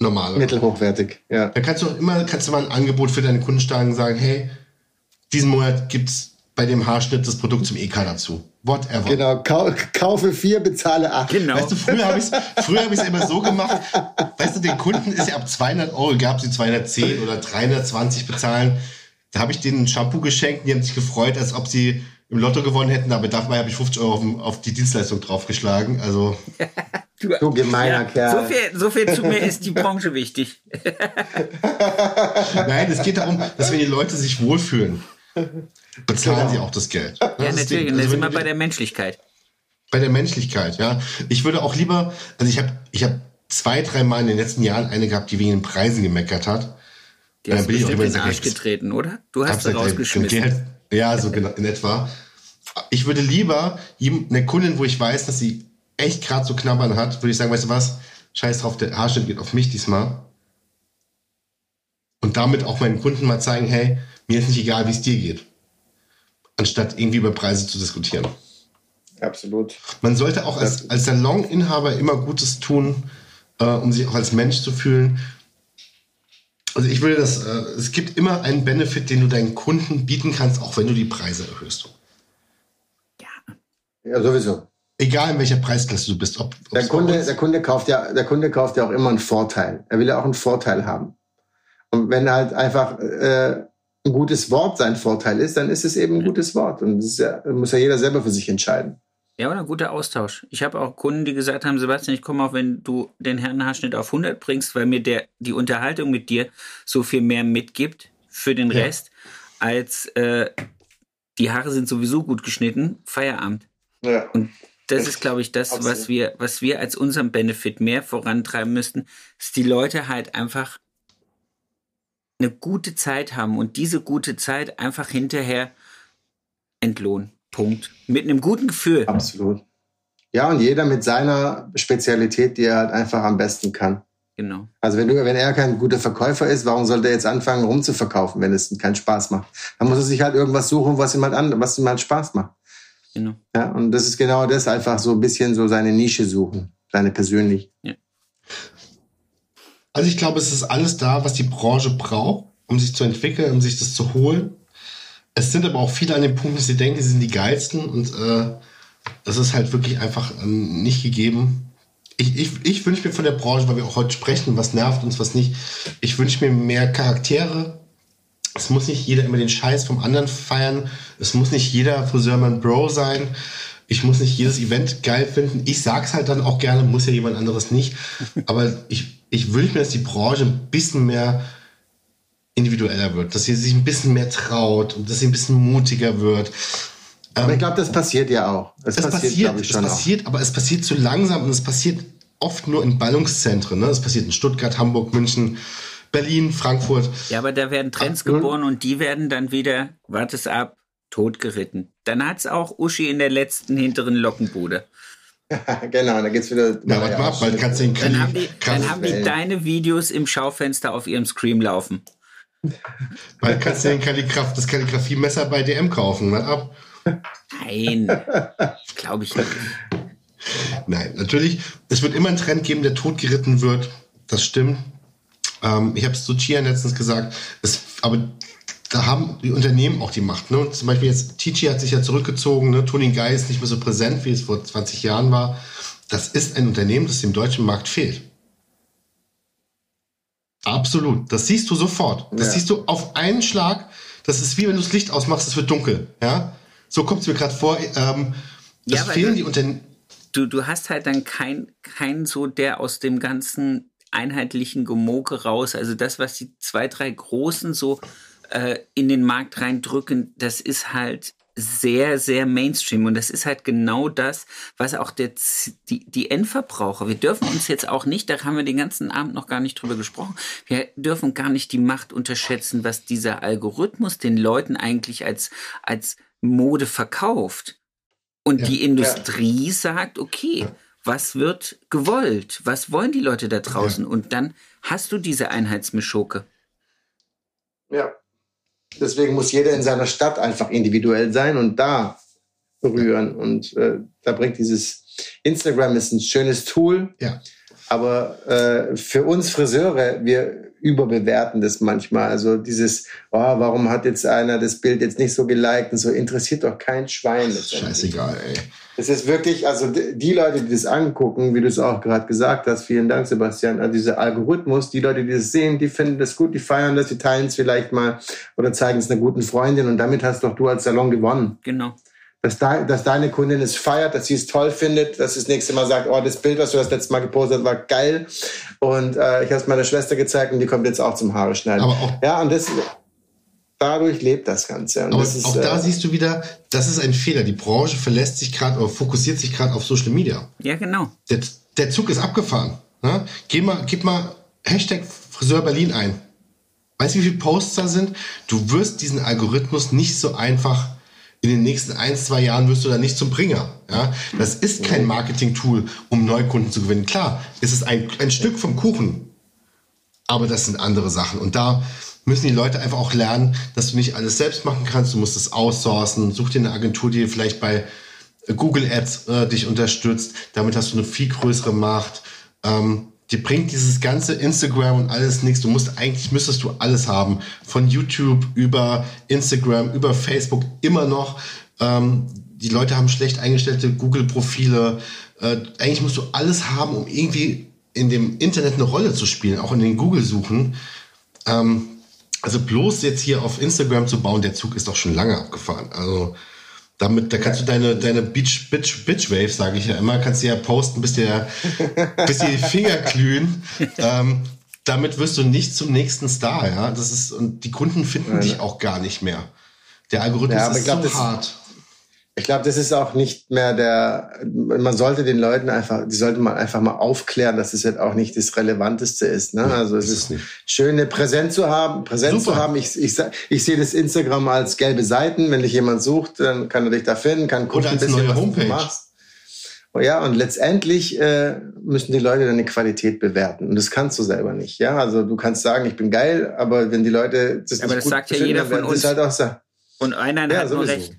normale. Mittelhochwertig, ja. Da kannst du auch immer, kannst du mal ein Angebot für deine Kunden starten und sagen, hey, diesen Monat gibt's bei dem Haarschnitt das Produkt zum EK dazu. Whatever. Genau, Kau kaufe vier, bezahle acht. Genau. Weißt du, früher habe ich es früher hab ich's immer so gemacht. Weißt du, den Kunden ist ja ab 200 Euro, gab sie 210 oder 320 bezahlen. Da habe ich denen ein Shampoo geschenkt, die haben sich gefreut, als ob sie im Lotto gewonnen hätten, aber dabei habe ich 50 Euro auf, auf, die Dienstleistung draufgeschlagen. Also. du, du gemeiner ja, Kerl. So viel, so viel zu mir ist die Branche wichtig. Nein, es geht darum, dass wenn die Leute sich wohlfühlen bezahlen genau. sie auch das Geld. Ja, das natürlich. Und also, da sind wir bei der Menschlichkeit. Bei der Menschlichkeit, ja. Ich würde auch lieber, also ich habe ich hab zwei, drei Mal in den letzten Jahren eine gehabt, die wegen den Preisen gemeckert hat. Die hast bin ich auch immer in den Arsch getreten, oder? Du hast sie rausgeschmissen. Ja, so genau, in etwa. Ich würde lieber eine Kundin, wo ich weiß, dass sie echt gerade so knabbern hat, würde ich sagen, weißt du was? Scheiß drauf, der Haarschnitt geht auf mich diesmal. Und damit auch meinen Kunden mal zeigen, hey, mir ist nicht egal, wie es dir geht. Anstatt irgendwie über Preise zu diskutieren. Absolut. Man sollte auch als, als Saloninhaber immer Gutes tun, äh, um sich auch als Mensch zu fühlen. Also ich will das, äh, es gibt immer einen Benefit, den du deinen Kunden bieten kannst, auch wenn du die Preise erhöhst. Ja. Ja, sowieso. Egal in welcher Preisklasse du bist. Ob, der, Kunde, der, Kunde kauft ja, der Kunde kauft ja auch immer einen Vorteil. Er will ja auch einen Vorteil haben. Und wenn halt einfach äh, ein gutes Wort sein Vorteil ist, dann ist es eben ein gutes Wort. Und das ja, muss ja jeder selber für sich entscheiden. Ja, oder ein guter Austausch. Ich habe auch Kunden, die gesagt haben, Sebastian, ich komme auch, wenn du den Herrenhaarschnitt auf 100 bringst, weil mir der, die Unterhaltung mit dir so viel mehr mitgibt für den ja. Rest, als äh, die Haare sind sowieso gut geschnitten, Feierabend. Ja. Und das ist, glaube ich, das, was wir, was wir als unseren Benefit mehr vorantreiben müssten, dass die Leute halt einfach eine gute Zeit haben und diese gute Zeit einfach hinterher entlohnen. Punkt. Mit einem guten Gefühl. Absolut. Ja, und jeder mit seiner Spezialität, die er halt einfach am besten kann. Genau. Also wenn, du, wenn er kein guter Verkäufer ist, warum sollte er jetzt anfangen rumzuverkaufen, wenn es keinen Spaß macht? Dann muss er sich halt irgendwas suchen, was ihm halt, an, was ihm halt Spaß macht. Genau. Ja, und das ist genau das, einfach so ein bisschen so seine Nische suchen, seine persönlich. Ja. Also ich glaube, es ist alles da, was die Branche braucht, um sich zu entwickeln, um sich das zu holen. Es sind aber auch viele an dem Punkt, dass sie denken, sie sind die geilsten und äh, das ist halt wirklich einfach ähm, nicht gegeben. Ich, ich, ich wünsche mir von der Branche, weil wir auch heute sprechen, was nervt uns, was nicht. Ich wünsche mir mehr Charaktere. Es muss nicht jeder immer den Scheiß vom anderen feiern. Es muss nicht jeder Friseur mein Bro sein. Ich muss nicht jedes Event geil finden. Ich sag's halt dann auch gerne, muss ja jemand anderes nicht. Aber ich, ich wünsche mir, dass die Branche ein bisschen mehr individueller wird, dass sie sich ein bisschen mehr traut und dass sie ein bisschen mutiger wird. Aber ich glaube, das passiert ja auch. Es, es passiert, passiert es passiert, auch. aber es passiert zu langsam und es passiert oft nur in Ballungszentren. Ne? Es passiert in Stuttgart, Hamburg, München, Berlin, Frankfurt. Ja, aber da werden Trends Ach, geboren und die werden dann wieder, wartes ab, totgeritten. Dann hat es auch Uschi in der letzten hinteren Lockenbude. genau, da geht's wieder. Na, warte mal, bald kannst du den Dann haben die, dann haben die deine Videos im Schaufenster auf ihrem Scream laufen. Bald kannst du den Kalligraf das Kalligrafiemesser bei DM kaufen. Mal ab. Nein, glaube ich nicht. Nein, natürlich, es wird immer einen Trend geben, der totgeritten wird. Das stimmt. Ähm, ich habe es zu Chian letztens gesagt. Es, aber da haben die Unternehmen auch die Macht. Ne? Zum Beispiel jetzt, Tici hat sich ja zurückgezogen, ne? Tony Guy ist nicht mehr so präsent, wie es vor 20 Jahren war. Das ist ein Unternehmen, das dem deutschen Markt fehlt. Absolut. Das siehst du sofort. Das ja. siehst du auf einen Schlag. Das ist wie wenn du das Licht ausmachst, es wird dunkel. Ja? So kommt es mir gerade vor. Ähm, das ja, fehlen du, die Unternehmen. Du, du hast halt dann kein, kein so, der aus dem ganzen einheitlichen Gemoke raus, also das, was die zwei, drei Großen so äh, in den Markt reindrücken, das ist halt sehr, sehr Mainstream. Und das ist halt genau das, was auch der, die, die Endverbraucher, wir dürfen uns jetzt auch nicht, da haben wir den ganzen Abend noch gar nicht drüber gesprochen, wir dürfen gar nicht die Macht unterschätzen, was dieser Algorithmus den Leuten eigentlich als, als Mode verkauft. Und ja, die Industrie ja. sagt, okay, was wird gewollt? Was wollen die Leute da draußen? Ja. Und dann hast du diese Einheitsmischoke. Ja, Deswegen muss jeder in seiner Stadt einfach individuell sein und da berühren. Und äh, da bringt dieses Instagram ist ein schönes Tool. Ja. Aber äh, für uns Friseure, wir überbewerten das manchmal. Also dieses, oh, warum hat jetzt einer das Bild jetzt nicht so geliked und so, interessiert doch kein Schwein. Scheißegal, ey. Es ist wirklich, also die Leute, die das angucken, wie du es auch gerade gesagt hast, vielen Dank, Sebastian, also dieser Algorithmus, die Leute, die das sehen, die finden das gut, die feiern das, die teilen es vielleicht mal oder zeigen es einer guten Freundin und damit hast doch du als Salon gewonnen. Genau. Dass, de, dass deine Kundin es feiert, dass sie es toll findet, dass sie das nächste Mal sagt, oh, das Bild, was du das letzte Mal gepostet hast, war geil. Und äh, ich habe es meiner Schwester gezeigt und die kommt jetzt auch zum Haare schneiden. Aber auch ja, und das, dadurch lebt das Ganze. Und Aber das ist, auch da äh, siehst du wieder, das ist ein Fehler. Die Branche verlässt sich gerade oder fokussiert sich gerade auf Social Media. Ja, genau. Der, der Zug ist abgefahren. Ne? Geh mal, gib mal Hashtag Friseur Berlin ein. Weißt du, wie viele Posts da sind? Du wirst diesen Algorithmus nicht so einfach in den nächsten ein, zwei Jahren wirst du da nicht zum Bringer. Ja? Das ist kein Marketing-Tool, um Neukunden zu gewinnen. Klar, es ist ein, ein Stück vom Kuchen, aber das sind andere Sachen. Und da müssen die Leute einfach auch lernen, dass du nicht alles selbst machen kannst. Du musst es outsourcen. Such dir eine Agentur, die vielleicht bei Google Ads äh, dich unterstützt. Damit hast du eine viel größere Macht. Ähm, die bringt dieses ganze Instagram und alles nichts. Du musst eigentlich müsstest du alles haben. Von YouTube über Instagram, über Facebook immer noch. Ähm, die Leute haben schlecht eingestellte Google-Profile. Äh, eigentlich musst du alles haben, um irgendwie in dem Internet eine Rolle zu spielen, auch in den Google-Suchen. Ähm, also bloß jetzt hier auf Instagram zu bauen, der Zug ist doch schon lange abgefahren. Also damit, da kannst du deine, deine Beach, Bitch, Bitch Waves, sage ich ja immer, kannst du ja posten, bis dir, bis dir die Finger glühen. Ähm, damit wirst du nicht zum nächsten Star, ja. Das ist, und die Kunden finden ja, dich auch gar nicht mehr. Der Algorithmus ja, ist glaub, so hart. Ich glaube, das ist auch nicht mehr der, man sollte den Leuten einfach, die sollte man einfach mal aufklären, dass es jetzt auch nicht das Relevanteste ist. Ne? Also es ist, ist schön, eine Präsenz zu haben, Präsenz Super. zu haben. Ich, ich, ich sehe das Instagram als gelbe Seiten. Wenn dich jemand sucht, dann kann er dich da finden, kann gucken, ein bisschen, was Homepage. du machst. Oh ja, und letztendlich äh, müssen die Leute deine Qualität bewerten. Und das kannst du selber nicht. Ja, also du kannst sagen, ich bin geil, aber wenn die Leute das aber nicht das gut sagt ja jeder von uns. Halt auch sagen. Und einer ja, hat sowieso. nur recht.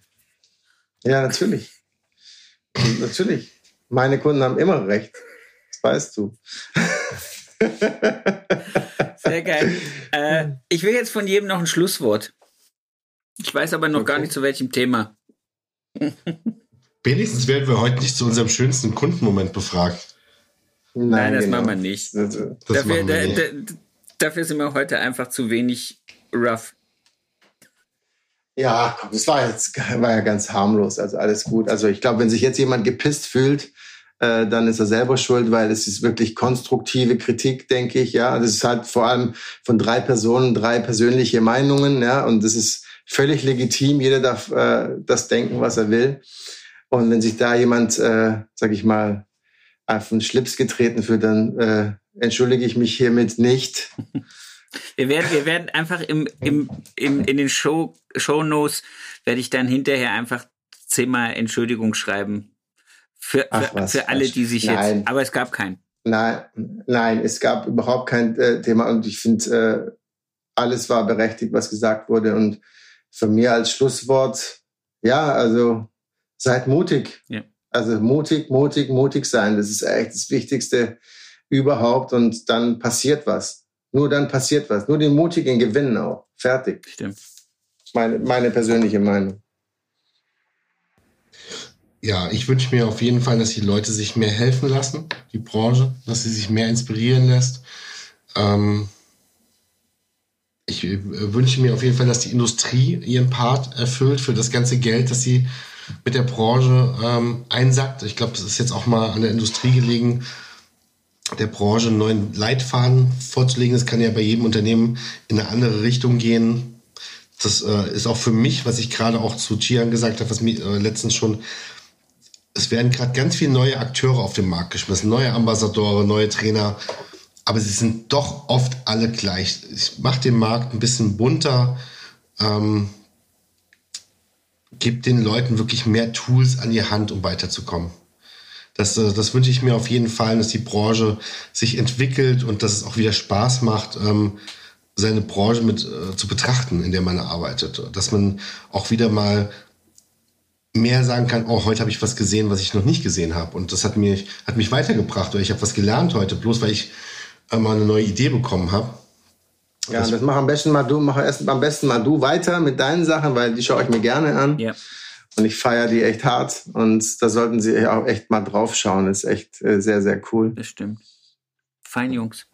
Ja, natürlich. natürlich. Meine Kunden haben immer recht. Das weißt du. Sehr geil. Äh, ich will jetzt von jedem noch ein Schlusswort. Ich weiß aber noch okay. gar nicht zu welchem Thema. Wenigstens werden wir heute nicht zu unserem schönsten Kundenmoment befragt. Nein, Nein das genau. machen wir nicht. Das, das dafür, wir nicht. Da, da, dafür sind wir heute einfach zu wenig rough. Ja, komm, das war jetzt war ja ganz harmlos, also alles gut. Also ich glaube, wenn sich jetzt jemand gepisst fühlt, äh, dann ist er selber schuld, weil es ist wirklich konstruktive Kritik, denke ich. Ja, das ist halt vor allem von drei Personen drei persönliche Meinungen, ja, und das ist völlig legitim. Jeder darf äh, das denken, was er will. Und wenn sich da jemand, äh, sag ich mal, auf den Schlips getreten fühlt, dann äh, entschuldige ich mich hiermit nicht. Wir werden, wir werden einfach im, im, im, in den Show, Show Notes werde ich dann hinterher einfach zehnmal Entschuldigung schreiben. Für, Ach, für, für alle, die sich nein. jetzt. Aber es gab keinen. Nein, nein, es gab überhaupt kein äh, Thema und ich finde, äh, alles war berechtigt, was gesagt wurde. Und für mir als Schlusswort, ja, also seid mutig. Ja. Also mutig, mutig, mutig sein. Das ist echt das Wichtigste überhaupt. Und dann passiert was. Nur dann passiert was. Nur den Mutigen gewinnen auch. Fertig. Stimmt. Meine, meine persönliche Meinung. Ja, ich wünsche mir auf jeden Fall, dass die Leute sich mehr helfen lassen, die Branche, dass sie sich mehr inspirieren lässt. Ähm ich äh, wünsche mir auf jeden Fall, dass die Industrie ihren Part erfüllt für das ganze Geld, das sie mit der Branche ähm, einsackt. Ich glaube, es ist jetzt auch mal an der Industrie gelegen, der Branche einen neuen Leitfaden vorzulegen. Das kann ja bei jedem Unternehmen in eine andere Richtung gehen. Das äh, ist auch für mich, was ich gerade auch zu Chian gesagt habe, was mir äh, letztens schon, es werden gerade ganz viele neue Akteure auf den Markt geschmissen, neue Ambassadore, neue Trainer, aber sie sind doch oft alle gleich. Ich mache den Markt ein bisschen bunter, ähm, gibt den Leuten wirklich mehr Tools an die Hand, um weiterzukommen. Das, äh, das wünsche ich mir auf jeden Fall, dass die Branche sich entwickelt und dass es auch wieder Spaß macht, ähm, seine Branche mit äh, zu betrachten, in der man arbeitet. Dass man auch wieder mal mehr sagen kann, oh, heute habe ich was gesehen, was ich noch nicht gesehen habe. Und das hat mich, hat mich weitergebracht oder ich habe was gelernt heute, bloß weil ich äh, mal eine neue Idee bekommen habe. Ja, das, das mach am besten mal du, mach erst am besten mal du weiter mit deinen Sachen, weil die schaue ich mir gerne an. Ja. Und ich feiere die echt hart. Und da sollten Sie auch echt mal drauf schauen. Ist echt äh, sehr, sehr cool. Das stimmt. Fein, Jungs.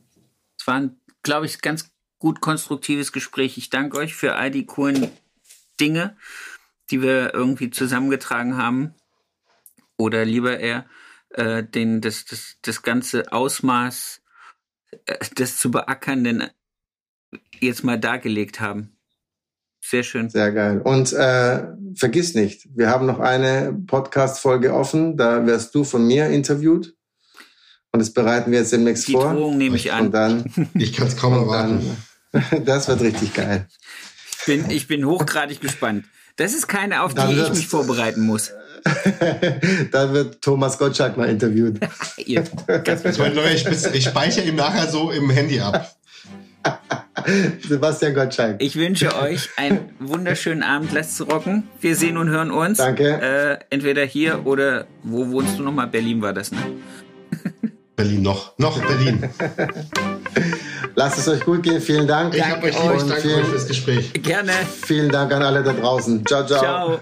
Es war ein, glaube ich, ganz gut konstruktives Gespräch. Ich danke euch für all die coolen Dinge, die wir irgendwie zusammengetragen haben. Oder lieber eher äh, den, das, das, das ganze Ausmaß äh, des zu beackernden jetzt mal dargelegt haben. Sehr schön. Sehr geil. Und äh, vergiss nicht, wir haben noch eine Podcast-Folge offen. Da wirst du von mir interviewt. Und das bereiten wir jetzt demnächst Die vor. Drohung nehme ich an. Und dann, Ich kann es kaum erwarten. dann, das wird richtig geil. Ich bin, ich bin hochgradig gespannt. Das ist keine, auf Dann die ich mich vorbereiten muss. dann wird Thomas Gottschalk mal interviewt. Ich, ich speichere ihm nachher so im Handy ab. Sebastian Gottschalk. ich wünsche euch einen wunderschönen Abend. Lasst es rocken. Wir sehen und hören uns. Danke. Äh, entweder hier oder wo wohnst du nochmal? Berlin war das, ne? Berlin noch. Noch Berlin. Lasst es euch gut gehen. Vielen Dank. Ich habe euch lieb. Danke vielen, euch fürs Gespräch. Gerne. vielen Dank an alle da draußen. Ciao, ciao. Ciao.